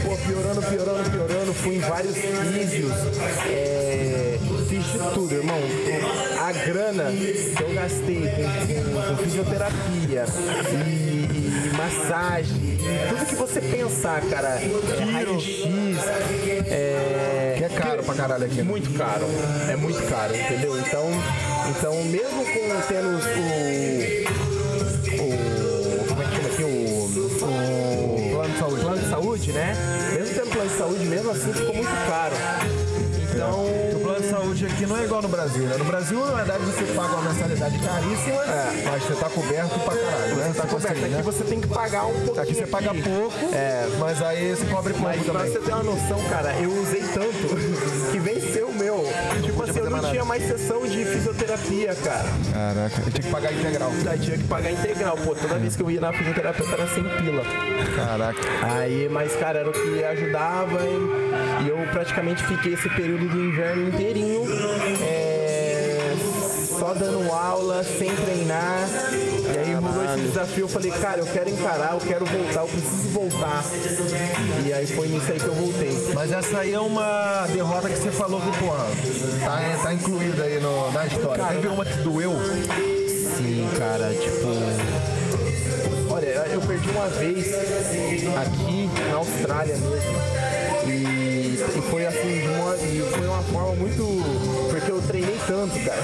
Pô, piorando, piorando, piorando. Fui em vários vídeos. É, fiz de tudo, irmão. A grana que eu gastei com, com- com fisioterapia e, e massagem, tudo que você pensar, cara. Raio-X, é, Que é caro pra caralho aqui. né? muito caro. É muito caro, entendeu? Então, então mesmo com tendo o. o como é que chama aqui? O. o Plano de saúde. plano de saúde, né? Mesmo tendo plano de saúde, mesmo assim ficou muito caro. Então. O plano de saúde aqui não é igual no Brasil, né? No Brasil, na verdade, você paga uma mensalidade caríssima, mas você tá coberto pra caralho, né? Tá Tá coberto. Aqui né? você tem que pagar um pouquinho. Aqui você paga pouco, É. mas aí você cobre pouco Mas pra você ter uma noção, cara, eu usei tanto que venceu Tipo assim, eu não tinha mais sessão de fisioterapia, cara. Caraca, eu tinha que pagar integral. Tinha que pagar integral. Pô, toda vez que eu ia na fisioterapeuta era 100 pila. Caraca. Aí, mas, cara, era o que ajudava hein? e eu praticamente fiquei esse período do inverno inteirinho é, só dando aula, sem treinar. E aí rolou esse desafio, eu falei, cara, eu quero encarar, eu quero voltar, eu preciso voltar. E aí foi nisso aí que eu voltei. Mas essa aí é uma derrota que você falou que, porra, tá, tá incluída aí no- na história. Cara, Teve uma que doeu? Sim, cara, tipo. Olha, eu perdi uma vez aqui na Austrália mesmo. E, e foi assim, uma, e foi uma forma muito. Porque eu treinei tanto, cara.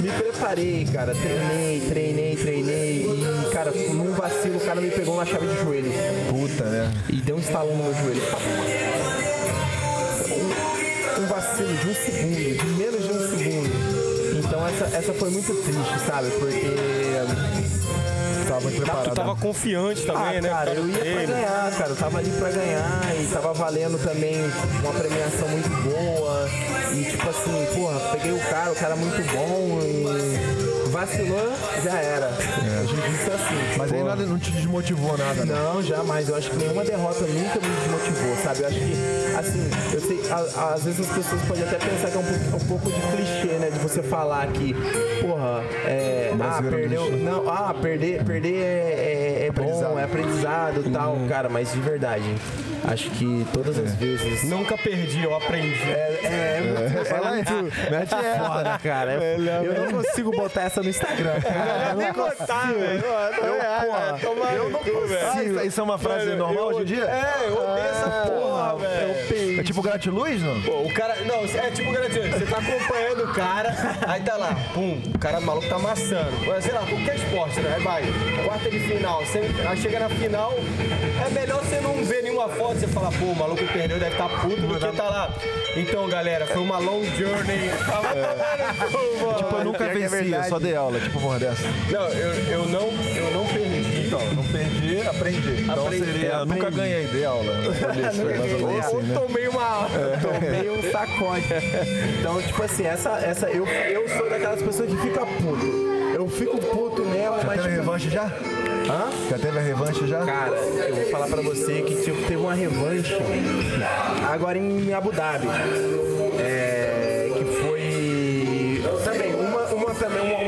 Me preparei, cara. Treinei, treinei, treinei. E, cara, num vacilo, o cara me pegou na chave de joelho. Puta, né? E deu um estalão no meu joelho. Um, um vacilo de um segundo, de menos de um segundo. Então essa, essa foi muito triste, sabe? Porque. Tava muito Tu preparado. tava confiante também, ah, né? cara, eu ia pra ganhar, cara. Eu tava ali pra ganhar e tava valendo também uma premiação muito boa. E tipo assim, porra, peguei o cara, o cara muito bom e vacilou, já era. A gente disse assim. Mas aí nada, não te desmotivou nada, né? Não, jamais. Eu acho que nenhuma derrota nunca me desmotivou, sabe? Eu acho que, assim, eu sei, a- às vezes as pessoas podem até pensar que é um, pouco- um pouco de clichê, né? De você falar que, porra, é, ah, é perdeu. Não, ah, perder, perder é, é, é bom, Aprendizado. é aprendizado e tal, cara, mas de verdade. Acho que todas as vezes. Nunca perdi, eu aprendi. É, é, é Mete essa. foda, cara. Eu, eu não consigo botar essa no Instagram. Eu não botar, velho. Eu, não Ah, isso, é uma frase normal hoje em dia? É, eu odeio essa porra, velho. É tipo gratiluz, não? Pô, o cara. Não, é tipo garantido. Você tá acompanhando o cara, aí tá lá, pum, o cara maluco tá amassando. Sei lá, qualquer esporte, né? Vai, quarta de final. Você, aí chega na final, é melhor você não ver nenhuma foto, você fala, pô, o maluco perdeu, deve estar puto, do que tá lá. Então, galera, foi uma long journey. Tava mano. Tipo, eu nunca é venci, eu só dei aula, tipo porra dessa. Não, eu, eu não, eu não perdi. Então, não perdi, aprendi. Então Aprendi, seria, eu aprendi. nunca ganhei, dei aula. Ou menos assim, Ou né? tomei uma. tomei um sacode. Então, tipo assim, essa, essa eu, eu sou daquelas pessoas que fica puto. Eu fico puto mesmo, Já mas teve a tipo, revanche já? Hã? Já teve a revanche já? Cara, eu vou falar pra você que tipo, teve uma revanche agora em Abu Dhabi. É,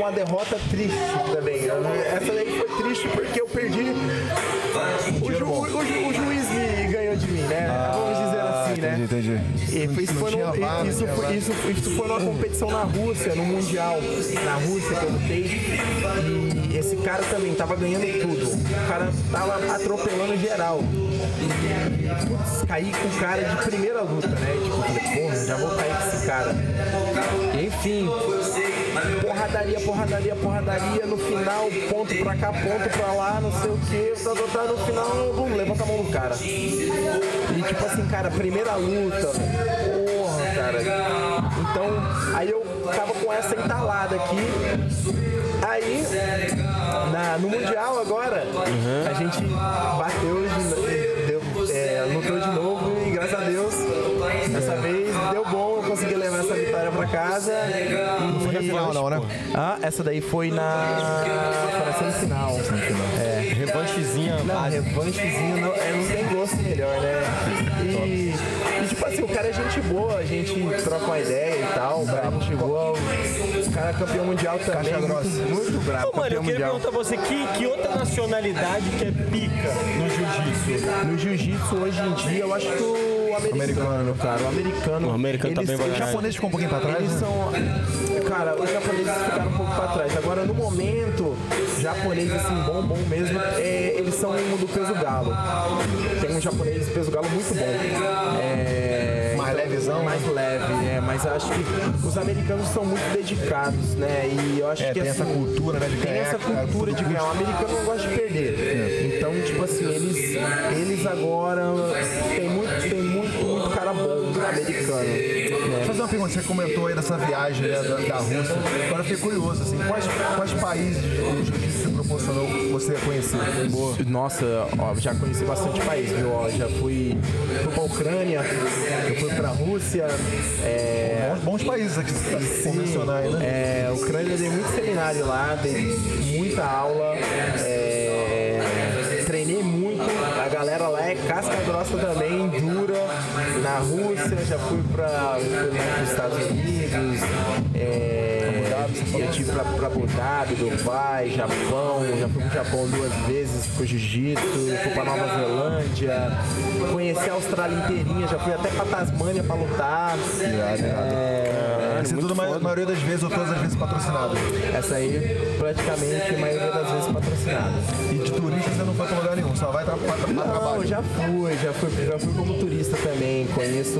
uma, derrota triste também. Essa daí foi triste porque eu perdi. O, ju- o ju- o juiz me ganhou de mim, né? Vamos dizer assim, né? entendi. E foi- isso, foi no- isso, foi, VAR. isso, isso foi numa competição na Rússia, no Mundial. Na Rússia que eu lutei. E esse cara também tava ganhando tudo. O cara tava atropelando geral. E, putz, caí com o cara de primeira luta, né? Tipo, porra, já vou cair com esse cara. Enfim, porradaria, porradaria, porradaria. No final, ponto pra cá, ponto pra lá, não sei o que. Tá, tá, tá, no final, bum, levanta a mão do cara. E tipo assim, cara, primeira luta, porra, cara. Então, aí eu tava com essa entalada aqui. Aí, na- no Mundial agora, a gente bateu, de, deu, é, lutou de novo e graças a Deus, dessa vez deu bom, eu consegui levar essa vitória pra casa. Não foi na final, não, né? Ah, essa daí foi na, foi na semifinal. É. Revanchezinha Não, básica. revanchezinho não, é, não tem gosto melhor, né? E, e, tipo assim, o cara é gente boa, a gente troca uma ideia e tal, o cara é gente boa, o cara é campeão mundial também, Caixa grossa. muito, muito bravo, Ô, mano, eu queria mundial. perguntar pra você, que, que outra nacionalidade que é pica no jiu-jitsu? No jiu-jitsu hoje em dia, eu acho que o americano, cara, o americano. O americano tá eles- bem pra O caralho. japonês ficou um pouquinho pra trás, Eles né? são. Cara, os japoneses ficaram um pouco pra trás. Agora, no momento, japonês, assim, bom, bom mesmo, é, eles são do peso galo. Tem um japonês de peso galo muito bom. É, Mais levezão, Mais leve, é. Mas eu acho que os americanos são muito dedicados, né? E eu acho É, que tem assim, essa cultura, né, de Tem ganhar, essa cultura de ganhar. O americano não gosta de perder. Então, tipo assim, eles, eles agora. Tem muito, tem americano. Deixa eu fazer uma pergunta. Você comentou aí dessa viagem né, da, da Rússia. Agora eu fiquei curioso, assim, quais, quais países o jiu-jitsu proporcionou você conhecer? Nossa, ó, já conheci bastante país, viu? Ó, já fui, fui pra Ucrânia, eu fui pra Rússia, é, Bons, bons países aqui, por mencionar né? é, Ucrânia dei muito seminário lá, dei muita aula, é, galera lá é casca grossa também, dura. Na Rússia, já fui para os Estados Unidos, é, eu tive pra, pra Abu Dhabi, Dubai, Japão, já fui pro Japão duas vezes com jiu-jitsu, fui pra Nova Zelândia, conheci a Austrália inteirinha, já fui até pra Tasmânia pra lutar. É, Esse é tudo, a maioria das vezes ou todas as vezes patrocinado. essa aí, praticamente, a maioria das vezes patrocinada. E de turista você não foi pra lugar nenhum, só vai tra pra, pra Não, trabalho. já fui, já fui, já fui como turista também. Conheço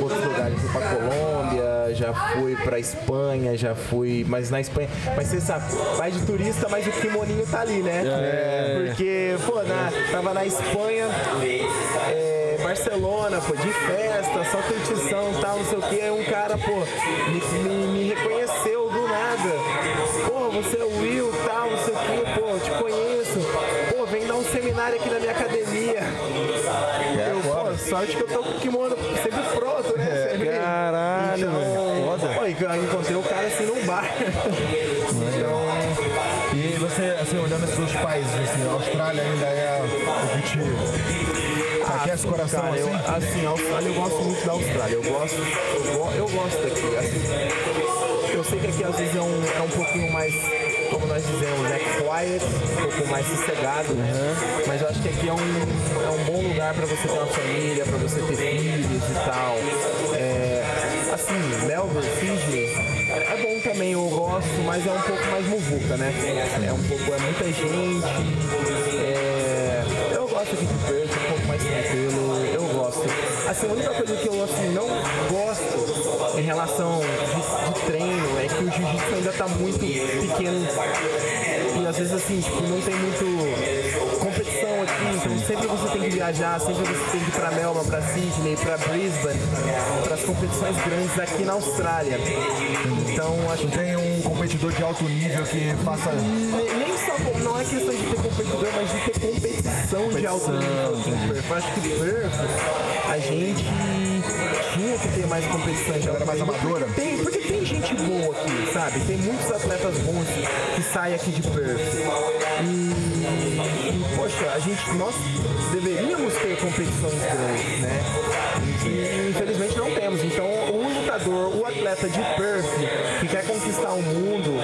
outros lugares, fui pra Colômbia, já fui pra Espanha, já fui. Mas na Espanha. Mas você sabe, vai de turista, mas o kimoninho tá ali, né? Porque, pô, na, tava na Espanha. é, Barcelona, pô, de festa, só curtição e tal, não sei o que. Aí um cara, pô, me, me- me reconheceu do nada. Pô, você é o Will tal, não sei o que, pô, te conheço. Pô, vem dar um seminário aqui na minha academia. eu, pô, sorte que eu tô com o kimono sempre pronto, né? Sempre. Caralho, então, velho. Foda. Pô, encontrei o cara assim num bar. E você, assim, olhando esses outros países, assim, a Austrália ainda é o que te aquece o coração, Cara, eu, assim? assim, a Austrália, eu gosto muito da Austrália. Eu gosto, eu, go- eu gosto daqui. Assim, eu sei que aqui às vezes é um, é um pouquinho mais, como nós dizemos, né? Quiet, um pouco mais sossegado. Mas eu acho que aqui é um, é um bom lugar para você ter uma família, para você ter filhos e tal. É, assim, Melbourne, é é bom também, eu gosto, mas é um pouco mais muvuca, né? É um pouco, é muita gente. é, eu gosto de Perth, é um pouco mais tranquilo, eu gosto. Assim, a única coisa que eu assim, não gosto em relação de, de treino é que o jiu-jitsu ainda tá muito pequeno e às vezes assim, tipo, não tem muito que viajar, sempre você tem que ir pra Melbourne, pra Sydney, pra Brisbane, para as competições grandes aqui na Austrália. Então acho que Tem um competidor de alto nível que faça. nem só não é questão de ter competidor, mas de ter competição, de alto nível. Perth. Eu acho que Perth a gente tinha que ter mais competição de alto mais amadora? Porque tem, porque tem gente boa aqui, sabe? Tem muitos atletas bons que saem aqui de Perth. E, poxa, a gente, nós deveríamos ter competições grandes, né? E infelizmente não temos. Então o lutador, o atleta de Perth que quer conquistar o mundo,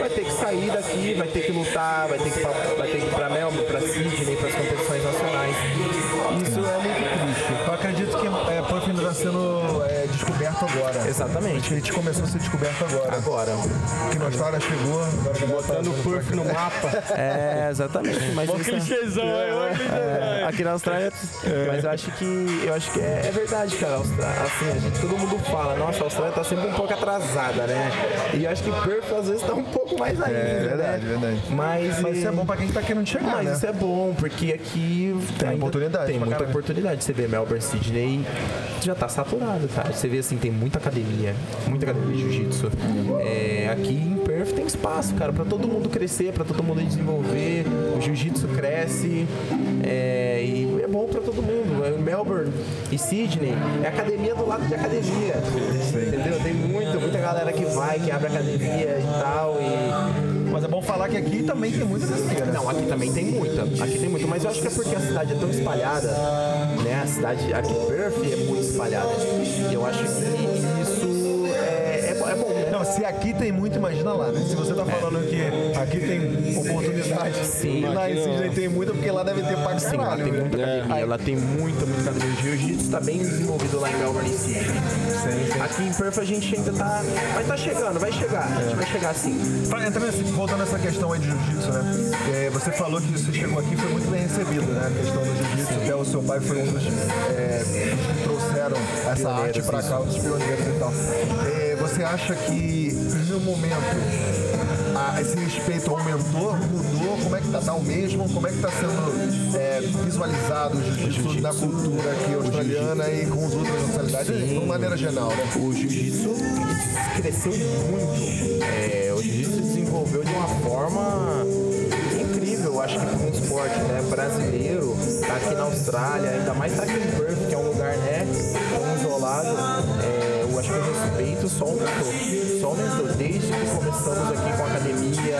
vai ter que sair daqui, vai ter que lutar, vai ter que, ir vai ter que ir pra Melbourne, Exatamente. A gente começou a ser descoberto agora. Agora. Que na Austrália chegou, Botando o Perth no mapa. É, exatamente. Mas Mó isso é- clichêzão, é, clichêzão. É, aqui na Austrália, mas eu acho que eu acho que é, é verdade, cara. Assim, a gente, todo mundo fala, nossa, a Austrália tá sempre um pouco atrasada, né? E eu acho que Perth às vezes tá um pouco mais ainda, É verdade, né? verdade. Mas, Mas isso é bom pra quem tá querendo chegar, Mas né? isso é bom, porque aqui Tem oportunidade Tem muita caralho. oportunidade. Você vê Melbourne, Sydney, já tá saturado, cara. Você vê assim, tem muita academia, muita academia de jiu-jitsu. É, aqui em Perth tem espaço, cara, pra todo mundo crescer, pra todo mundo desenvolver. O jiu-jitsu cresce é, e é bom pra todo mundo. É, Melbourne e Sydney é academia do lado de academia. Entendeu? Tem muita, muita galera que vai, que abre academia e tal. E Mas é bom falar que aqui também tem muita academia, né? não, aqui também tem muita. Aqui tem muito, mas eu acho que é porque a cidade é tão espalhada, né? A cidade aqui Perth é muito espalhada. E eu acho que Não, se aqui tem muito, imagina lá, né? Se você tá falando que aqui tem oportunidade Sim, lá em. Sydney tem muita, porque lá deve ter pra Sim, lá caralho. tem né? muita academia, lá tem muita, muita academia. O jiu-jitsu está bem desenvolvido lá em Melbourne. Aqui em Perth a gente ainda tá. Mas tá chegando, vai chegar. A gente vai chegar sim. Entrar nesse, voltando nessa questão aí de jiu-jitsu, né? É, você falou que você chegou aqui e foi muito bem recebido, né? A questão do jiu-jitsu, até o seu pai foi um dos é, que trouxeram essa arte pra cá, os pioneiros e tal. É, você acha que no momento a- esse respeito aumentou, mudou? Como é que tá? Tá o mesmo? Como é que tá sendo é, visualizado o jiu-jitsu na cultura aqui australiana e com as outras nacionalidades, de uma maneira geral, né? O jiu-jitsu cresceu muito. É, o jiu-jitsu se desenvolveu de uma forma incrível, acho que como um esporte né, brasileiro, tá aqui na Austrália, ainda mais tá aqui em Perth, que é um lugar né, tão isolado, acho que o respeito só aumentou. Só aumentou desde que começamos aqui com a academia,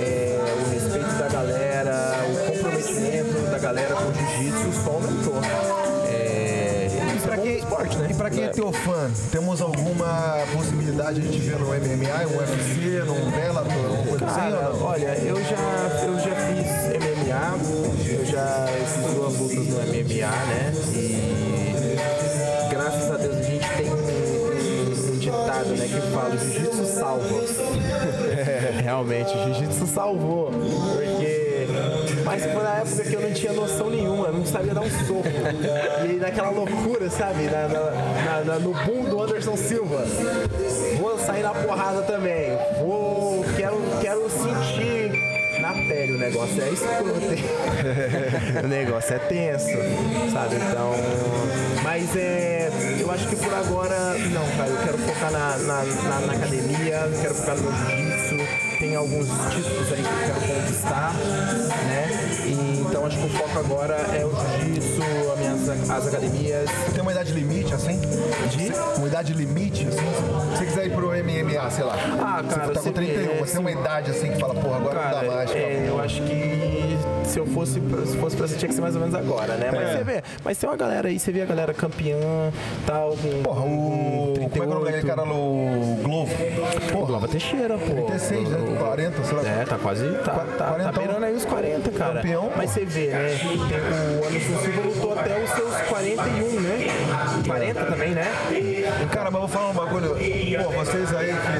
é, o respeito da galera, o comprometimento da galera com o jiu-jitsu só aumentou. É, Pra é bom quem, esporte, né? E pra quem é teu fã, temos alguma possibilidade de a gente ver no MMA, um UFC, num Bellator, alguma coisa assim Cara, ou não? olha, eu já, eu já fiz MMA, eu já fiz duas lutas no MMA, né? E fala, jiu-jitsu salva. É, realmente, jiu-jitsu salvou, porque... Mas foi na época que eu não tinha noção nenhuma, não sabia dar um soco. E naquela loucura, sabe? Na- na- na- no boom do Anderson Silva. Vou sair na porrada também. O negócio. É escroto. o negócio é tenso, sabe? Então. Mas é. Eu acho que por agora, não, cara. Eu quero focar na, na, na- na academia, quero focar no jiu-jitsu. Tem alguns títulos aí que eu quero conquistar, né? Então acho que o foco agora é o jiu-jitsu, as as academias. Tem uma idade limite, assim? De? Uma idade limite, assim? Se você quiser ir pro MMA, sei lá. Ah, cara, Você tá com 31, vê, você tem uma idade assim que fala, porra, agora Cara, não dá mais. é, eu acho que se eu fosse, pra- se fosse pra tinha que ser mais ou menos agora, né? Mas você vê, mas tem uma galera aí, você vê a galera campeã, tal, com, Porra, o. Como é que é o nome daquele cara no Globo? Pô, Glava Teixeira, pô. 36, né? 40, sei lá. É, tá quase. Tá, Qua- tá, tá beirando aí os 40, cara. Campeão, Mas você vê, né? O Anderson Silva lutou até os seus 41, né? 40 também, né? Cara, mas vou falar um bagulho. Pô, vocês aí que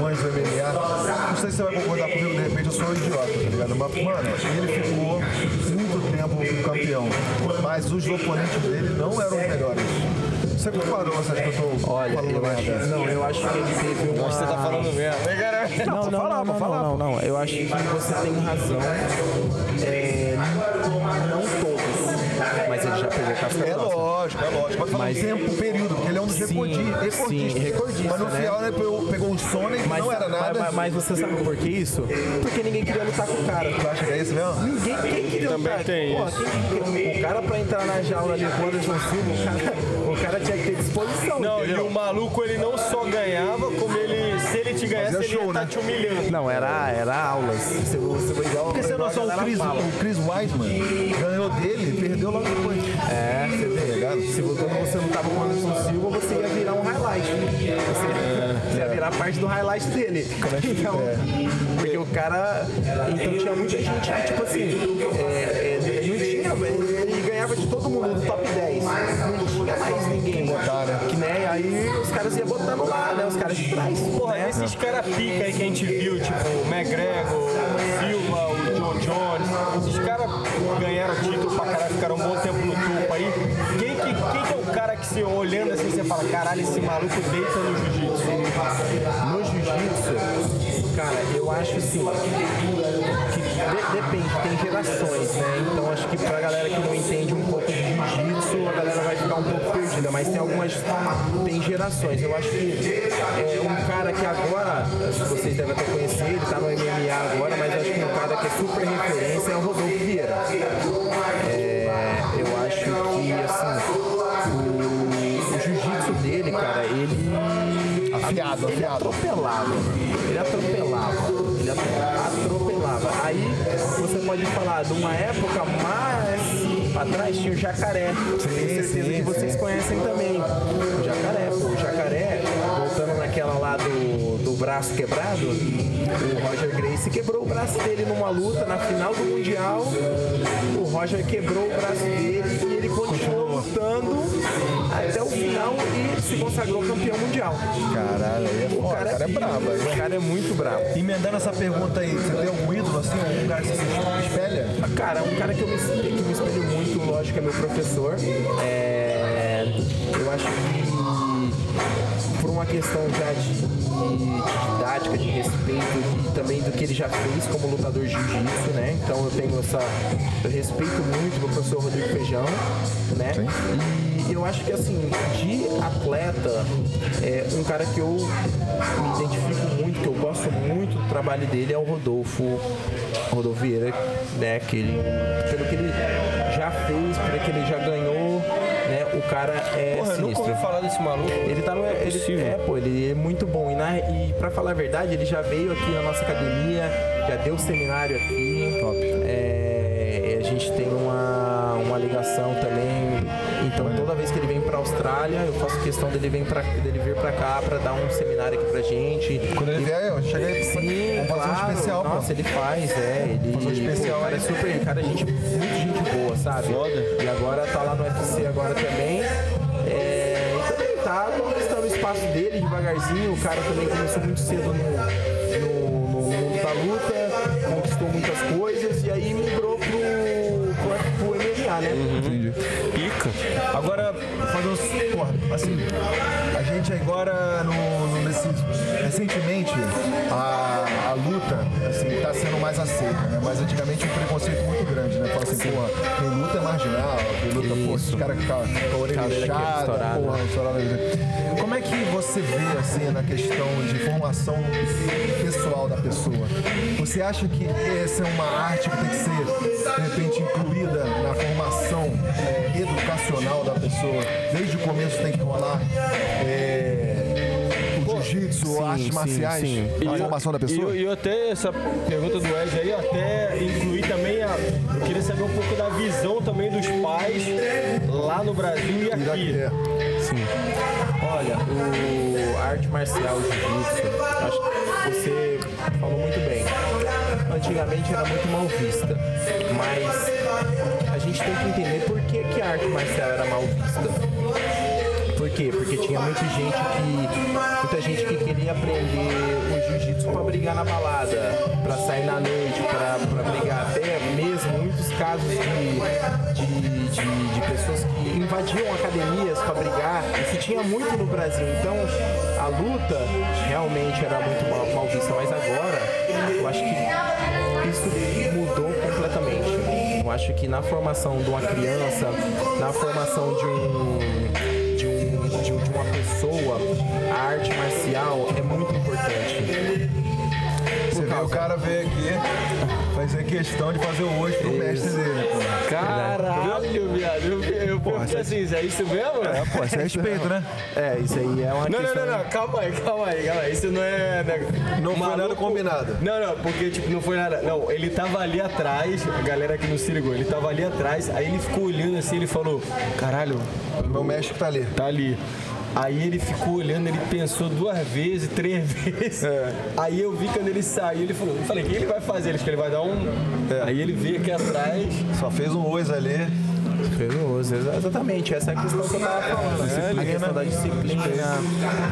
fãs do MMA, não sei se você vai concordar comigo, de repente eu sou um idiota, tá ligado? Mas, mano, ele ficou muito tempo campeão. Mas os oponentes dele não eram os melhores. Você concorda, você acha que eu tô Olha, falando eu acho, merda? não, eu acho que ele teve uma... Você tá falando mesmo. Não, não, não, falar, não, pode não, falar, não, não. Eu acho que você tem razão. É, não todos, mas ele já pegou casca É grossa. Lógico, é lógico. Pode falar Mas- um tempo, período, porque ele é um dos recordistas. sim, recordista, Mas no né? final ele pegou, pegou o Sonic, Mas, não era nada. mas, mas você sabe por que isso? Porque ninguém queria lutar com o cara. Tu acha que é isso mesmo? Ninguém quem queria Também lutar. tem Pô, isso. quem- o cara pra entrar na jaula ali com o Anderson Silva, o cara, o cara tinha que ter disposição, Não, e entendeu? o maluco ele não só ganhava, como ele, se ele te ganhasse, Fazia ele ia show, estar né? te humilhando. Não, era, era aulas. Você, você foi igual, Porque você não só a o Chris, o Chris Weidman ganhou dele, perdeu logo depois. É, você vê. ligado? Se você você não tava com o Anderson Silva, você ia virar um highlight. Você, você ia virar parte do highlight dele. Então, porque o cara. Então tinha muita gente que, tipo assim, é, é, não tinha. Ele ganhava de todo mundo do top 10. Não tinha mais ninguém. botar, né? Que, né? Aí os caras iam botando lá, né? Os caras de trás. Porra, né? esses caras pica aí que a gente viu, tipo o McGregor, o Silva, o John Jones, esses caras ganharam título pra caralho, ficaram um bom tempo no você olhando assim, você fala, caralho, esse maluco deita no jiu-jitsu? No jiu-jitsu, cara, eu acho assim que de- depende, tem gerações, né? Então acho que pra galera que não entende um pouco de jiu-jitsu, a galera vai ficar um pouco perdida, mas tem algumas. tem gerações. Eu acho que é um cara que agora, acho que vocês devem até conhecer, ele tá no MMA agora, mas acho que um cara que é super referência é o Rodolfo Vieira. Afiado, ele afiado. atropelava. Ele atropelava. Ele atro- atropelava. Aí você pode falar de uma época mais pra trás tinha o jacaré. Tenho certeza sim, que vocês sim. conhecem também. O jacaré, pô. O jacaré, voltando naquela lá do, do braço quebrado, o Roger Gracie quebrou o braço dele numa luta na final do Mundial. O Roger quebrou o braço dele e ele continuou lutando até o final e se consagrou campeão mundial. Caralho, aí é O foda. cara, O cara é brabo. aí. O cara é muito brabo. Emendando essa pergunta aí, você tem algum ídolo assim, algum cara que você se espelha? Cara, um cara que eu me, espelho- que me espelho muito, lógico, é meu professor. É, eu acho que por uma questão já de, de didática, de respeito e também do que ele já fez como lutador de jiu-jitsu, né? Então eu tenho essa. Eu respeito muito o professor Rodrigo Feijão, né? E eu acho que assim, de atleta, é um cara que eu me identifico muito, que eu gosto muito do trabalho dele é o Rodolfo, Rodolfo Vieira, né? Que ele, pelo que ele já fez, pelo que ele já ganhou, cara é Porra, eu nunca sinistro. ouvi falar desse maluco. Ele tá no. Ele, possível. é, pô, ele é muito bom. E, na, e pra falar a verdade, ele já veio aqui na nossa academia, já deu seminário aqui. Top. É, a gente tem uma, uma ligação também. Vez que ele vem pra Austrália, eu faço questão dele, vem pra, dele vir pra cá pra dar um seminário aqui pra gente. Quando ele vier, eu cheguei Sim, Vamos fazer claro. um especial, pô. Nossa, ele faz, é. Ele, Fazer um especial pô, o cara é super, cara, é gente, muito gente boa, sabe? Foda. E agora tá lá no UFC agora também. É, e também tá conquistando o espaço dele devagarzinho. O cara também começou muito cedo no, no, no mundo da luta, conquistou muitas coisas e aí migrou pro, pro, pro MMA, né? Entendi. Pica. Agora, assim, a gente agora no, no- nesse. Recentemente, a, a luta, assim, tá sendo mais aceita, né? Mas antigamente um preconceito muito grande, né? Fala assim, porra, quem luta é marginal, quem luta, pô, esses caras que ficam com a orelha inchada, estourada. porra, estourada. Como é que você vê, assim, na questão de formação pessoal da pessoa? Você acha que essa é uma arte que tem que ser, de repente, incluída educacional da pessoa? Desde o começo tem que rolar é, o jiu-jitsu, artes marciais, sim. na formação da pessoa? E eu, até, essa pergunta do Ed aí, eu até incluí também a. Eu queria saber um pouco da visão também dos pais lá no Brasil e E daqui, aqui. é. Sim. Olha, o a arte marcial, o jiu-jitsu, acho que você falou muito bem. Antigamente era muito mal vista, mas a gente tem que entender por que, a arte marcial era mal vista. Por quê? Porque tinha muita gente que. Muita gente que queria aprender o jiu-jitsu pra brigar na balada, pra sair na noite, pra, pra brigar. Até mesmo muitos casos de, de, de, de pessoas que invadiam academias pra brigar. Isso tinha muito no Brasil. Então a luta realmente era muito mal, mal vista. Mas agora eu acho que isso. Eu acho que na formação de uma criança, na formação de um de, um, um- uma pessoa, a arte marcial é muito importante. Você vê o cara veio aqui fazer questão de fazer o hoje pro mestre dele, pô. Caralho, viado. Eu, eu perguntei assim, é isso mesmo? É, pô, isso é respeito, né? É, isso aí é uma Não, não, questão... não, não, calma aí, calma aí, calma aí. Isso não é. né, Não foi nada combinado. Não, não, porque tipo, não foi nada. Não, ele tava ali atrás, a galera aqui não se ligou, ele tava ali atrás, aí ele ficou olhando assim, ele falou, caralho, Meu mestre tá ali. tá ali. Aí ele ficou olhando, ele pensou duas vezes, três vezes. Aí eu vi quando ele saiu, ele falou, eu falei, o que ele vai fazer? Ele falou, ele vai dar um. Aí ele veio aqui atrás. Só fez um ois ali. Perigoso, exa- exatamente. Essa é a questão que eu tava falando. a questão da disciplina,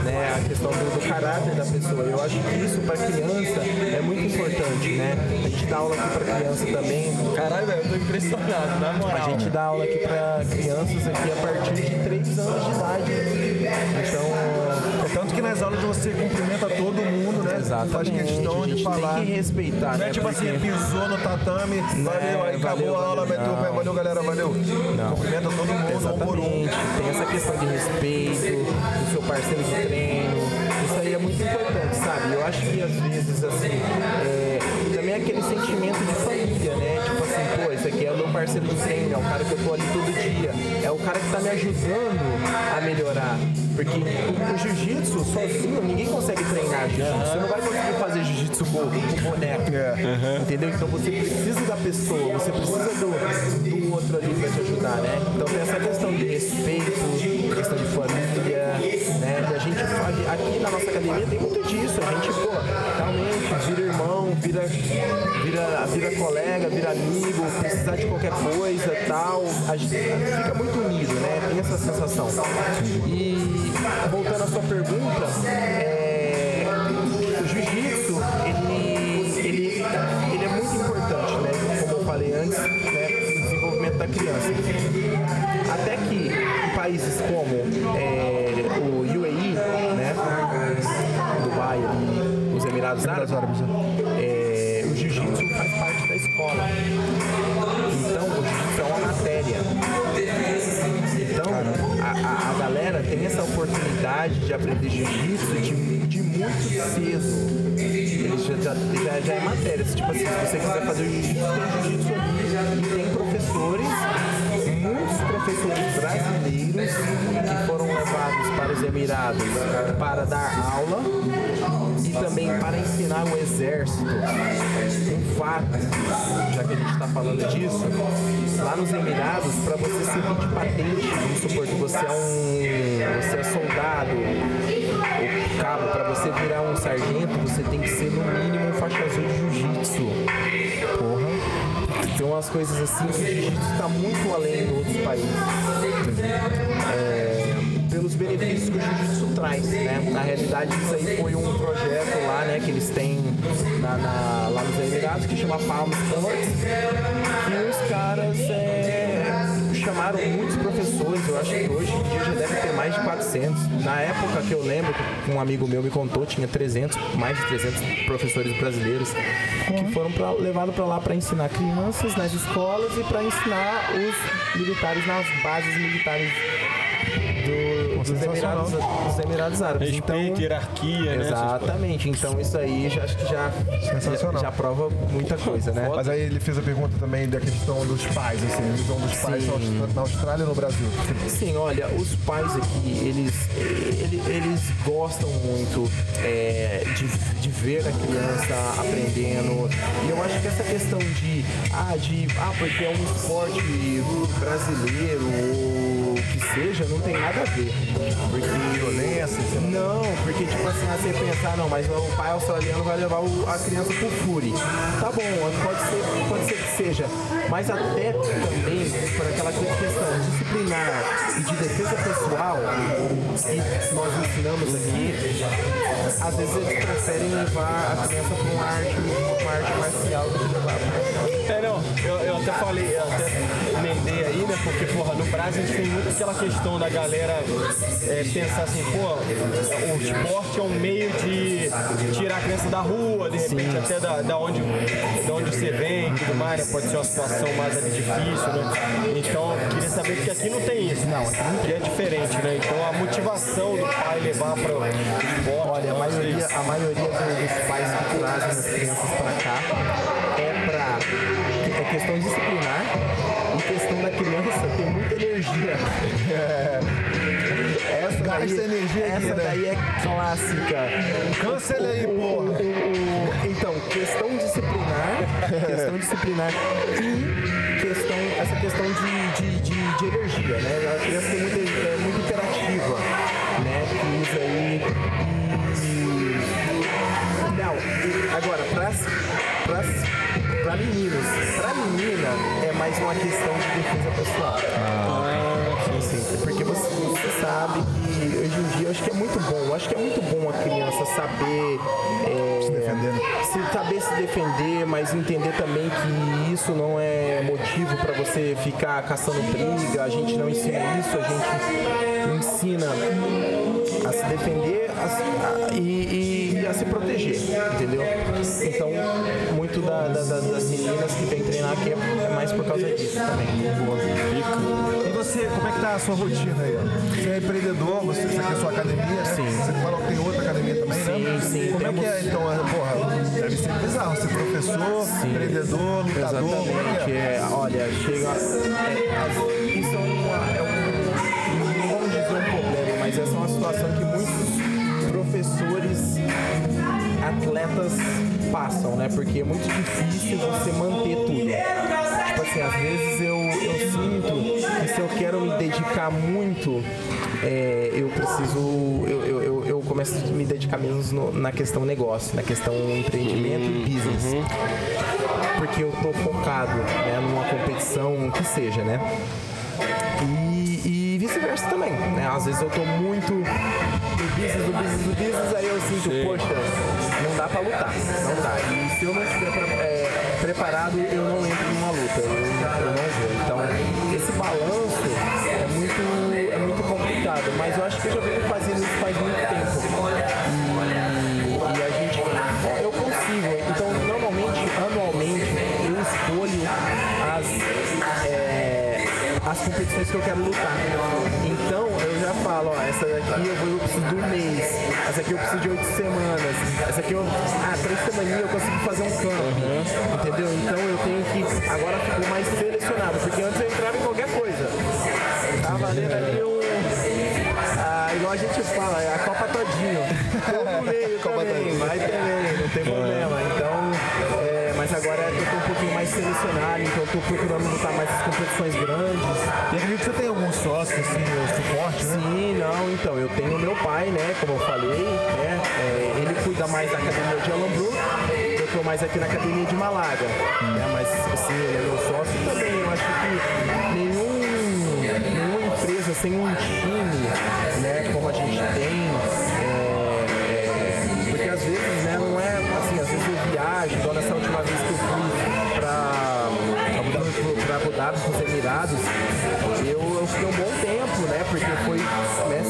né? A questão do, do caráter da pessoa. Eu acho que isso para criança é muito importante, né? A gente dá aula aqui para criança também. Caralho, eu tô impressionado, na A moral. gente dá aula aqui para crianças aqui a partir de 3 anos de idade. Então, É tanto que nas aulas você cumprimenta todo mundo, né? Faz exatamente. questão a de falar. tem que respeitar, Não né? é tipo assim, Porque- pisou no tatame, valeu, aí acabou a aula, valeu, meteu o pé, não. valeu galera, valeu. Cumprimenta todo mundo, um por um. Exatamente. Tem essa questão de respeito do seu parceiro de treino. Isso aí é muito importante, sabe? Eu acho que às vezes, assim, é, também é aquele sentimento de né? Esse aqui é o meu parceiro de treino, é o cara que eu tô ali todo dia, é o cara que tá me ajudando a melhorar. Porque o, o jiu-jitsu sozinho, ninguém consegue treinar jiu-jitsu. Você não vai conseguir fazer jiu-jitsu com, com boneco. Entendeu? Então você precisa da pessoa, você precisa do, do outro ali pra te ajudar, né? Então tem essa questão de respeito, questão de família, aqui na nossa academia tem muito disso. A gente, pô, realmente vira irmão, vira, vira, vira colega, vira amigo, precisar de qualquer coisa tal. A gente fica muito unido, né? Tem essa sensação. E voltando à sua pergunta, é, o jiu-jitsu, ele, ele, ele é muito importante, né? Como eu falei antes, né? No desenvolvimento da criança. Até que em países como é, Emirados Árabes, é, o jiu-jitsu faz parte da escola. Então, o jiu-jitsu é uma matéria. Então, a, a- a galera tem essa oportunidade de aprender jiu-jitsu de, de muito cedo. Já, já, já, é matéria. Tipo assim, se você quiser fazer jiu-jitsu, tem jiu-jitsu. E tem professores, professores brasileiros que foram levados para os Emirados para dar aula e também para ensinar o exército. Um fato, já que a gente está falando disso, lá nos Emirados, para você servir de patente, vamos supor que você é um. você é soldado, ou cabo, para você virar um sargento, você tem que ser no mínimo um faixa azul de jiu-jitsu. Umas coisas assim que o jiu-jitsu está muito além de outros países. É, pelos benefícios que o jiu-jitsu traz, né? Na realidade, isso aí foi um projeto lá, né, que eles têm na, na- lá nos Emirados, que chama Palm Sports. E os caras é, chamaram muitos professores, eu acho que hoje em dia já deve ter mais de 400. Na época que eu lembro, que um amigo meu me contou, tinha 300, mais de 300 professores brasileiros que foram pra, levados para lá para ensinar crianças nas escolas e para ensinar os militares nas bases militares do, dos, Emirados, dos Emirados Árabes. Respeito, então, hierarquia, né? Exatamente, então isso aí já, acho que já, Sensacional. já, já prova muita coisa, né? Mas aí ele fez a pergunta também da questão dos pais, assim, a visão dos pais na Austra- na Austrália e no Brasil. Sim, olha, os pais aqui, eles, ele- eles, gostam muito é, de, de ver a criança aprendendo. E eu acho que essa questão de, ah, de, ah, porque é um esporte brasileiro ou seja, não tem nada a ver. Porque violência, não, porque tipo assim, ah, você pensar, não, mas o pai australiano vai levar o- a criança pro Fury. Tá bom, pode ser, pode ser que seja. Mas até também por aquela questão disciplinar e de defesa pessoal que nós ensinamos aqui, às vezes eles preferem levar a criança para uma arte, uma arte marcial do que levar pra É, não, eu, eu até falei, eu até emendei aí, né? Porque, porra, no Brasil a gente tem muito aquela questão da galera é, pensar assim, pô, o esporte é um meio de tirar a criança da rua, de repente até da, da, onde, da onde você vem e tudo mais, né? Pode ser uma situação mais ali difícil, né? Então, eu queria saber porque aqui não tem isso, não, aqui é diferente, né? Então a motivação do pai levar para o esporte. Olha, a não, maioria, a maioria do- dos pais que trazem as crianças para cá energia. Essa Gasta daí, energia aqui, essa né? daí é clássica. Cancela aí, porra. então, questão disciplinar, questão disciplinar e questão, essa questão de, de, de, de energia, né? A criança tem muita, é muito interativa, né? Que isso aí. Não, agora, pras, pras, pra meninos, pra menina, é mais uma questão de defesa pessoal. Ah, sabe que hoje em dia eu acho que é muito bom. Eu acho que é muito bom a criança saber é, Se defender, né? se saber se defender, mas entender também que isso não é motivo para você ficar caçando briga. A gente não ensina isso, a gente ensina a se defender a a- e, e a se proteger, entendeu? Então, muito da- da- da- das meninas que vêm treinar aqui é mais por causa disso também. E você, como é que tá a sua rotina aí? Você é empreendedor, você, você tem a sua academia, né? Sim. Você falou que tem outra academia também, né? Sim, sim, Como é que é, temos- então? é, Porra, deve ser bizarro. Ser professor, empreendedor, lutador, como é Exatamente. que é? É, olha, chega. é, isso é, uma, é um. Não vamos dizer um problema, mas essa é uma situação que muitos professores, atletas passam, né? Porque é muito difícil você manter tudo. Tipo assim, às vezes se eu quero me dedicar muito, é, eu preciso. Eu, eu, eu, eu começo a me dedicar menos no- na questão negócio, na questão empreendimento e business porque eu tô focado né, numa competição que seja, né? E, e vice-versa também, né? Às vezes eu tô muito no business, no business, no business, aí eu sinto, poxa, não dá pra lutar, não dá. E se eu não estiver é, preparado, eu não entro numa luta, eu, eu não vou. Então, esse balanço mas eu acho que eu já venho fazendo isso faz muito tempo. E, e a gente, eu consigo. Então, normalmente, anualmente, eu escolho as, é, as competições que eu quero lutar. Então, eu já falo, ó, essa daqui eu, vou, eu preciso de um mês, essa aqui eu preciso de oito semanas, essa aqui eu, ah, três semaninhas eu consigo fazer um campo, entendeu? Então, eu tenho que, agora ficou mais selecionado, porque antes eu entrava em qualquer coisa. Tá valendo ali um... Igual a gente fala, é a Copa Todinho. Meio Copa também, Todinho. vai também, não tem problema. Então, é, mas agora eu tô um pouquinho mais selecionado, então eu tô procurando lutar mais as competições grandes. E acredito que você tem algum sócio, assim, suporte, né? Sim, não, então, eu tenho meu pai, né, como eu falei, né, é, ele cuida mais da academia de Alambru, eu tô mais aqui na academia de Malaga, né, mas assim, ele é meu sócio também, eu acho que nenhum, nenhuma empresa sem um time, igual nessa última vez que eu fui pra, Abu Dhabi, pros Emirados, eu, eu fiquei um bom tempo, né? Porque foi né,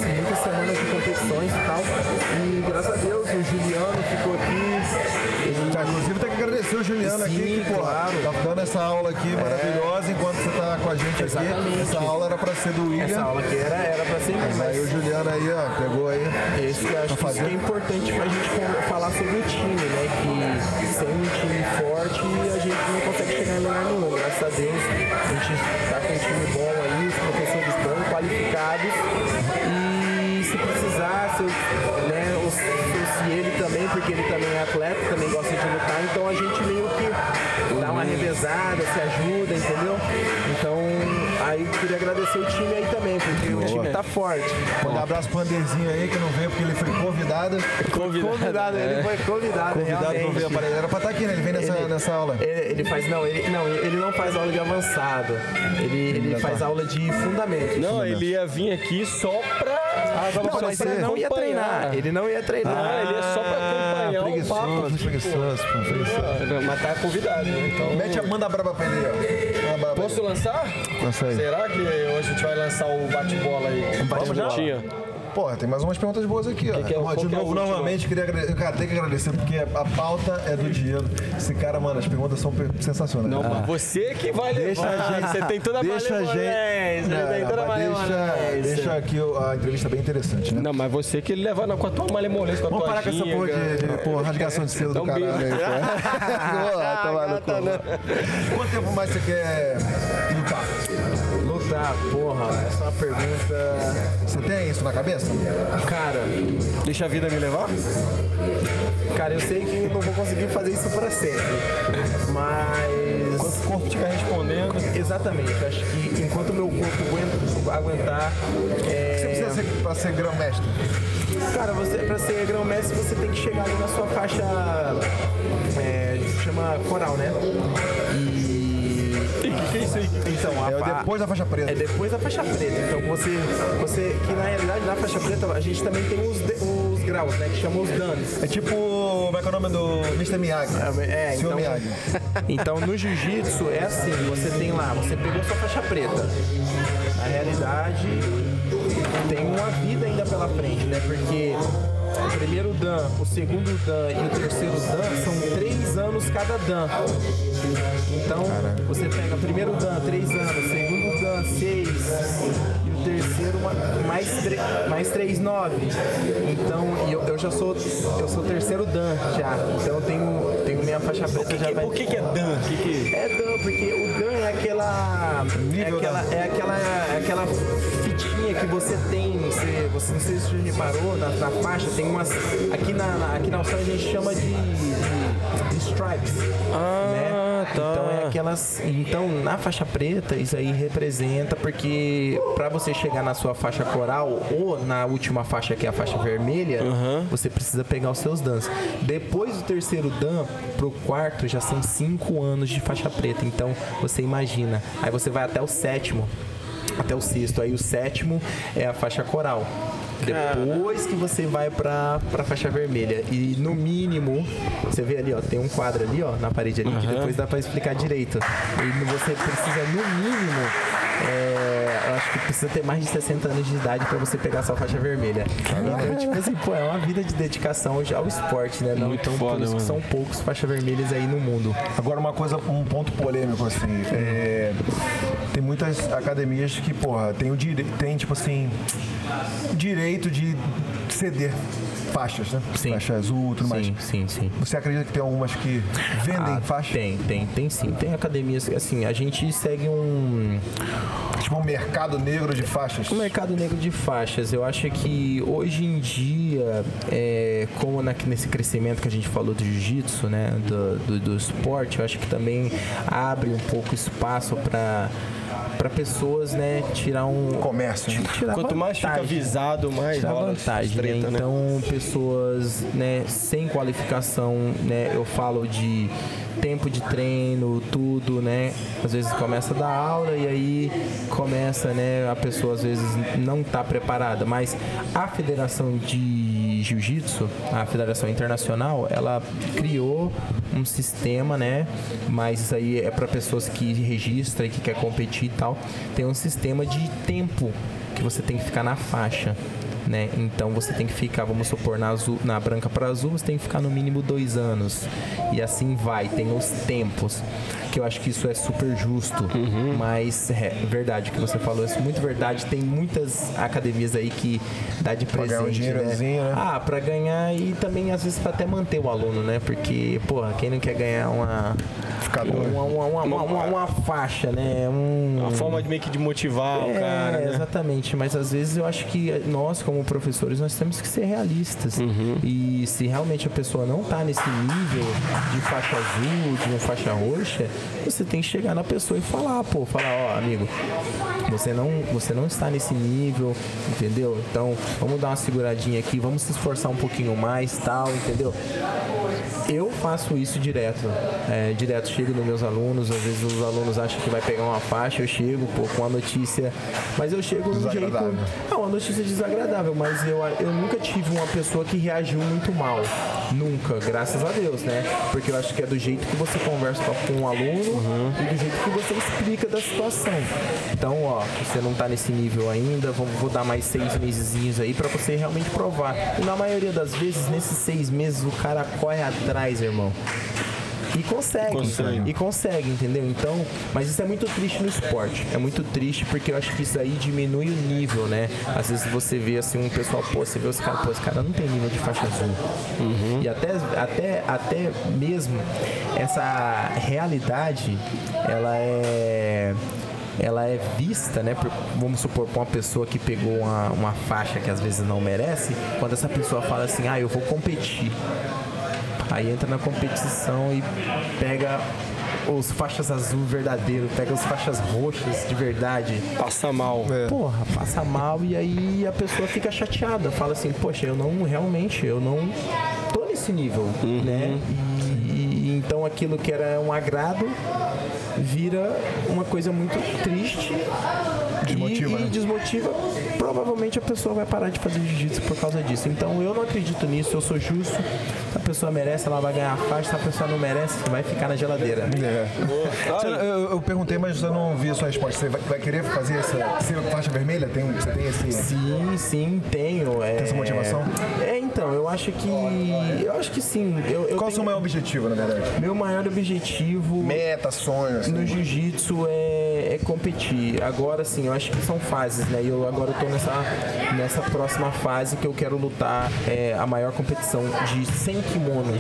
agradecer o Juliano aqui, que, pô, claro. tá dando essa aula aqui maravilhosa enquanto você tá com a gente aqui. Exatamente. Essa aula era pra ser do William. essa aula aqui era, era pra ser Mas aí o mas Juliano aí, ó, pegou aí. esse, eu acho que que é importante pra gente falar sobre o time, né? Que sem um time forte a gente não consegue chegar em lugar nenhum. Graças a Deus a gente tá com um time bom aí, os professores bons, qualificados. E se precisar, se, né, o, se ele também, porque ele também é atleta, também gosta de lutar, então a gente se ajuda, entendeu? Então, aí queria agradecer o time aí também, porque o time tá forte. Mandar um abraço pro Anderzinho aí, que não veio porque ele foi convidado. Convidado, ele foi convidado, Convidado não veio aparecer. Era pra estar aqui, né? Ele vem nessa, Ele- nessa aula. Ele, ele faz, não ele, não, ele não faz aula de avançado. Ele, ele faz aula de fundamento. Não, ele ia vir aqui só pra. Não, só mas ele não ia treinar. Ele não ia treinar. Ah, ele é só pra acompanhar o papo. preguiçoso, preguiçoso. Ah, Mas tá convidado, né? Então. Mete a manda a braba pra ele, ó. Posso lançar? Lança aí. Será que hoje a gente vai lançar o bate-bola aí? Vamos já? Tinha. Porra, tem mais umas perguntas boas aqui, ó. que é Ó, de é novo, novamente, queria agradecer. Cara, tem que agradecer porque a pauta é do Diego. Esse cara, mano, as perguntas são per- sensacionais. Não, mas você que vai Deixa levar. a gente. Você tem toda a deixa a gente. malemolência, Você tem não, toda a mas deixa, malemolência. deixa aqui o- a entrevista bem interessante, né? Não, mas você que leva na, com a tua malemolência, com a Vamos tua parar com essa ginga. porra de, de pô, rasgação de selo do caralho aí, pô. Porra, tá mano. Quanto tempo mais você quer lutar? Lutar, porra, essa é uma pergunta. Você tem isso na cabeça? Cara, Deixa a vida me levar? cara, eu sei que não vou conseguir fazer isso pra sempre. Mas. Enquanto o corpo estiver respondendo. Exatamente, acho que enquanto o meu corpo aguenta- aguentar. é, Você precisa ser, pra ser grão-mestre. Cara, você, pra ser grão-mestre, você tem que chegar ali na sua faixa. É, chama coral, né? E. Então, É fa- depois da faixa preta. É depois da faixa preta. Então você, você que na realidade na faixa preta a gente também tem os, de- os graus, né? Que chamam os danos. É tipo, como é que é o nome do Mr. Miyagi? É, Senhor então, Miyagi. então no jiu-jitsu é assim, você tem lá, você pegou sua faixa preta. Na realidade, tem uma vida ainda pela frente, né? Porque o primeiro dan, o segundo dan e o terceiro dan são três anos cada dan. Então, você pega primeiro dan, três anos, segundo dan, seis, terceiro mais, mais três, nove. Então, eu, eu já sou, eu sou terceiro dan já. Então eu tenho, tenho minha faixa preta já vai. Por que, que é Dan? O que que... É Dan, porque o Dan é aquela. É aquela, é aquela, é aquela fitinha que você tem. Você, você não sei se você reparou, na, na faixa tem umas. Aqui na, na- aqui na Austrália a gente chama de, de, de stripes. Ah, né? Tá. Então é aquelas. Então, na faixa preta, isso aí representa porque para você chegar na sua faixa coral ou na última faixa que é a faixa vermelha, você precisa pegar os seus dans. Depois do terceiro dan pro quarto já são cinco anos de faixa preta. Então você imagina. Aí você vai até o sétimo. Até o sexto. Aí o sétimo é a faixa coral. Depois que você vai pra, pra faixa vermelha. E no mínimo, você vê ali, ó, tem um quadro ali, ó, na parede ali, que depois dá pra explicar direito. E você precisa, no mínimo, é, eu acho que precisa ter mais de 60 anos de idade pra você pegar sua faixa vermelha. Então, tipo assim, pô, é uma vida de dedicação ao esporte, né? Não, Muito então, foda, por isso que mano. são poucos faixas vermelhas aí no mundo. Agora uma coisa, um ponto polêmico, assim. é, tem muitas academias que, porra, tem o direito, tem, tipo assim, o direito de ceder faixas, né? Sim. Faixa azul tudo mais. Sim, sim, sim. Você acredita que tem algumas que vendem Ah, faixa? Tem, tem, tem sim. Tem academias, assim, a gente segue um, Tipo um mercado negro de faixas? O mercado negro de faixas, eu acho que hoje em dia, é, como na- nesse crescimento que a gente falou do jiu-jitsu, né, do, do, do esporte, eu acho que também abre um pouco espaço para para pessoas, né, tirar um Comércio, né? tirar Quanto mais fica vantagem. visado, mais tirar rola vantagem, né? treta, né? Então, pessoas, né, sem qualificação, né, eu falo de tempo de treino, tudo, né? Às vezes começa a dar aula e aí começa, né, a pessoa às vezes não tá preparada, mas a Federação de Jiu-Jitsu, a Federação Internacional, ela criou um sistema, né? Mas isso aí é para pessoas que registram e que quer competir e tal. Tem um sistema de tempo que você tem que ficar na faixa. Né? Então você tem que ficar, vamos supor, na, azul, na branca para azul, você tem que ficar no mínimo dois anos. E assim vai, tem os tempos. Que eu acho que isso é super justo. Mas é verdade o que você falou, é muito verdade. Tem muitas academias aí que dá de ganhar um presente. dinheirozinho, né? Ah, pra ganhar e também às vezes pra até manter o aluno, né? Porque, porra, quem não quer ganhar uma. Uma, uma, uma, uma, uma- uma faixa, né? Um, Uma forma de meio que de motivar o é, cara, né? exatamente. Mas às vezes eu acho que nós, como professores, nós temos que ser realistas. Uhum. E se realmente a pessoa não tá nesse nível de faixa azul, de uma faixa roxa, você tem que chegar na pessoa e falar, pô, falar, ó, amigo, você não, você não está nesse nível, entendeu? Então, vamos dar uma seguradinha aqui, vamos se esforçar um pouquinho mais, tal, entendeu? Eu faço isso direto. É, direto chego nos meus alunos, às vezes os alunos acham que vai pegar uma faixa, eu chego, pô, com uma notícia. Mas eu chego de um jeito. Não, uma notícia desagradável, mas eu, eu nunca tive uma pessoa que reagiu muito mal. Nunca, graças a Deus, né? Porque eu acho que é do jeito que você conversa com um aluno e do jeito que você explica da situação. Então, ó, você não tá nesse nível ainda, vou, vou dar mais seis mesezinhos aí pra você realmente provar. E na maioria das vezes, nesses seis meses, o cara corre atrás, irmão. E consegue, Consegue. e consegue, entendeu? Então, mas isso é muito triste no esporte. É muito triste porque eu acho que isso aí diminui o nível, né? Às vezes você vê assim um pessoal, pô, você vê os caras, pô, esse cara não tem nível de faixa azul. E até, até, até mesmo essa realidade, ela é ela é vista, né? por- vamos supor, por uma pessoa que pegou uma, uma faixa que às vezes não merece, quando essa pessoa fala assim, ah, eu vou competir. Aí entra na competição e pega os faixas azul verdadeiro, pega as faixas roxas de verdade. Passa mal. Porra, passa mal e aí a pessoa fica chateada, fala assim, poxa, eu não realmente, eu não tô nesse nível, né? E, e então aquilo que era um agrado vira uma coisa muito triste Desmotiva, e, e né? desmotiva. Provavelmente a pessoa vai parar de fazer jiu-jitsu por causa disso. Então eu não acredito nisso, eu sou justo. Se a pessoa merece, ela vai ganhar a faixa. Se a pessoa não merece, vai ficar na geladeira. É. Você- eu, eu perguntei, mas eu não vi a sua resposta. Você vai, vai querer fazer essa ser faixa vermelha? Tem, você tem esse. Sim, sim, tenho. É, essa motivação? É, então, eu acho que. Eu acho que sim. Eu, eu Qual o tenho- seu maior objetivo, na verdade? Meu maior objetivo Meta, sonho, assim. no jiu-jitsu é, competir. Agora sim, eu acho que são fases, né? E eu agora tô nessa, nessa próxima fase que eu quero lutar é, a maior competição de 100 kimono.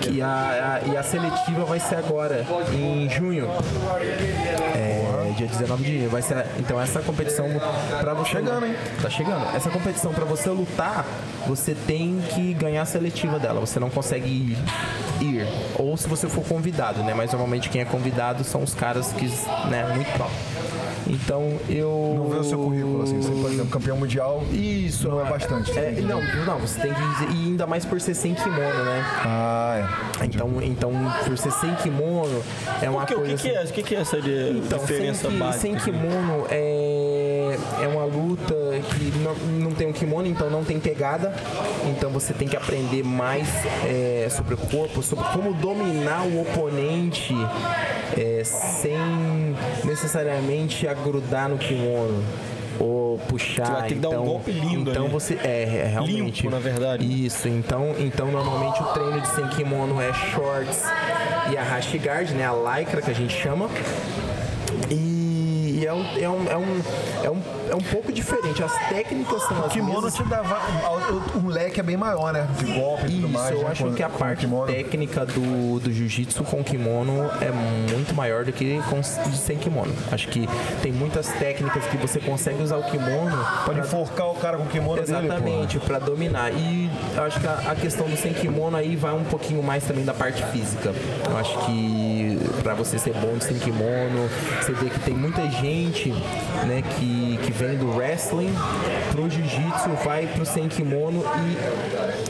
Que a, a- e a seletiva vai ser agora, em junho. É, dia 19 de junho. Vai ser, então essa competição pra você. Chegando, hein? Tá chegando. Essa competição pra você lutar, você tem que ganhar a seletiva dela. Você não consegue ir. ir. Ou se você for convidado, né? Mas normalmente quem é convidado são os caras que, né, muito top. Então eu. Não vê o seu currículo, assim. Você, por exemplo, campeão mundial. Isso, Não é bastante, É, tem que- não, não, você tem que dizer, e ainda mais por ser sem kimono, né? Ah, é. Então, então por ser sem kimono é uma O que, o coisa. que, que é? O que, que é essa de Então, diferença sem, básica? sem kimono é, é uma luta que não, não tem um kimono, então não tem pegada. Então você tem que aprender mais é, sobre o corpo, sobre como dominar o oponente é, sem necessariamente agrudar no kimono. Ou puxar. Você vai ter que dar um então, golpe lindo Então ali. você. É, é realmente. Limpo, na verdade. Isso, então, então normalmente o treino de sem kimono é shorts e a rash guard, né? A lycra que a gente chama. E é um, é um, é um, é um, é um pouco diferente. As técnicas são O as kimono mesmas. te dava. O, o leque é bem maior, né? De golpe e tudo Isso, mais. eu né? acho Com- que a parte técnica do, do jiu-jitsu com kimono é muito maior do que com, sem kimono. Acho que tem muitas técnicas que você consegue usar o kimono Pode pra- enforcar o cara com o kimono Exatamente, para dominar. E acho que a, a questão do sem kimono aí vai um pouquinho mais também da parte física. Eu acho que para você ser bom de sem kimono, você vê que tem muita gente, né, que, que vem do wrestling pro jiu-jitsu, vai pro sem kimono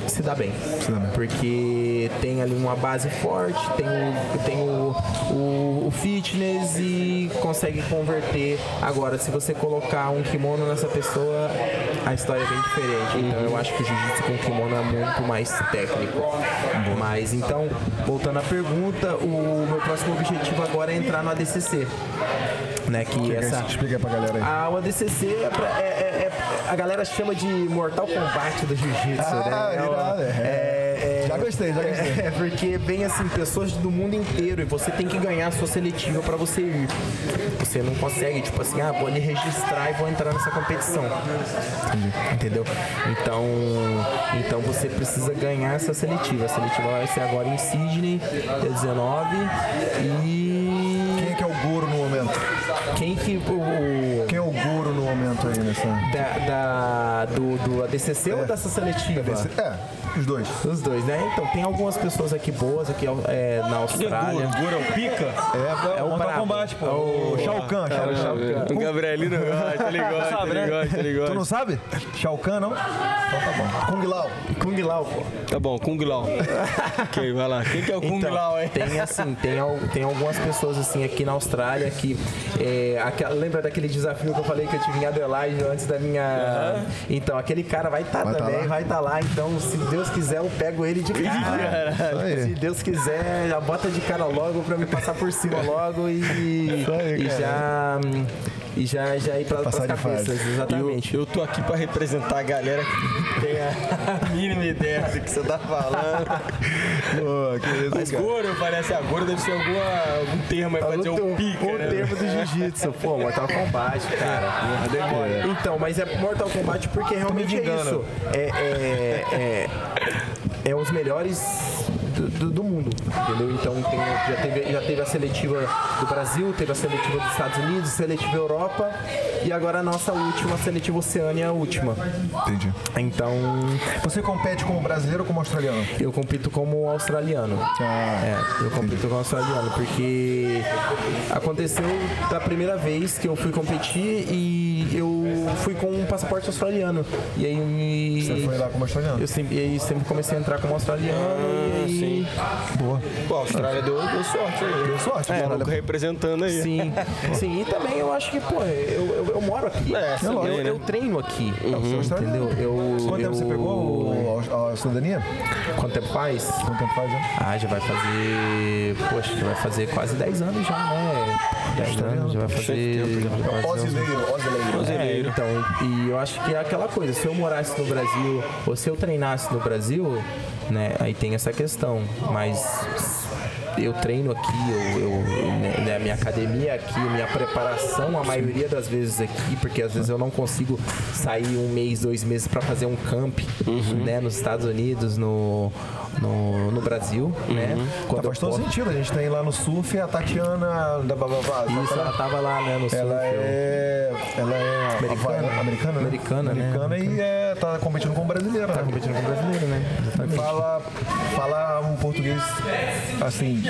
e se dá bem. dá bem. Porque tem ali uma base forte, tem o, tem o, o, o fitness e consegue converter. Agora, se você colocar um kimono nessa pessoa, a história é bem diferente. Então eu acho que o jiu-jitsu com kimono é muito mais técnico. Mas então, voltando à pergunta, o meu próximo objetivo agora é entrar no ADCC. Né, que essa, Explica pra galera aí. a, o ADCC é, pra- é- é- é- a galera chama de Mortal Kombat do Jiu-Jitsu, Ah, né? É irado, é. é- é- Já gostei, já gostei. É, porque vem assim, pessoas do mundo inteiro e você tem que ganhar a sua seletiva pra você ir. Você não consegue, tipo assim, ah, vou ali registrar e vou entrar nessa competição. Entendeu? Então, então você precisa ganhar essa seletiva. A seletiva vai ser agora em Sydney, dia 19. E Quem é que é o Goro no momento? Quem que. O, Quem é o Goro no momento aí nessa. da, da- do, do ADCC ou dessa seletiva? É, os dois. Os dois, né? Então, tem algumas pessoas aqui boas aqui é, na Austrália. Goro é o pica? É, É o Mortal brabo. Kombat, pô. É o- O Shao Kahn, Shao Shao Kahn. O Gabrielino gosta, ele gosta, Sabe, ele né? gosta, ele Tu gosta. não sabe? Shao Kahn, não? Então tá bom. Kung Lao. Kung Lao, pô. Tá bom, Kung Lao. ok, vai lá. Quem que é o Kung Então, Lao, hein? tem assim, tem, tem algumas pessoas assim aqui na Austrália que é, aquela- lembra daquele desafio que eu falei que eu tive em Adelaide antes da minha. Então, aquele cara vai estar Vai tá também, lá? vai estar lá. Então, se Deus quiser, eu pego ele de cara. Se Deus quiser, já bota de cara logo pra me passar por cima logo e, aí, e já e já já ir pra, Passar de cabeças, fase. exatamente. Eu, eu tô aqui pra representar a galera que tem a mínima ideia do que você tá falando. Pô, que isso, Mas cara. Goro, parece agora, deve ser alguma, algum termo aí pra dizer o pica, o né? termo do jiu-jitsu. Pô, Mortal Kombat, cara. Então, mas é Mortal Kombat porque realmente é isso. É, é, é, é os melhores do, do- do mundo, entendeu? Então tem- já, teve, já teve a seletiva do Brasil, teve a seletiva dos Estados Unidos, seletiva Europa e agora a nossa última, a seletiva Oceânia, a última. Entendi. Então Você compete como brasileiro ou como australiano? eu compito como australiano. Ah. É, eu compito como australiano, porque aconteceu da primeira vez que eu fui competir e eu fui com um passaporte australiano. E aí. Você foi lá como australiano? Eu sempre, e aí sempre comecei a entrar como australiano. Ah, e aí, sim. Boa. Pô, a Austrália deu, deu sorte aí. Deu sorte, É. Maluco representando aí. Sim, sim, e também eu acho que, pô, eu, eu, eu moro aqui. É, eu, também, eu, né? eu treino aqui. Uhum. Entendeu? Eu, Quanto eu, tempo você pegou a, a cidadania? Quanto tempo faz? Quanto tempo faz, né? Ah, já vai fazer. Poxa, já vai fazer quase 10 anos já, né? 10 anos, já vai fazer. Osileiro, osileiro. É, Brasileiro. Então, e eu acho que é aquela coisa, se eu morasse no Brasil, ou se eu treinasse no Brasil, né, aí tem essa questão, mas eu treino aqui, eu, eu né, né, a minha academia aqui, minha preparação, a maioria das vezes aqui, porque às vezes eu não consigo sair um mês, dois meses para fazer um camp, né, nos Estados Unidos, no, no, no Brasil, né, Tá, quando eu faz todo sentido. A gente tem lá no surf a Tatiana da Bababá. Isso, ela tava lá, né, no surf, Ela é. Ela é. Americana. havaiana- Americana, né? Americana, né? Americana e é, tá competindo com brasileira. tá né? competindo com o brasileiro, né, exatamente. Fala, fala um português assim,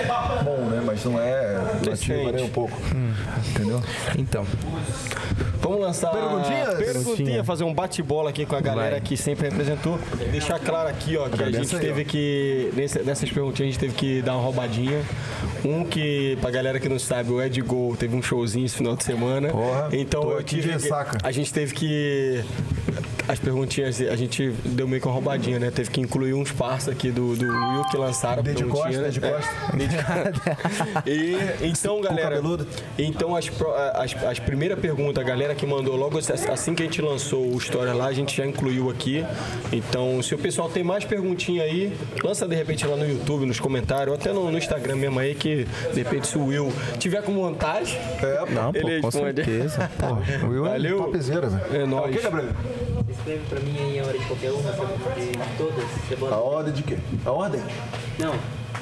bom, né? Mas não é nativo nem um pouco. Entendeu? Então, Vamos lançar. Perguntinha, Perguntinha. fazer um bate-bola aqui com a galera Vai. que sempre representou. Deixar claro aqui, ó, que a gente aí, teve ó. que. nessas perguntinhas a gente teve que dar uma roubadinha. Um que, pra galera que não sabe, o Ed Gol teve um showzinho esse final de semana. Porra, então tô eu tive. que- a gente teve que. As perguntinhas, a gente deu meio que uma roubadinha, né? Teve que incluir uns parça aqui do, do Will que lançaram. a Dei de perguntinha, costa, né? É, de costa. E então, galera. Então, as, as, as primeiras perguntas, a galera que mandou logo assim que a gente lançou o História lá, a gente já incluiu aqui. Então, se o pessoal tem mais perguntinha aí, lança de repente lá no YouTube, nos comentários, ou até no, no Instagram mesmo aí, que de repente se o Will tiver com vontade, É, não, pô, Ele com responde. certeza. pô, o Will é Valeu. topzera, velho. é Tá nóis. ok, Gabriel? Escreve pra mim aí a hora de qualquer uma, de todas. Você A bota... ordem de quê? A ordem? Não,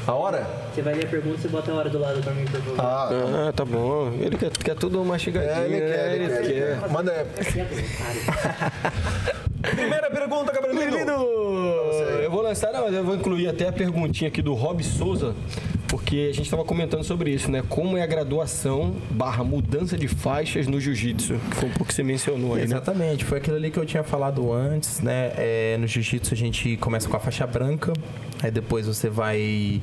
A hora? você vai ler a pergunta e você bota a hora do lado pra mim, por favor. Ah, Ah, tá bom. Ele quer, quer tudo mastigadinho, é, ele quer, ele quer, ele quer. Manda aí. Primeira pergunta, Gabriel. Querido, eu vou lançar, não, eu vou incluir até a perguntinha aqui do Rob Souza, porque a gente estava comentando sobre isso, né? Como é a graduação barra mudança de faixas no jiu-jitsu, que foi um pouco que você mencionou aí, né? Exatamente, foi aquilo ali que eu tinha falado antes, né? É, no jiu-jitsu a gente começa com a faixa branca, aí depois você vai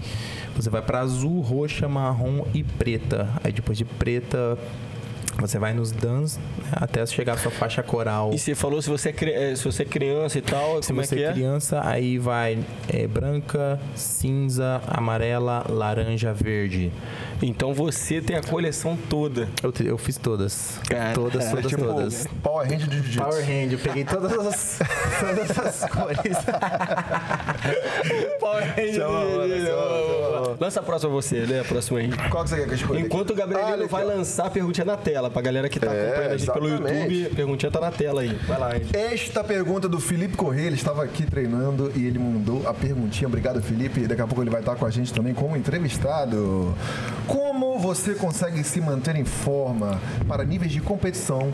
você vai para azul, roxa, marrom e preta. Aí depois de preta você vai nos dans né, até chegar à sua faixa coral. E você falou se você é, é, se você é criança e tal, Se como você é que é é? criança, aí vai é, branca, cinza, amarela, laranja, verde. Então você tem a coleção toda. Eu, eu fiz todas. Cara, todas, é todas, Tipo, todas. Power Hand de Jiu-Jitsu. Power Hand, eu peguei todas as, todas as cores. Lança a próxima você, né? A próxima aí. Qual que você quer que eu escolha? Enquanto o Gabrielino Ah, vai lançar a perguntinha na tela, pra galera que tá É, acompanhando a gente pelo. YouTube, a perguntinha tá na tela aí. Vai lá, Ed. Esta pergunta do Felipe Corrêa, ele estava aqui treinando e ele mandou a perguntinha. Obrigado, Felipe. Daqui a pouco ele vai estar com a gente também como entrevistado. Como você consegue se manter em forma para níveis de competição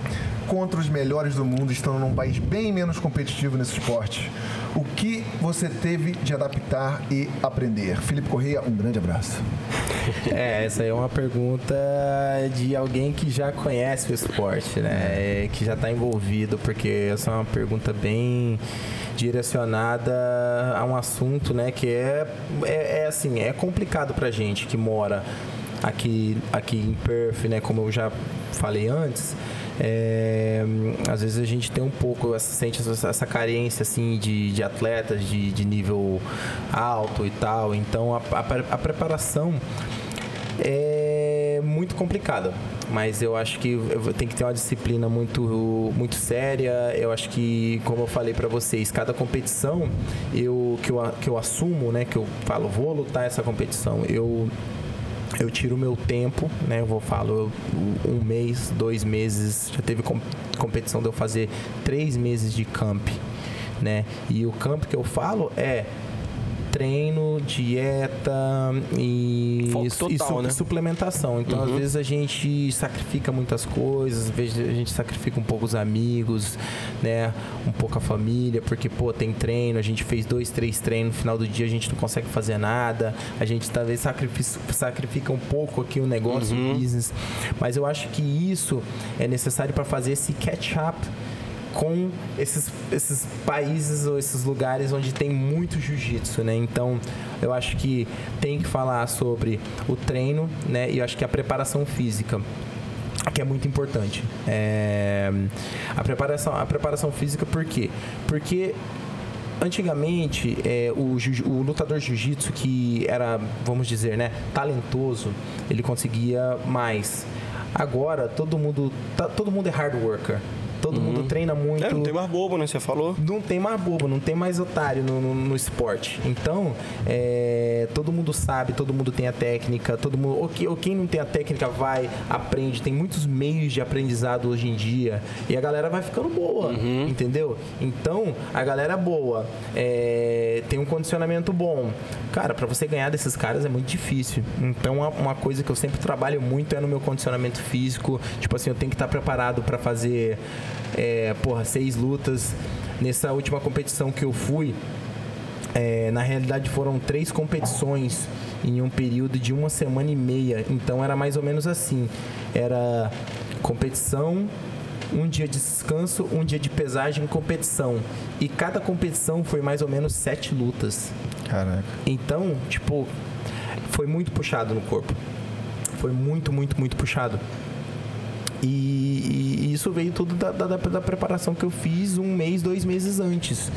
contra os melhores do mundo, estando num país bem menos competitivo nesse esporte? O que você teve de adaptar e aprender? Felipe Corrêa, um grande abraço. É, essa aí é uma pergunta de alguém que já conhece o esporte, né? É, que já está envolvido, porque essa é uma pergunta bem direcionada a um assunto, né? Que é, é, é assim, é complicado pra gente que mora aqui, aqui em Perth, né? Como eu já falei antes. É, às vezes a gente tem um pouco, sente essa, carência assim de, de atletas de, de nível alto e tal. Então a, a a preparação é muito complicada. Mas eu acho que tem que ter uma disciplina muito, muito séria. Eu acho que, como eu falei pra vocês, cada competição eu, que, eu, que eu assumo, né? Que eu falo, vou lutar essa competição. Eu eu tiro meu tempo, né? Eu vou falo um mês, dois meses. Já teve com- competição de eu fazer três meses de camp, né? E o camp que eu falo é treino, dieta e, Foco e total, su- né? suplementação. Então, às vezes a gente sacrifica muitas coisas, às vezes a gente sacrifica um pouco os amigos, né? Um pouco a família, porque, pô, tem treino, a gente fez dois, três treinos, no final do dia a gente não consegue fazer nada, a gente talvez sacrifica, sacrifica um pouco aqui o negócio, o business. Mas eu acho que isso é necessário para fazer esse catch-up com esses, esses países ou esses lugares onde tem muito jiu-jitsu, né? Então, eu acho que tem que falar sobre o treino, né? E eu acho que a preparação física que é muito importante. É, a, preparação, a preparação física, por quê? Porque antigamente é, o, o, lutador jiu-jitsu que era, vamos dizer, né, talentoso, ele conseguia mais. Agora todo mundo, tá, todo mundo é hard worker. Todo uhum. mundo treina muito. É, não tem mais bobo, né? Você falou. Não tem mais bobo, não tem mais otário no, no, no esporte. Então, é, todo mundo sabe, todo mundo tem a técnica, todo mundo. Ou, que, ou quem não tem a técnica vai, aprende. Tem muitos meios de aprendizado hoje em dia. E a galera vai ficando boa, uhum. entendeu? Então, a galera boa é, tem um condicionamento bom. Cara, para você ganhar desses caras é muito difícil. Então, uma, uma coisa que eu sempre trabalho muito é no meu condicionamento físico. Tipo assim, eu tenho que estar preparado para fazer é, porra, seis lutas. Nessa última competição que eu fui, é, na realidade foram três competições em um período de uma semana e meia. Então era mais ou menos assim. Era competição, um dia de descanso, um dia de pesagem e competição. E cada competição foi mais ou menos sete lutas. Caraca. Então, tipo, foi muito puxado no corpo. Foi muito, muito, muito puxado. E, e, isso veio tudo da, da, da, preparação que eu fiz um mês, dois meses antes.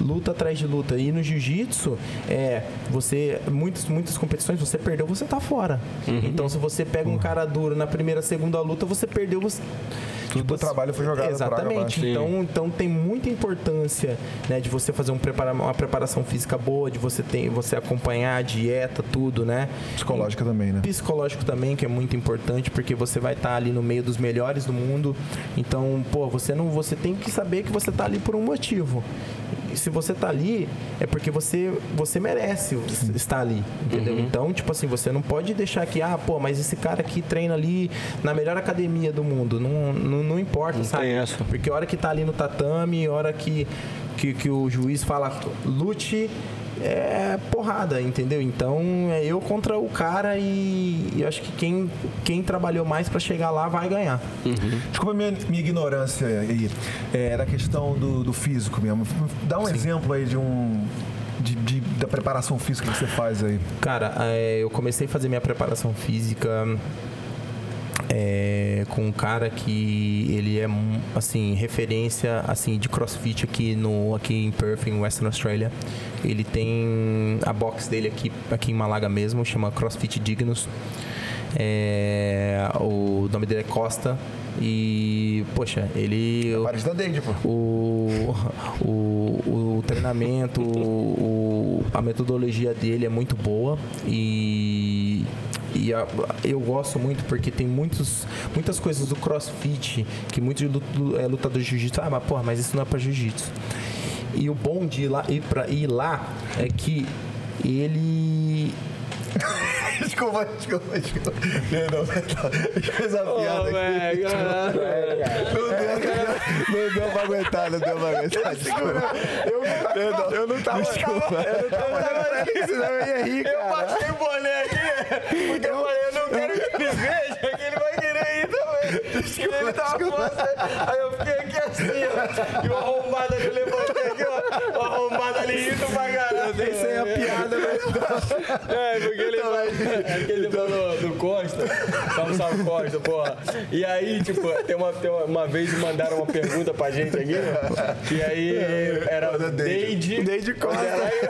Luta atrás de luta. E no jiu-jitsu, é, você. Muitas, muitas competições, você perdeu, você tá fora. Uhum. Então, se você pega um cara duro na primeira, segunda luta, você perdeu, você tudo o trabalho foi jogado Exatamente. Então, então tem muita importância né, de você fazer um prepara uma preparação física boa, de você ter, você acompanhar a dieta, tudo, né? Psicológica e, também, né? Psicológico também, que é muito importante, porque você vai estar ali no meio dos melhores do mundo. Então, pô, você não, você tem que saber que você está ali por um motivo se você tá ali, é porque você, você merece estar ali, entendeu? Uhum. Então, tipo assim, você não pode deixar que, ah, pô, mas esse cara aqui treina ali na melhor academia do mundo. Não, não, não importa, não sabe? Porque a hora que tá ali no tatame, a hora que, que, que o juiz fala, lute é porrada, entendeu? Então é eu contra o cara e, e eu acho que quem, quem trabalhou mais para chegar lá vai ganhar. Uhum. Desculpa minha, minha ignorância aí. É, da questão do, do físico mesmo. Dá um Sim. exemplo aí de um. De, de, da preparação física que você faz aí? Cara, é, eu comecei a fazer minha preparação física é, com um cara que ele é assim referência assim de CrossFit aqui no aqui em Perth, em Western Australia. Ele tem a box dele aqui aqui em Malaga mesmo, chama CrossFit Dignus. É, o nome dele é Costa e, poxa, ele. É da Dende, pô. O, o, o treinamento, o, a metodologia dele é muito boa e e a, eu gosto muito porque tem muitos, muitas coisas do crossfit que muitos é, lutadores de jiu-jitsu, ah, mas porra, mas isso não é pra jiu-jitsu. E o bom de ir lá, ir, pra, ir lá é que ele desculpa, desculpa, desculpa. Não, não, fez a piada aqui. Não deu, não deu pra aguentar, não deu pra aguentar. Desculpa. Eu, eu não tava. Desculpa. Eu não tava aqui, senão eu ia rir, cara. Eu baixei o boné aqui, porque eu falei, eu ele tava forçando. Aí eu fiquei aqui assim, ó. E o arrombado ali, levantei aqui, ó. O arrombado ali rindo pra caralho. Eu nem sei a piada, mas... É, porque ele vai... Aquele então... falou do Costa. Salve, salve Costa, porra. E aí, tipo, tem uma, tem uma, uma vez mandaram uma pergunta pra gente aqui, né? Que aí era Deide. Deide Costa. Aí,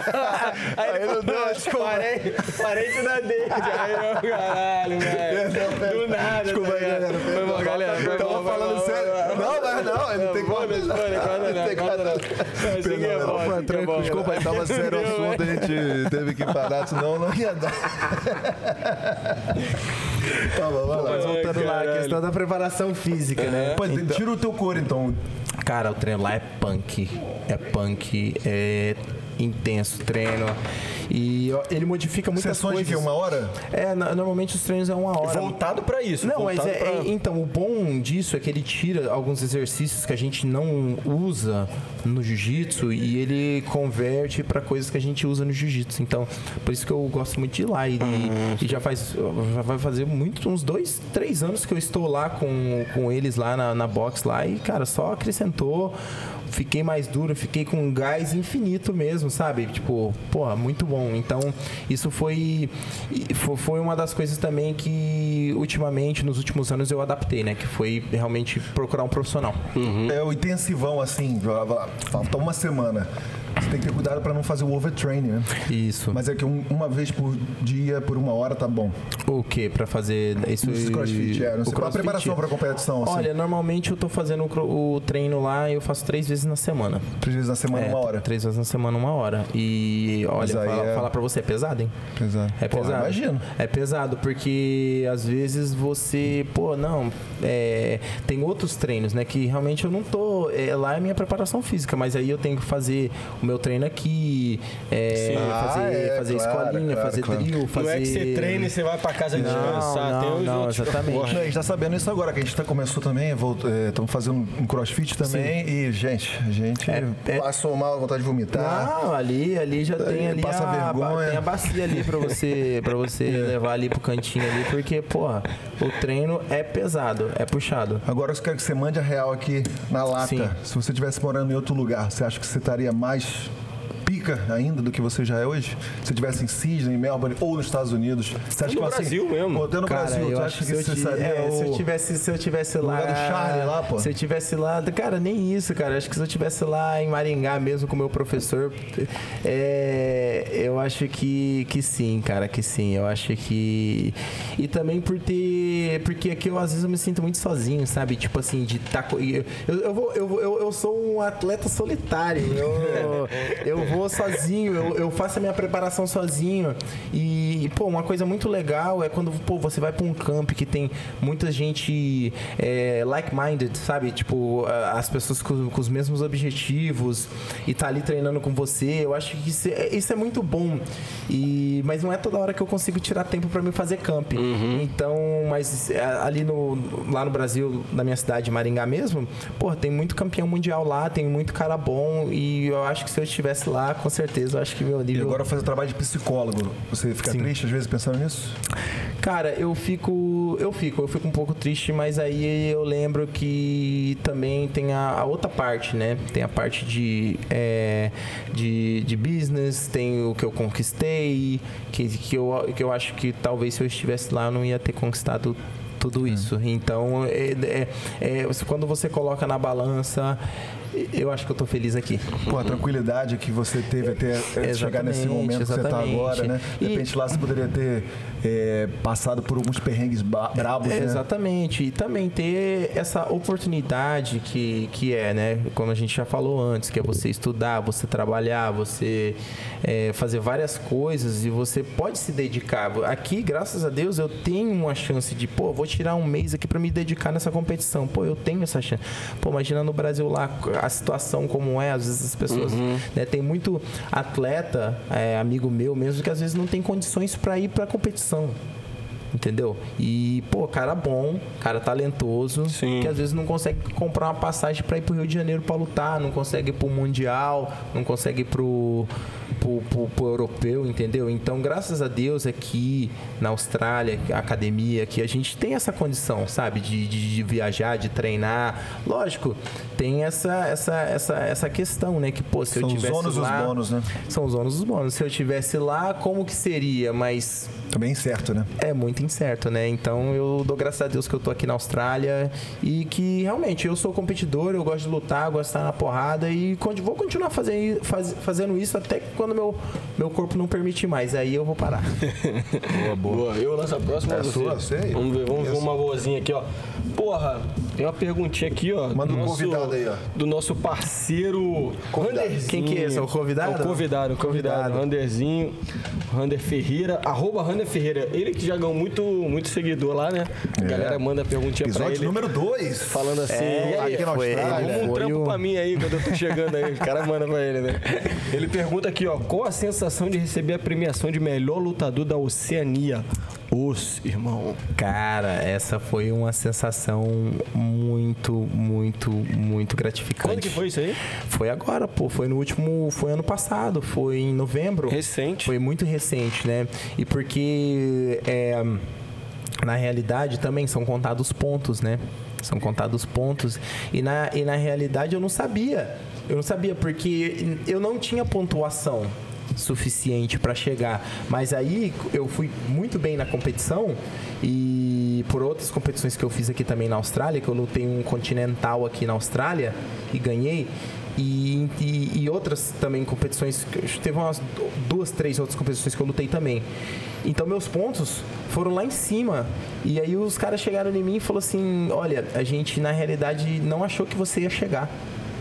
aí ele falou, parente, parente da Deide. Aí eu, caralho, velho. Do nada, Desculpa aí, galera. Foi galera. Foi Tava falando sério. Não, mas não, ele não tem como. Não tem como. Desculpa aí, tava sério o assunto, a gente teve que parar, senão não ia dar. tá bom, vai lá. Mas voltando lá, a questão da preparação física, né? Pô, então, tira o teu couro, então. Cara, o treino lá é punk. É punk. É intenso treino. E ele modifica muitas Sessões de coisas. que? Uma hora? É, normalmente os treinos é uma hora. Voltado pra isso. Não, mas é, pra- é- então, o bom disso é que ele tira alguns exercícios que a gente não usa no jiu-jitsu e ele converte pra coisas que a gente usa no jiu-jitsu. Então, por isso que eu gosto muito de ir lá. E, e já faz já vai fazer muito, uns dois, três anos que eu estou lá com, com eles lá na, na box lá e, cara, só acrescentou. Fiquei mais duro, fiquei com um gás infinito mesmo, sabe? Tipo, porra, muito bom. Então, isso foi, fo- foi uma das coisas também que ultimamente, nos últimos anos, eu adaptei, né? Que foi realmente procurar um profissional. É o intensivão, assim, falta uma semana. Você tem que ter cuidado pra não fazer o overtraining, né? Isso. Mas é que um- uma vez por dia, por uma hora, tá bom. O que pra fazer isso? Esse crossfit, é. Não sei, crossfit? preparação pra competição, assim? Olha, normalmente eu tô fazendo o, treino lá eu faço três vezes na semana. Três vezes na semana, É, uma hora. Três vezes na semana, uma hora. E olha, falar, é- falar pra você, é pesado, hein? Pesado. É Porra, pesado. imagino. É pesado, porque às vezes você, pô, não, é, tem outros treinos, né? Que realmente eu não tô. é, lá é minha preparação física, mas aí eu tenho que fazer o meu treino aqui, é, Ah, fazer, é, fazer claro, escolinha, claro, fazer claro. drill, fazer. Não é que você treina e você vai pra casa Não, descansar. Tem não, não, outros- exatamente. Não, a gente tá sabendo isso agora, que a gente tá, começou também, estamos fazendo um crossfit também. E, gente, a gente É, é- passou mal, vontade de vomitar. Não, ali, ali já tem ali passa a, vergonha. tem a bacia ali pra você, pra você levar ali pro cantinho ali, porque, porra, o treino é pesado, é puxado. Agora eu quero que você mande a real aqui na lata. Sim. Se você estivesse morando em outro lugar, você acha que você estaria mais life. Pica ainda do que você já é hoje? Se você estivesse em Sydney, em Melbourne ou nos Estados Unidos? Você acha No que assim, Brasil mesmo. Ou até no Cara, Brasil, eu acho acha que que se eu, você seria é, se eu o- tivesse, se eu tivesse lá, lugar do Charlie lá, pô. se eu tivesse lá, cara, nem isso, cara. Acho que se eu tivesse lá em Maringá mesmo com o meu professor, é, eu acho que, que sim, cara, que sim. Eu acho que e também por ter, porque aqui eu às vezes eu me sinto muito sozinho, sabe? Tipo assim, de tá, co- eu, eu, eu, vou, eu, eu, eu sou um atleta solitário. Eu, eu vou sozinho, eu, eu faço a minha preparação sozinho. E, pô, uma coisa muito legal é quando pô, você vai pra um camp que tem muita gente é, like-minded, sabe? Tipo, as pessoas com, com os mesmos objetivos e tá ali treinando com você. Eu acho que isso é, isso é muito bom. E, mas não é toda hora que eu consigo tirar tempo pra me fazer camp. Então, mas é, ali no, lá no Brasil, na minha cidade, Maringá mesmo, pô, tem muito campeão mundial lá, tem muito cara bom. E eu acho que se eu estivesse lá, com certeza, eu acho que meu E nível. agora fazer trabalho de psicólogo. Você fica Sim. triste às vezes pensando nisso? Cara, eu fico. Eu fico, eu fico um pouco triste, mas aí eu lembro que também tem a, a outra parte, né? Tem a parte de, é, de, de business, tem o que eu conquistei, que, que, eu, que eu acho que talvez se eu estivesse lá eu não ia ter conquistado tudo isso. Então, é, é- é, quando você coloca na balança, eu acho que eu tô feliz aqui. Pô, a tranquilidade que você teve até é, chegar nesse Exatamente, momento que você tá agora, né? De E- repente lá você poderia ter é, passado por alguns perrengues brabos, É, né? Exatamente. E também ter essa oportunidade que, que é, né? Como a gente já falou antes, que é você estudar, você trabalhar, você é, fazer várias coisas e você pode se dedicar. Aqui, graças a Deus, eu tenho uma chance de, pô, vou tirar um mês aqui para me dedicar nessa competição. Pô, eu tenho essa chance. Pô, imagina no Brasil lá a situação como é, às vezes as pessoas, né? Tem muito atleta, é, amigo meu mesmo, que às vezes não tem condições para ir para competição. Entendeu? E, pô, cara bom, cara talentoso, Sim. que às vezes não consegue comprar uma passagem pra ir pro Rio de Janeiro pra lutar, não consegue ir pro Mundial, não consegue ir pro, pro, pro, pro Europeu, entendeu? Então, graças a Deus, aqui na Austrália, a academia, que a gente tem essa condição, sabe? De, de, de viajar, de treinar. Lógico, tem essa, essa, essa, essa questão, né? Que, pô, se São eu os tivesse ônus e os lá... bônus, né? São os ônus os bônus. Se eu tivesse lá, como que seria? Mas Também certo, né? é muito incerto, né? Então eu dou graças a Deus que eu tô aqui na Austrália e que realmente eu sou competidor, eu gosto de lutar, gosto de estar na porrada e vou continuar fazendo, faz- fazendo isso até quando meu, meu corpo não permitir mais. Aí eu vou parar. Boa, boa. Eu lanço a próxima. É a sua, sei. Vamos ver, vamos ver uma boazinha aqui, ó. Porra, Tem uma perguntinha aqui, ó. Manda do um nosso- convidado aí, ó. Do nosso parceiro Randerzinho. Quem que é esse? É o convidado? É o convidado, o convidado. Convidado. Randerzinho, Rander Ferreira, arroba Rander Ferreira. Ele que já ganhou muito, muito seguidor lá, né? A galera manda perguntinha pra Episódio ele. número 2. Falando assim, É, aí, aqui na foi- Austrália. ele Arruma um foi trampo pra mim aí quando eu tô chegando aí. O cara manda pra ele, né? Ele pergunta aqui, ó. Qual a sensação de receber a premiação de melhor lutador da Oceania? Os, irmão. Cara, essa foi uma sensação muito, muito, muito gratificante. Quando que foi isso aí? Foi agora, pô. Foi no último. Foi ano passado. Foi em novembro. Recente. Foi muito recente, né? E porque. é, na realidade também são contados pontos, né? São contados pontos. E na, e na realidade eu não sabia. Eu não sabia, porque eu não tinha pontuação suficiente para chegar. Mas aí eu fui muito bem na competição e por outras competições que eu fiz aqui também na Austrália, que eu lutei um continental aqui na Austrália e ganhei. E, e, e outras também competições, teve umas duas, três outras competições que eu lutei também. Então meus pontos foram lá em cima. E aí os caras chegaram em mim e falaram assim: olha, a gente na realidade não achou que você ia chegar.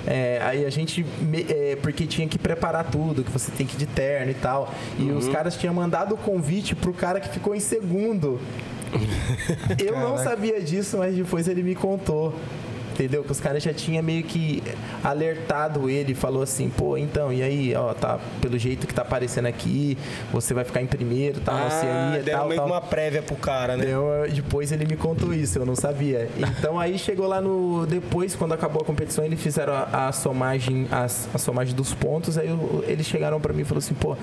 É, aí a gente, me- é, porque tinha que preparar tudo, que você tem que ir de terno e tal. E os caras tinham mandado o convite pro cara que ficou em segundo. Eu não sabia disso, mas depois ele me contou. Entendeu? Que os caras já tinham meio que alertado ele, falou assim, pô, então, e aí, ó, tá, pelo jeito que tá aparecendo aqui, você vai ficar em primeiro, tá, na Oceania e Ah, deram tal, meio tal. uma prévia pro cara, né? Deu, depois ele me contou isso, eu não sabia. Então aí chegou lá no. Depois, quando acabou a competição, eles fizeram a, a somagem, as- a, somagem dos pontos, aí eu- eles chegaram pra mim e falaram assim, pô.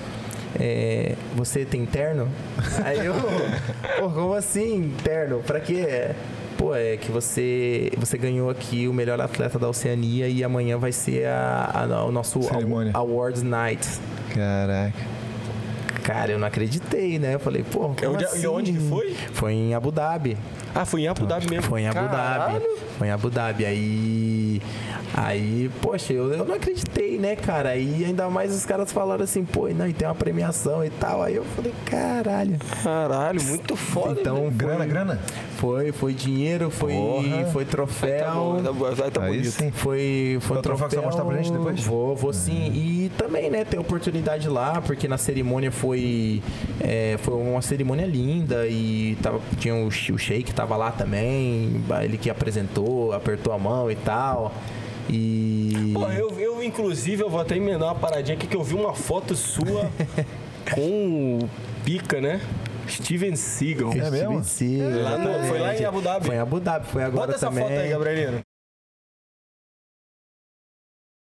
é, você tem terno? Aí eu, pô, como assim, terno? Pra quê? Pô, é que você, você ganhou aqui o melhor atleta da Oceania e amanhã vai ser a, a- o nosso Cerimônia. Awards Night. Caraca. Cara, eu não acreditei, né? Eu falei, pô, como Onde- assim? e onde que foi? Foi em Abu Dhabi. Ah, foi em Abu Dhabi mesmo. Foi em Abu Caralho. Dhabi. Foi em Abu Dhabi. Aí. Aí, poxa, eu, eu não acreditei, né, cara? Aí ainda mais os caras falaram assim, pô, não, e tem uma premiação e tal. Aí eu falei, caralho. Caralho, muito foda. Então, né? foi- Grana, grana? Foi, foi dinheiro, foi, Porra. foi Tá troféu. bom, tá, bom, tá Aí bonito. sim. Foi, foi um troféu que você vai mostrar pra gente depois? Vou, vou sim. E também, né, ter oportunidade lá, porque na cerimônia foi, é, foi uma cerimônia linda e tava, tinha o, o Sheik tava lá também, ele que apresentou, apertou a mão e tal. E. Pô, eu, eu, inclusive, eu vou até emendar uma paradinha aqui que eu vi uma foto sua com o Pica, né? Steven Seagal. É mesmo? Sim, Lá no- foi lá em Abu Dhabi? Foi em Abu Dhabi, foi agora Bota essa também. foto aí, Gabrielino.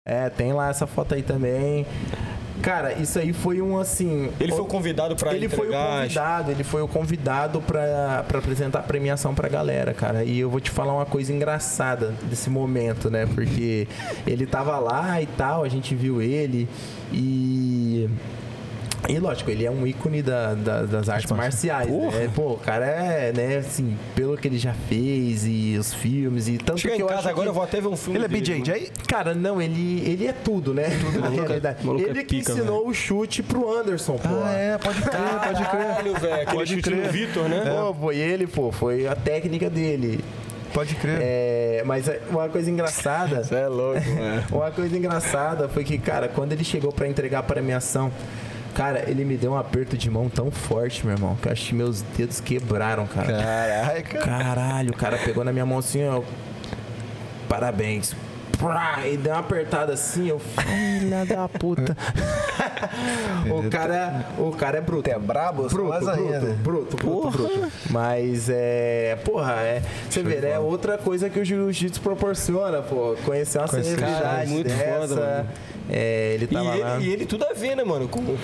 É, tem lá essa foto aí também. Cara, isso aí foi um assim. Ele foi o- convidado pra ele foi o entregar. convidado, ele foi o convidado pra apresentar a premiação pra galera, cara. E eu vou te falar uma coisa engraçada desse momento, né? Porque ele tava lá e tal, a gente viu ele e. E lógico, ele é um ícone da- da- das artes marciais, né? Pô, o cara é, né, assim, pelo que ele já fez e os filmes e tanto Chega que em eu casa acho agora, que... eu vou até ver um filme Ele é dele. BJJ? Cara, não, ele, ele é tudo, né? Tudo na é- realidade. maluco é Ele que pica, ensinou o chute pro Anderson, pô. Ah, é, pode crer, pode crer. Caralho, velho. Aquele Pode chute crer. no Vitor, né? Pô, foi ele, pô, foi a técnica dele. Pode crer. É, mas é, uma coisa engraçada, Você é louco, velho. uma coisa engraçada foi que, cara, quando ele chegou pra entregar a premiação, cara, ele me deu um aperto de mão tão forte, meu irmão, que eu acho que meus dedos quebraram, cara. Caraca. Caralho, o cara pegou na minha mão assim, ó. Parabéns. E deu uma apertada assim, eu. Filha da puta. o, cara, o cara é bruto. É brabo? Bruto, bruto, ainda. bruto, bruto, bruto. Mas é. Porra, é. Você vê, né? Outra coisa que o jiu-jitsu proporciona, pô. Conhecer uma celebridade cara, muito dessa. foda, mano. É, ele E tava lá. ele, e ele tudo a ver, né, mano? Com, com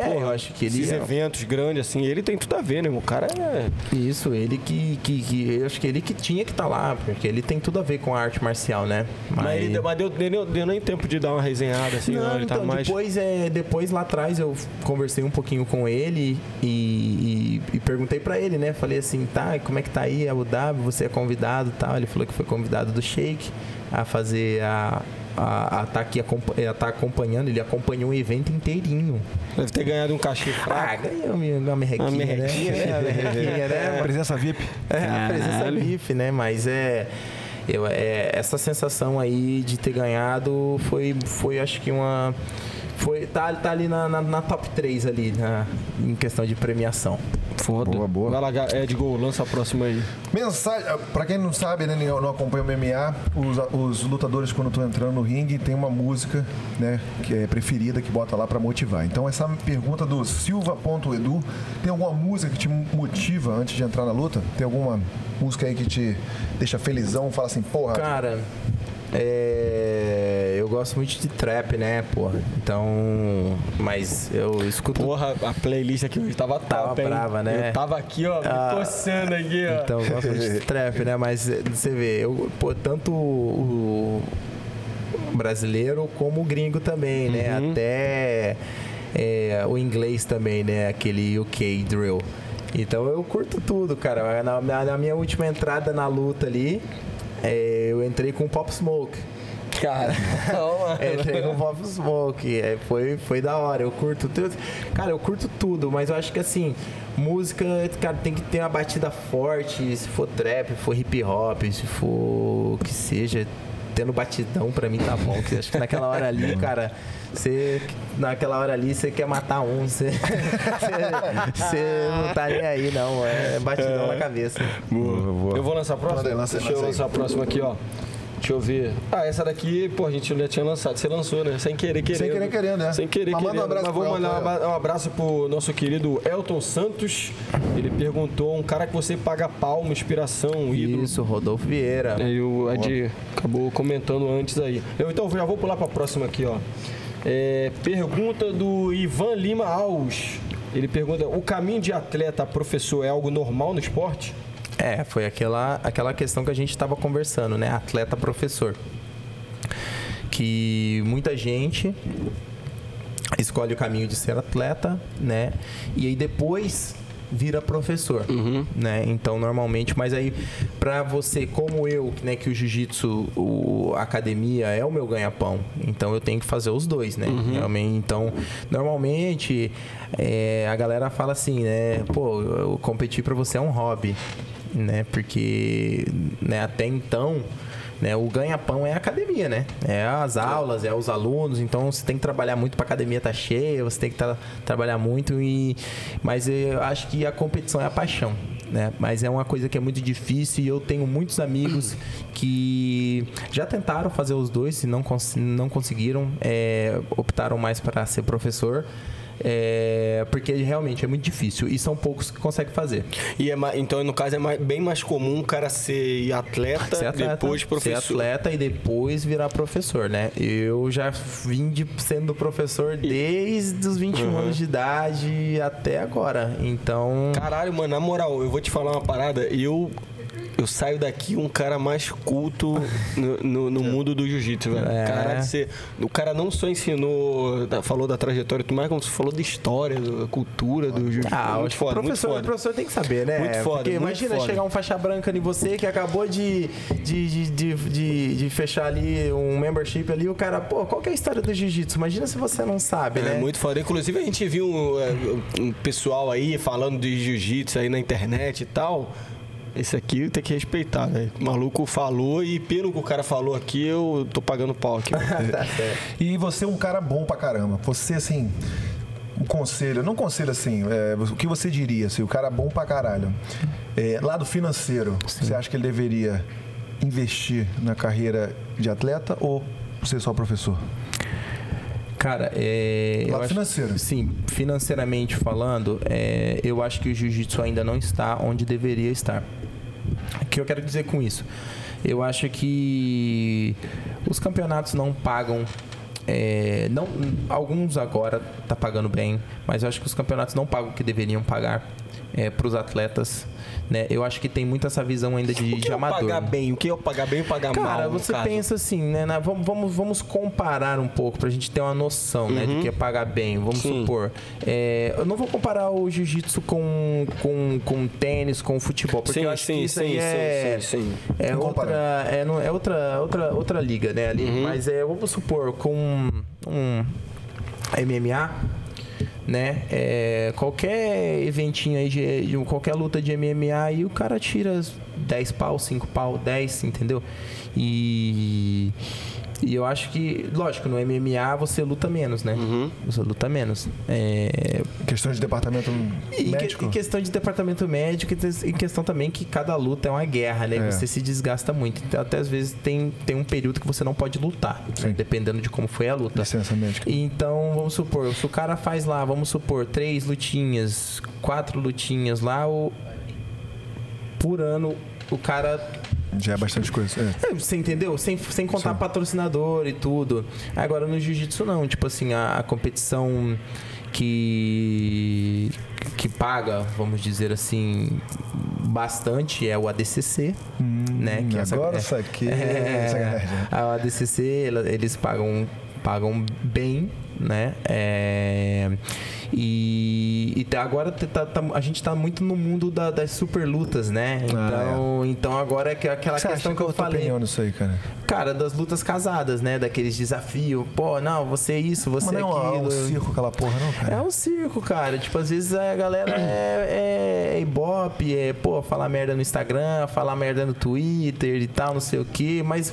É, eu acho que ele esses é- eventos grandes, assim, ele tem tudo a ver, né? O cara é. Isso, ele que, que, que- Eu acho que ele que tinha que estar lá, porque ele tem tudo a ver com a arte marcial, né? Mas, ele deu, mas deu, deu, deu nem tempo de dar uma resenhada, assim, não, Não, ele então, tá mais. depois, é, depois lá atrás eu conversei um pouquinho com ele e, e- e perguntei pra ele, né? Falei assim, tá, e como é que tá aí Abu Dhabi? Você é convidado e tal? Ele falou que foi convidado do Sheik a fazer a... A, a tá aqui a tá acompanhando, ele acompanhou o evento inteirinho. Deve ter ganhado um cachê Ah, fraco. ganhou uma, merrequinha, Uma merrequinha, né? né? Uma merrequinha, né? Presença VIP. É, a presença. VIP, né? Mas é. Eu, é, essa sensação aí de ter ganhado foi, foi acho que uma. Foi, tá, tá ali na, na, na top 3 ali, na, em questão de premiação. Foda. Boa, boa. Vai lá, Edgol, lança a próxima aí. Mensagem, pra quem não sabe, né, nem- não acompanha o MMA, os, os lutadores quando estão entrando no ringue tem uma música, né, que é preferida que bota lá pra motivar. Então essa pergunta do Silva.edu, tem alguma música que te motiva antes de entrar na luta? Tem alguma música aí que te deixa felizão, fala assim, porra, Cara, é, eu gosto muito de trap, né, porra? Então, mas eu escuto. Porra, a playlist aqui hoje tava Tava top, hein? brava, né? Eu tava aqui, ó, me Ah, coçando aqui, ó. Então, eu gosto muito de trap, né? Mas eh, você vê, eu, pô, tanto o brasileiro como o gringo também, né? Uhum. Até é, o inglês também, né? Aquele UK drill. Então eu curto tudo, cara. Na- na minha última entrada na luta ali, é, eu entrei com Pop Smoke. Cara, não, mano. Entrei com Pop Smoke. é, foi, foi da hora. Eu curto tudo. Cara, eu curto tudo, mas eu acho que assim, música, cara, tem que ter uma batida forte. Se for trap, se for hip hop, se for o que seja, tendo batidão pra mim tá bom. Que acho que naquela hora ali, cara. Você, naquela hora ali, você quer matar um, você, você, você não tá nem aí, não. É batidão na cabeça. Eu vou lançar a próxima? Lança- Deixa eu lança aí. lançar a próxima aqui, ó. Deixa eu ver. Ah, essa daqui, pô, a gente já tinha lançado. Você lançou, né? Sem querer, querendo. Sem querer, querendo, né? Sem querer, Mas manda um querendo. abraço Mas vou pro mandar um um abraço pro nosso querido Elton Santos. Ele perguntou, um cara que você paga pau, uma inspiração, um ídolo. Isso, Rodolfo Vieira. Aí o Ed acabou comentando antes aí. Eu então já vou pular para a próxima aqui, ó. É, pergunta do Ivan Lima Alves. Ele pergunta: o caminho de atleta a professor é algo normal no esporte? É, foi aquela, aquela questão que a gente estava conversando, né? Atleta-professor. Que muita gente escolhe o caminho de ser atleta, né? E aí depois vira professor, né? Então normalmente, mas aí para você como eu, né, que o jiu-jitsu, a academia é o meu ganha-pão, então eu tenho que fazer os dois, né? Realmente, então normalmente é, a galera fala assim, né? Pô, eu competir para você é um hobby, né? Porque né, até então né? O ganha-pão é a academia, né? É as aulas, é os alunos, então você tem que trabalhar muito para a academia estar cheia, você tem que tá- trabalhar muito e mas eu acho que a competição é a paixão, né? Mas é uma coisa que é muito difícil e eu tenho muitos amigos que já tentaram fazer os dois e não, cons- não conseguiram, é, optaram mais para ser professor. É, porque realmente é muito difícil e são poucos que conseguem fazer. E é então, no caso, é mais- bem mais comum o cara ser atleta, Ser atleta, depois professor. Ser atleta e depois virar professor, né? Eu já vim de, sendo professor desde os 21 Uhum. anos de idade até agora. Então. Caralho, mano, na moral, eu vou te falar uma parada. Eu, eu saio daqui um cara mais culto no, no- no mundo do jiu-jitsu, velho. É. Caralho, você, o cara não só ensinou, falou da trajetória e tudo mais, como você falou da história, da cultura do jiu-jitsu. Ah, muito foda, o muito professor, o foda. professor tem que saber, né? Muito foda, Porque muito imagina foda. chegar um faixa branca em você que acabou de, de, de, de, de- fechar ali um membership ali, o cara, pô, qual que é a história do jiu-jitsu? Imagina se você não sabe, É né? muito foda. Inclusive, a gente viu é, um pessoal aí falando de jiu-jitsu aí na internet e tal. Esse aqui tem que respeitar, velho. O maluco falou e pelo que o cara falou aqui, eu tô pagando pau aqui. Tá certo. E você é um cara bom pra caramba. Você, assim, um conselho, não conselho assim, é, o que você diria, assim, o cara é bom pra caralho. É, lado financeiro, você acha que ele deveria investir na carreira de atleta ou ser só professor? Cara, é. eu Lado acho- financeiro. Sim, financeiramente falando, é, eu acho que o jiu-jitsu ainda não está onde deveria estar. O que eu quero dizer com isso? Eu acho que os campeonatos não pagam. é, não, alguns agora tá pagando bem, mas eu acho que os campeonatos não pagam o que deveriam pagar para os atletas. Né? Eu acho que tem muito essa visão ainda de, O que de é amador. pagar bem? O que é o pagar bem e pagar mal? Cara, você caso? pensa assim, né? na- vamos, vamos, vamos comparar um pouco pra gente ter uma noção, né? Do que é pagar bem. Vamos Uhum. Sim. supor. é, eu não vou comparar o jiu-jitsu com, com, com tênis, com futebol, porque Sim, eu acho sim, que isso sim, aí é, sim, sim, sim. é outra, é, não- é outra, outra, outra liga, né? Ali. Uhum. Mas é, vamos supor, com um MMA. Né? É, qualquer eventinho aí, de, de qualquer luta de MMA aí, o cara tira 10 pau, 5 pau, 10, entendeu? E, e eu acho que, lógico, no MMA você luta menos, né? Você luta menos. É, Questão de departamento e, que- médico. e questão de departamento médico e questão também que cada luta é uma guerra, né? É. Você se desgasta muito. Então, até às vezes tem, tem um período que você não pode lutar, né? Dependendo de como foi a luta. Licença médica. Então, vamos supor, se o cara faz lá, vamos supor, três lutinhas, quatro lutinhas lá, o... por ano o cara Já é bastante coisa. É. é, Você entendeu? Sem, sem contar Sim. patrocinador e tudo. Agora no jiu-jitsu não. Tipo assim, a, a competição que, que paga, vamos dizer assim, bastante é o ADCC. né? Que é essa- Hum, agora é- saquei. é, Sacanagem. a ADCC, eles pagam, pagam bem, né? É, e, e tá- agora tá- tá- a gente tá muito no mundo da- das super lutas, né? Então, então agora é que- aquela O que você questão que eu tua falei. opinião nisso aí, cara? Cara, das lutas casadas, né? Daqueles desafios. Pô, não, você é isso, você Mas é não é um, aquilo. um circo aquela porra, não, cara? É um circo, cara. Tipo, às vezes a galera é, é ibope, é, pô, falar merda no Instagram, falar merda no Twitter e tal, não sei o quê, mas.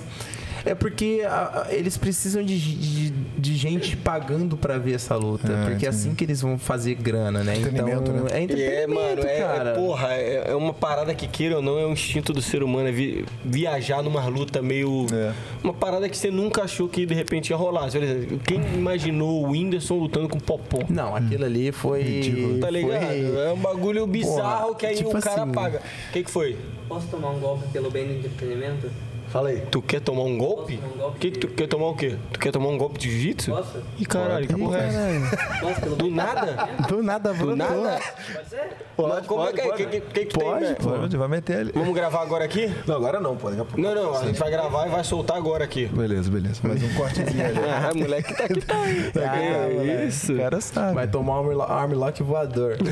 É porque a- a- eles precisam de, de, de gente pagando pra ver essa luta. Ah, porque é assim que eles vão fazer grana, né? Então, né? é é, entretenimento, mano, é, cara. é, porra, é, é uma parada que queira ou não, é um instinto do ser humano, é vi- viajar numa luta meio. É. Uma parada que você nunca achou que de repente ia rolar. Exemplo, quem imaginou o Whindersson lutando com o Popó? Não, aquilo ali foi. Ridículo. Tá ligado? foi- É um bagulho bizarro Porra, que aí tipo o cara assim, paga. O que, que foi? Posso tomar um golpe pelo bem do entretenimento? Fala aí. Tu quer tomar um golpe? Um golpe Que que tu quer tomar o quê? Tu quer tomar um golpe de jiu-jitsu? Posso? Ih, caralho, que porra é essa? Posso pelo Do nada? Do nada, Do nada? Pode ser? Mas como é que é? Que, que, que, que tem, Pode, né? Pode, vai meter ele. Vamos gravar agora aqui? Não, agora não, pô. Daqui a pouco. Não, não, a gente vai gravar e vai soltar agora aqui. Beleza, beleza. Mais um cortezinho ali. Ah, moleque tá aqui, tá aí. Ah, é isso. O cara sabe. Vai tomar um armlock voador.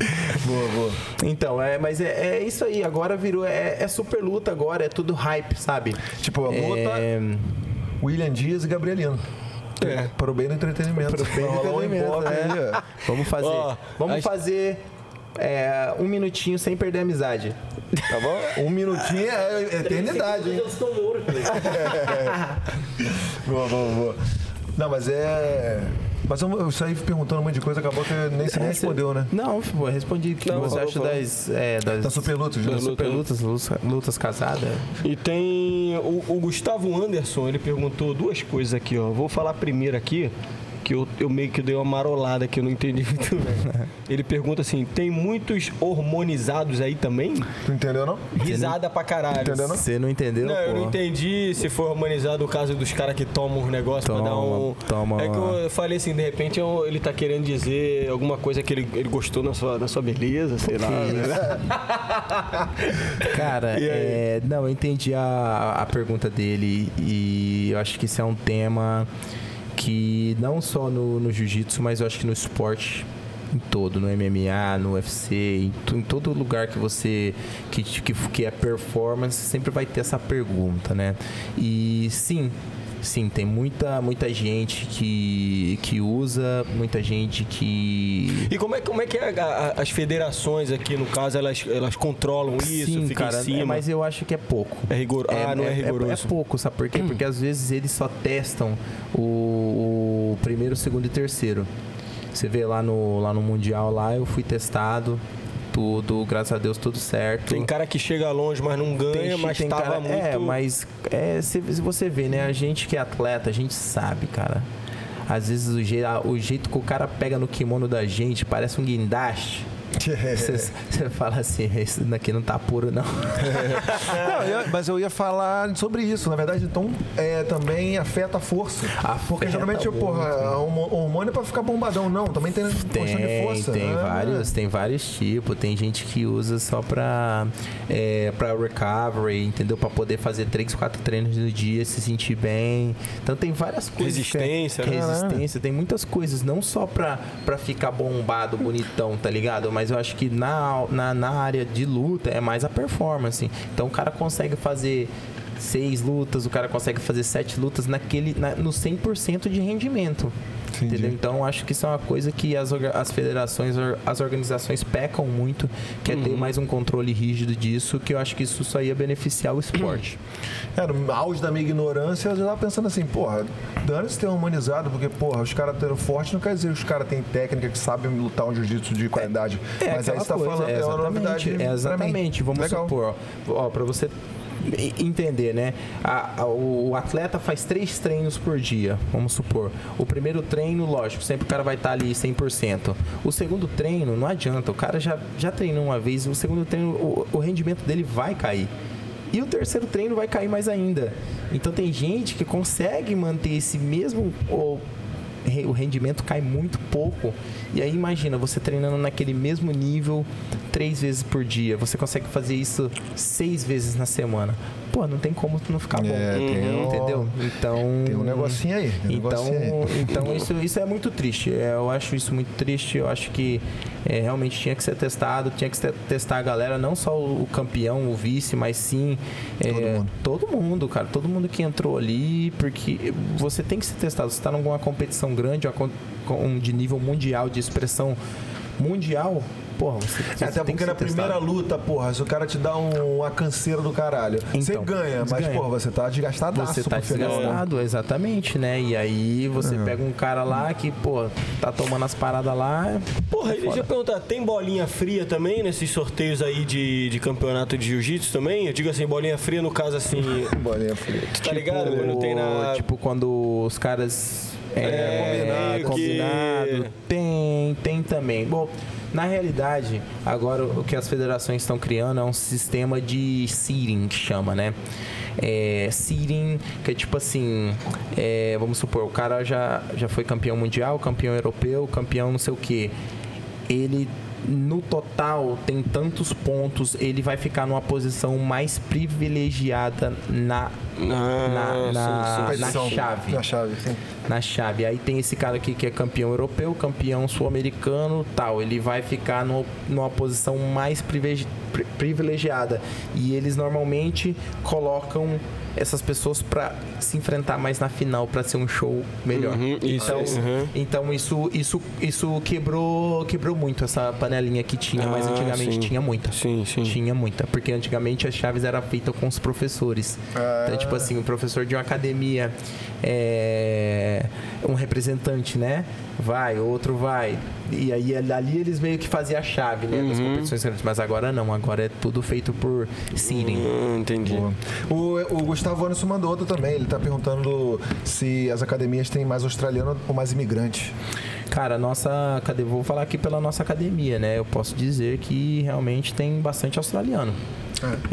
Boa, boa. Então, é, mas é, é isso aí. Agora virou. É, é super luta agora, é tudo hype, sabe? Tipo, a luta, É, William Dias e Gabrielino. É. Para o bem do entretenimento. Pro bem do entretenimento, né? vamos fazer. Ó, vamos a- fazer é, um minutinho sem perder a amizade. Tá bom? Um minutinho é eternidade, hein? Eu morto. Boa, boa, boa. Não, mas é. Mas eu, eu saí perguntando um monte de coisa, acabou que nem se É, respondeu, né? Não, pô, respondi. O que Não, você falou, acha falou. das, é, das, Da super lutas, né? das super lutas, lutas, lutas casadas? E tem o, o Gustavo Anderson, ele perguntou duas coisas aqui, ó. Vou falar primeiro aqui, que eu, eu meio que dei uma marolada que eu não entendi muito bem. Ele pergunta assim: tem muitos hormonizados aí também? Tu entendeu, não? Risada pra caralho. Entendeu, não? Você não entendeu, Não, pô? eu não entendi se foi harmonizado o caso dos caras que tomam os negócios pra dar um. Toma, toma é que eu falei assim, de repente eu- ele tá querendo dizer alguma coisa que ele, ele gostou na sua, na sua beleza, sei lá. né? Cara, é, não, eu entendi a, a pergunta dele e eu acho que isso é um tema que não só no, no jiu-jitsu, mas eu acho que no esporte em todo, no MMA, no UFC, em, em todo lugar que você que, que, que é performance, sempre vai ter essa pergunta, né? E sim, sim, tem muita muita gente que que usa, muita gente que E como é, como é que é a- a- as federações aqui, no caso, elas, elas controlam isso, Sim, cara, em cima? é, mas eu acho que é pouco. É rigor- Ah, não é rigoroso. É, pouco, sabe por quê? Porque às vezes eles só testam o, o primeiro, segundo e terceiro. Você vê lá no, lá no Mundial, lá eu fui testado, tudo, graças a Deus, tudo certo. Tem cara que chega longe, mas não ganha, chi- mas tem tava cara- muito... É, mas é, se, se você vê, né? A gente que é atleta, a gente sabe, cara. Às vezes o, o jeito que o cara pega no kimono da gente parece um guindaste. Você, fala assim, esse daqui não tá puro, não. Não, eu- mas eu ia falar sobre isso. Na verdade, então, é, também afeta a força. Porque Afeta geralmente, muito. porra, hormônio é pra ficar bombadão. Não, também tem questão de Tem, força. tem né? vários, tem vários tipos. Tem gente que usa só pra, é, pra recovery, entendeu? Pra poder fazer três, quatro treinos no dia, se sentir bem. Então tem várias coisas. que- Resistência, que, né? Resistência, tem muitas coisas, não só pra, pra ficar bombado, bonitão, tá ligado? Mas eu acho que na, na, na área de luta é mais a performance. Então o cara consegue fazer seis lutas, o cara consegue fazer sete lutas naquele, na, no 100% de rendimento. Entendeu? Então acho que isso é uma coisa que as, as federações, as organizações pecam muito, que é ter mais um controle rígido disso, que eu acho que isso só ia beneficiar o esporte. É, no auge da minha ignorância, eu já tava pensando assim, porra, dane-se ter humanizado, porque, porra, os caras tendo forte não quer dizer que os caras têm técnica, que sabem lutar um jiu-jitsu de qualidade. Mas aí você tá coisa, falando, é, uma exatamente, novidade é pra exatamente. Vamos Legal. supor, ó, ó, para você entender, né? A- a- o atleta faz três treinos por dia, vamos supor. O primeiro treino, lógico, sempre o cara vai estar ali 100%. O segundo treino, não adianta, o cara já, já treinou uma vez, o segundo treino, o, o rendimento dele vai cair. E o terceiro treino vai cair mais ainda. Então tem gente que consegue manter esse mesmo o, re- o rendimento cai muito pouco. E aí imagina, você treinando naquele mesmo nível três vezes por dia. Você consegue fazer isso seis vezes na semana. Pô, não tem como tu não ficar bom. É, tem um- entendeu? Então. Tem um negocinho aí. Um Então, negocinho aí. então isso, isso é muito triste. É, Eu acho isso muito triste. Eu acho que é, realmente tinha que ser testado, tinha que ser- testar a galera, não só o campeão, o vice, mas sim é, Todo mundo. todo mundo, cara. Todo mundo que entrou ali, porque você tem que ser testado. Você está numa competição grande, con- com- de nível mundial, de expressão mundial, porra, você, você É, Até tem porque na primeira luta, porra, se o cara te dá um- uma canseira do caralho, você Então, ganha, mas, ganha. porra, você tá desgastado Você tá desgastado, exatamente, né? E aí você pega um cara lá que, pô, tá tomando as paradas lá. Porra, é deixa eu perguntar, tem bolinha fria também nesses sorteios aí de, de campeonato de jiu-jitsu também? Eu digo assim, bolinha fria no caso assim, Bolinha fria. tu tá ligado? Quando tem na... Tipo, quando os caras. É, É, combinado. que- Tem, tem também. Bom, na realidade, agora o que as federações estão criando é um sistema de seeding, que chama, né? É, seeding, que é tipo assim, é, vamos supor, o cara já, já foi campeão mundial, campeão europeu, campeão não sei o quê. Ele no total tem tantos pontos, ele vai ficar numa posição mais privilegiada na, na, na, Competição. na chave Na chave, sim. na chave. Aí tem esse cara aqui que é campeão europeu, campeão sul-americano, tal. Ele vai ficar no, numa posição mais privege- pri- privilegiada. E eles normalmente colocam essas pessoas para se enfrentar mais na final para ser um show melhor. Uhum, isso, então, uhum. então isso isso isso quebrou quebrou muito essa panelinha que tinha, mas Ah, antigamente sim. tinha muita. Sim, sim. Tinha muita, porque antigamente as chaves eram feitas com os professores. Então, tipo assim, o professor de uma academia é um representante, né? Vai, outro vai. E aí ali eles meio que faziam a chave, né? Das competições grandes. Mas agora não, agora é tudo feito por seeding. Hum, entendi. O, o Gustavo Anderson mandou outro também. Ele tá perguntando se as academias têm mais australiano ou mais imigrante. Cara, a nossa academia, vou falar aqui pela nossa academia, né? Eu posso dizer que realmente tem bastante australiano.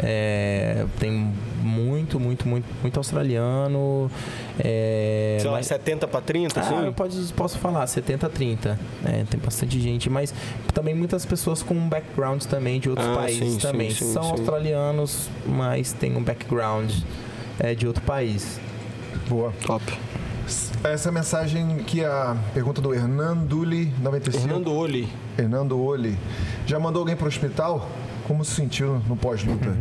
É, tem muito, muito, muito, muito australiano. É, Sei lá, mas- 70 pra 30, Ah, assim? eu posso, posso falar, 70 30. É, tem bastante gente, mas também muitas pessoas com background também de outros Ah, países sim, sim, também. sim, São sim. australianos, mas tem um background é, de outro país. Boa. Top. Essa mensagem que a pergunta do Hernanduli 95. Fernando Oli. Hernando Oli. Já mandou alguém pro hospital? Como se sentiu no pós-luta?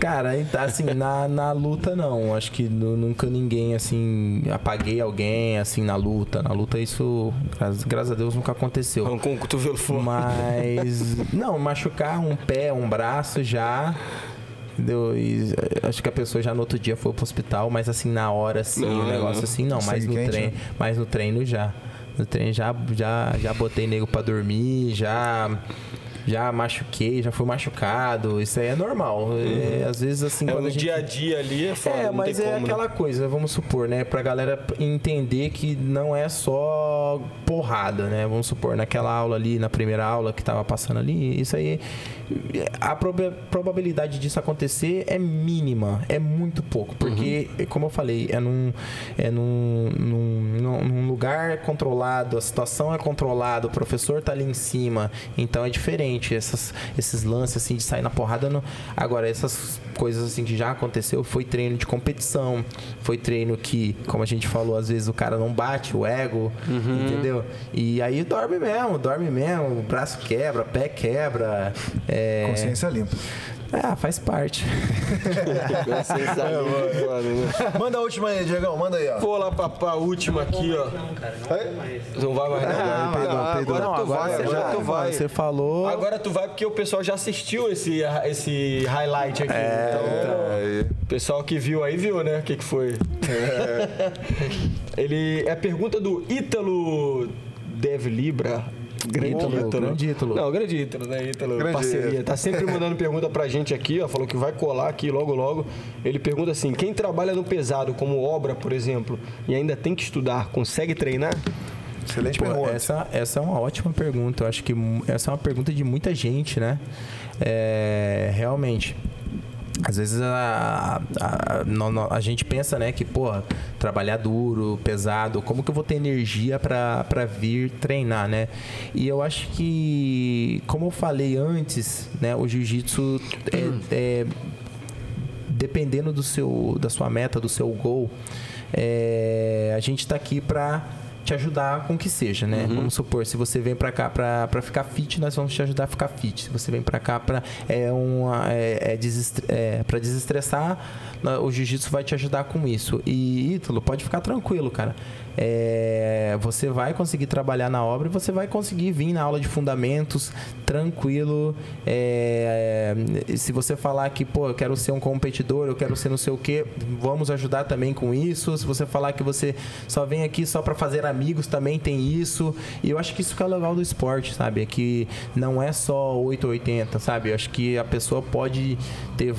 Cara, então, assim, na, na luta não. Acho que nu- nunca ninguém, assim, apaguei alguém, assim, na luta. Na luta isso, graças, graças a Deus, nunca aconteceu. Com o cotovelo fora. Mas, não, machucar um pé, um braço já. Entendeu? E, eh, acho que a pessoa já no outro dia foi pro hospital, mas assim, na hora, assim, Não, o negócio não. assim, não, mas no quente, treino, né? mas no treino já. No treino já, já, já botei nego pra dormir, já. Já machuquei, já fui machucado. Isso aí é normal. É, às vezes, assim, É, quando no gente... dia a dia ali é foda, É, mas é como, né? aquela coisa, vamos supor, né? Pra galera entender que não é só porrada, né? Vamos supor, naquela aula ali, na primeira aula que tava passando ali, isso aí. A proba- probabilidade disso acontecer é mínima, é muito pouco. Porque, como eu falei, é num, é num, num, num- lugar controlado, a situação é controlada, o professor tá ali em cima, então é diferente. Essas, esses lances assim de sair na porrada. Não... Agora, essas coisas assim que já aconteceu foi treino de competição, foi treino que, como a gente falou, às vezes o cara não bate, o ego, entendeu? E aí dorme mesmo, dorme mesmo, o braço quebra, pé quebra. é, Consciência limpa. Ah, faz parte. Mano, né? Manda a última aí, Diegão, manda aí, ó. Vou lá pra, pra última aqui, ó. Não, cara, não vou mais. Não vai mais não. Ah, peidou, Ah, peidou. agora tu agora vai, você agora já- tu vai. Você falou. Agora tu vai porque o pessoal já assistiu esse, esse highlight aqui. então, o pessoal que viu aí viu, né? O que, que foi. Ele. É a pergunta do Ítalo Dev Libra. Grande Ítalo, grande Ítalo. Não, grande Ítalo, né? Ítalo, Grande parceria. Ítalo. Tá sempre mandando pergunta pra gente aqui, ó. Falou que vai colar aqui logo, logo. Ele pergunta assim: quem trabalha no pesado, como obra, por exemplo, e ainda tem que estudar, consegue treinar? Excelente Pô, pergunta. essa, essa é uma ótima pergunta. Eu acho que essa é uma pergunta de muita gente, né? É, realmente. Às vezes a, a, no- a gente pensa, né, que, pô, trabalhar duro, pesado, como que eu vou ter energia pra vir treinar, né? E eu acho que, como eu falei antes, né, o jiu-jitsu é- é, dependendo do seu, da sua meta, do seu goal, é, a gente está aqui para te ajudar com o que seja, né? Vamos supor, se você vem para cá para ficar fit, nós vamos te ajudar a ficar fit. Se você vem para cá para é uma é, é desestre- é, pra desestressar, o jiu-jitsu vai te ajudar com isso. E Ítalo, pode ficar tranquilo, cara. É, você vai conseguir trabalhar na obra e você vai conseguir vir na aula de fundamentos tranquilo. É, é, se você falar que, pô, eu quero ser um competidor, eu quero ser não sei o quê, vamos ajudar também com isso. Se você falar que você só vem aqui só para fazer amigos, também tem isso. E eu acho que isso que é legal do esporte, sabe? É que não é só 880, sabe? Eu acho que a pessoa pode ter.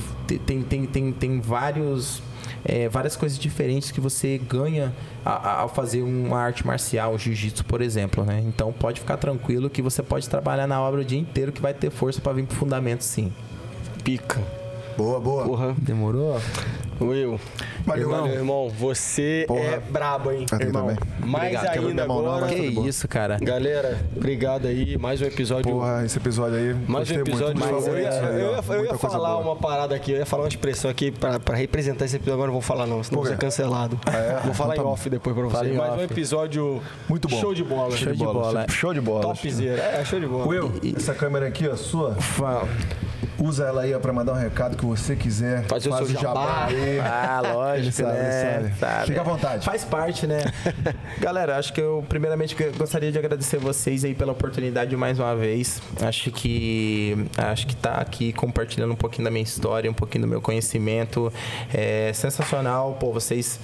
tem, tem, tem, tem vários é, várias coisas diferentes que você ganha ao fazer uma arte marcial, jiu-jitsu, por exemplo, né? Então pode ficar tranquilo que você pode trabalhar na obra o dia inteiro que vai ter força para vir pro fundamento, sim. Pica. Boa, boa. Porra. Demorou? Will. Valeu, irmão, valeu. irmão, você Porra. é brabo, hein? Eu irmão. também. Mais Obrigado. Ainda agora. Que isso, cara. Galera, obrigado aí. Mais um episódio. Porra, esse episódio aí. mais um episódio. muito, mas dos eu ia, eu ia- eu ia falar boa. uma parada aqui, eu ia falar uma expressão aqui pra, pra representar esse episódio, agora eu não vou falar não, senão vou ser cancelado. é? Vou falar Então em tá off depois pra vocês. em Mais um off. episódio Muito bom. show de bola. Show de bola. Show de bola. Topzera. É, show de bola. Will, essa câmera aqui, ó, sua, Fala. Usa ela aí ó, pra mandar um recado que você quiser. Fazer o Faz seu jabá. aí. Ah, lógico, Ele sabe, né? ele sabe. Fica à vontade. Faz parte, né? Galera, acho que eu primeiramente gostaria de agradecer vocês aí pela oportunidade mais uma vez. Acho que acho que tá aqui compartilhando um pouquinho da minha história, um pouquinho do meu conhecimento. É sensacional, pô, vocês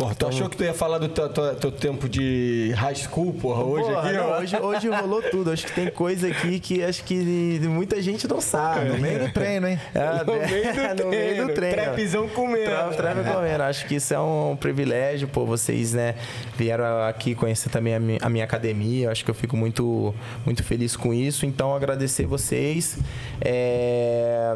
Porra, tu achou que tu ia falar do teu, teu- teu tempo de high school, porra, hoje Porra, aqui? não, hoje, hoje rolou tudo. Acho que tem coisa aqui que acho que muita gente não sabe. No meio do treino, hein? Ah, No meio do no meio do treino. Comendo. Trava, trava comendo. Acho que isso é um privilégio, pô. Vocês, né, vieram aqui conhecer também a mi- a minha academia. Acho que eu fico muito, muito feliz com isso. Então, agradecer vocês. É,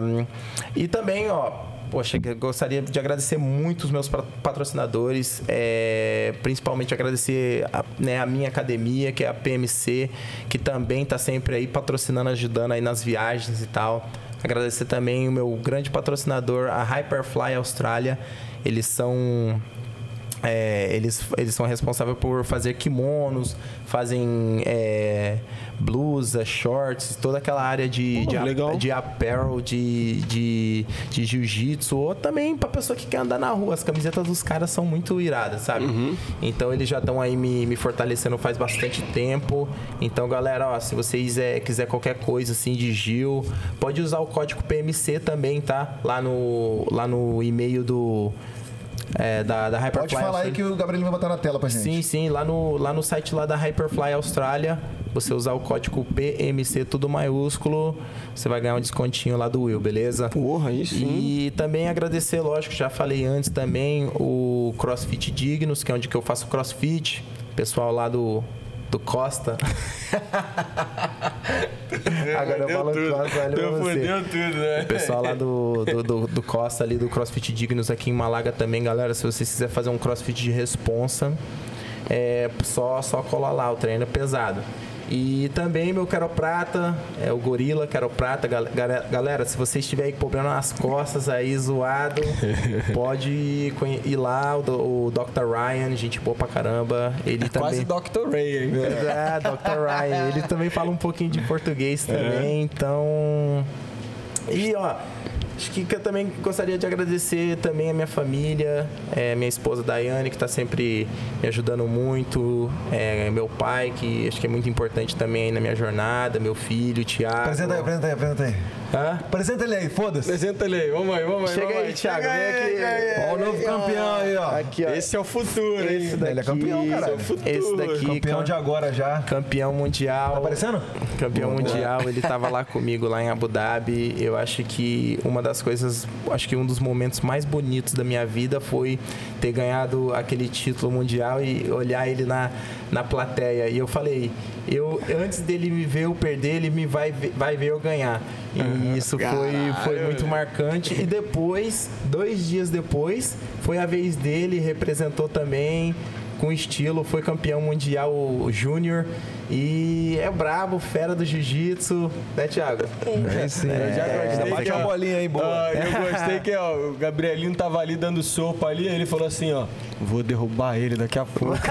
E também, ó. Poxa, gostaria de agradecer muito os meus pa- patrocinadores, é, principalmente agradecer a, né, a minha academia, que é a PMC, que também está sempre aí patrocinando, ajudando aí nas viagens e tal. Agradecer também o meu grande patrocinador, a Hyperfly Austrália. Eles são é, eles, eles são responsáveis por fazer kimonos, fazem é, blusa, shorts, toda aquela área de, Pô, de, de apparel, de, de, de jiu-jitsu, ou também pra pessoa que quer andar na rua. As camisetas dos caras são muito iradas, sabe? Então eles já estão aí me, me fortalecendo faz bastante tempo. Então, galera, ó, se vocês é, quiser qualquer coisa assim de Gil, pode usar o código PMC também, tá? Lá no, lá no e-mail do. É, da, da Hyperfly. Pode falar aí Austrália. que o Gabriel vai botar na tela pra gente. Sim, sim, lá no, lá no site lá da Hyperfly Austrália, você usar o código PMC tudo maiúsculo, você vai ganhar um descontinho lá do Will, beleza? Porra, aí sim. E também agradecer, lógico, já falei antes também, o CrossFit Dignos, que é onde que eu faço CrossFit, pessoal lá do do Costa. Agora eu falo Costa, olha pra você. tudo, né? O pessoal lá do, do, do- do Costa ali, do CrossFit Dignos aqui em Malaga também, galera. Se vocês quiserem fazer um CrossFit de responsa, é só, só colar lá, o treino é pesado. E também meu Prata, é o Gorila Prata. Galera, se você estiver aí com problema nas costas aí, zoado, pode ir lá, o, Dr. Ryan, gente boa pra caramba. Ele Quase também... Dr. Ray, hein? É, Dr. Ryan. Ele também fala um pouquinho de português também, então. E, ó, acho que eu também gostaria de agradecer também a minha família, é, minha esposa Daiane, que está sempre me ajudando muito, é, meu pai, que acho que é muito importante também na minha jornada, meu filho, Thiago. Apresenta aí, apresenta aí, apresenta aí. Hã? Apresenta ele aí, foda-se. Apresenta ele aí. Vamos aí, vamos aí. Chega vamos aí, Thiago, vem aqui. Ó, o novo campeão aí, ó. Aqui, ó. Esse é o futuro, hein? Esse daqui, Ele é campeão, caralho. Esse daqui, Campeão cam- de agora já. campeão mundial. Tá aparecendo? Campeão mundial, ele tava lá comigo lá em Abu Dhabi. Eu acho que uma das coisas, acho que um dos momentos mais bonitos da minha vida foi ter ganhado aquele título mundial e olhar ele na, na plateia. E eu falei, eu antes dele me ver eu perder, ele me vai ver, vai ver eu ganhar. E isso foi, foi muito marcante. E depois, dois dias depois, foi a vez dele, representou também com estilo, foi campeão mundial júnior e é brabo, fera do jiu-jitsu, né, Thiago? É sim. Eu já gostei bate que, uma bolinha aí, boa. ó, eu gostei que ó, o Gabrielino tava ali dando sopa ali, aí ele falou assim, ó, vou derrubar ele daqui a pouco.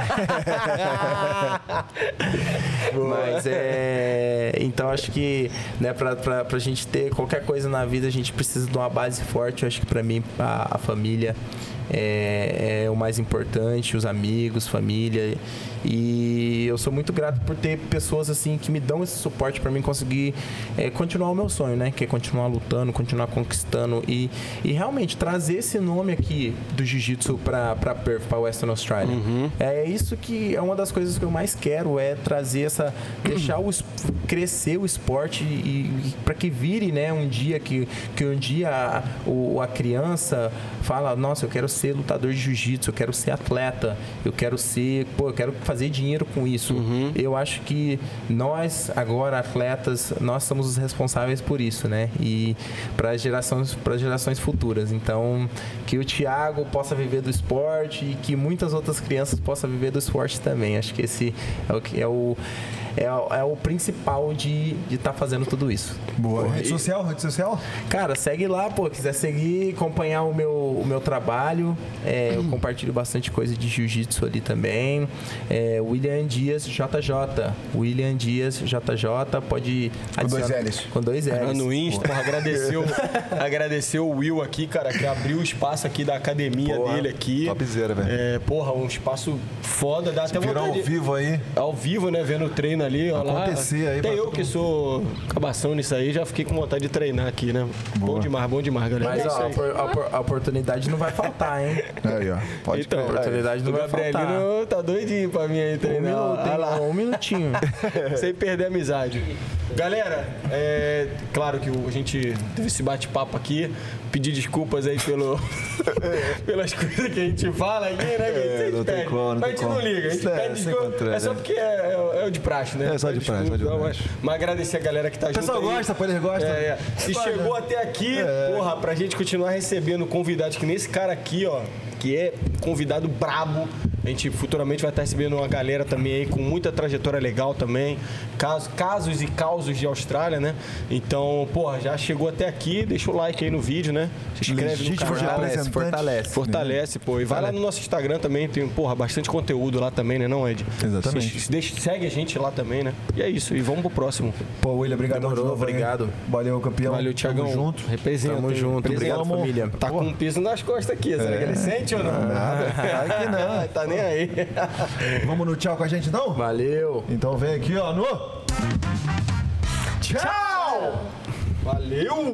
Mas é. Então acho que, né, pra, pra, pra gente ter qualquer coisa na vida, a gente precisa de uma base forte. Eu acho que pra mim, a, a família é, é o mais importante, os amigos, família. E eu sou muito grato por ter pessoas assim que me dão esse suporte pra mim conseguir é, continuar o meu sonho, né? Que é continuar lutando, continuar conquistando e, e realmente trazer esse nome aqui do jiu-jitsu pra Perth, pra Western Australia. É isso que é uma das coisas que eu mais quero, é trazer essa. deixar o, es- crescer o esporte e, e para que vire, né, um dia que, que um dia a, o, a criança fala, nossa, eu quero ser lutador de jiu-jitsu, eu quero ser atleta, eu quero ser, pô, eu quero fazer dinheiro com isso. Eu acho que nós, agora, atletas, nós somos os responsáveis por isso, né? E para gerações, para gerações futuras. Então, que o Thiago possa viver do esporte e que muitas outras crianças possam viver do esporte também. Acho que esse é o que é o é, o- é o principal de estar fazendo tudo isso. Boa. Rede social, rede social? Cara, segue lá, pô. Quiser seguir, acompanhar o meu, o meu trabalho. É, eu compartilho bastante coisa de jiu-jitsu ali também. É, William Dias JJ. William Dias JJ. Pode Com dois Ls. Com dois Cara, L's. no Insta, porra, agradeceu, agradeceu o Will aqui, cara, que abriu o espaço aqui da academia Porra, dele aqui. topzera, velho. É, porra, um espaço foda, dá até Virou vontade ao vivo aí. Ao vivo, né? Vendo o treino ali, ó lá. Acontecer aí Até eu que mundo. sou cabação nisso aí, já fiquei com vontade de treinar aqui, né? Bom demais, bom demais, galera. Mas É isso ó, a, a a oportunidade não vai faltar, hein? Aí, ó. Pode Então, crer. oportunidade não o vai faltar. Tá doidinho pra mim aí Um treinar. minuto, Olha hein? lá. um minutinho. Sem perder a amizade. Galera, é claro que o- a gente teve esse bate-papo aqui. Pedir desculpas aí pelo, pelas coisas que a gente fala aqui, né? Que a gente É, não tem como, não Mas a gente não liga, a gente é, pede desculpa. É só né? porque é, é- é o de praxe, né? É só de praxe, de desculpa, praxe. Mas, mas agradecer a galera que tá junto pessoal aí. gosta, eles gostam. É, é. Se chegou até aqui, porra, pra gente continuar recebendo convidados, que nesse cara aqui, ó, que é convidado brabo. A gente futuramente vai estar recebendo uma galera também aí com muita trajetória legal também. Casos, casos e causos de Austrália, né? Então, porra, já chegou até aqui, deixa o like aí no vídeo, né? Se inscreve Legítimo no canal. Fortalece, fortalece. Fortalece, pô. E vai lá no nosso Instagram também, tem, porra, bastante conteúdo lá também, né, não, Ed? Exatamente. Se- deixa- segue a gente lá também, né? E é isso, e vamos pro próximo. Pô, William, obrigado de Demorou, novo. aí. obrigado. Valeu, campeão. Valeu, Thiagão. Tamo junto. Representa. Tamo junto. Obrigado, família. Tá com um piso nas costas aqui. Será que ele sente ou não? Nada. Claro que não. tá nem aí. Vamos no tchau com a gente, então? Valeu! Então vem aqui, ó, no... Tchau! Valeu!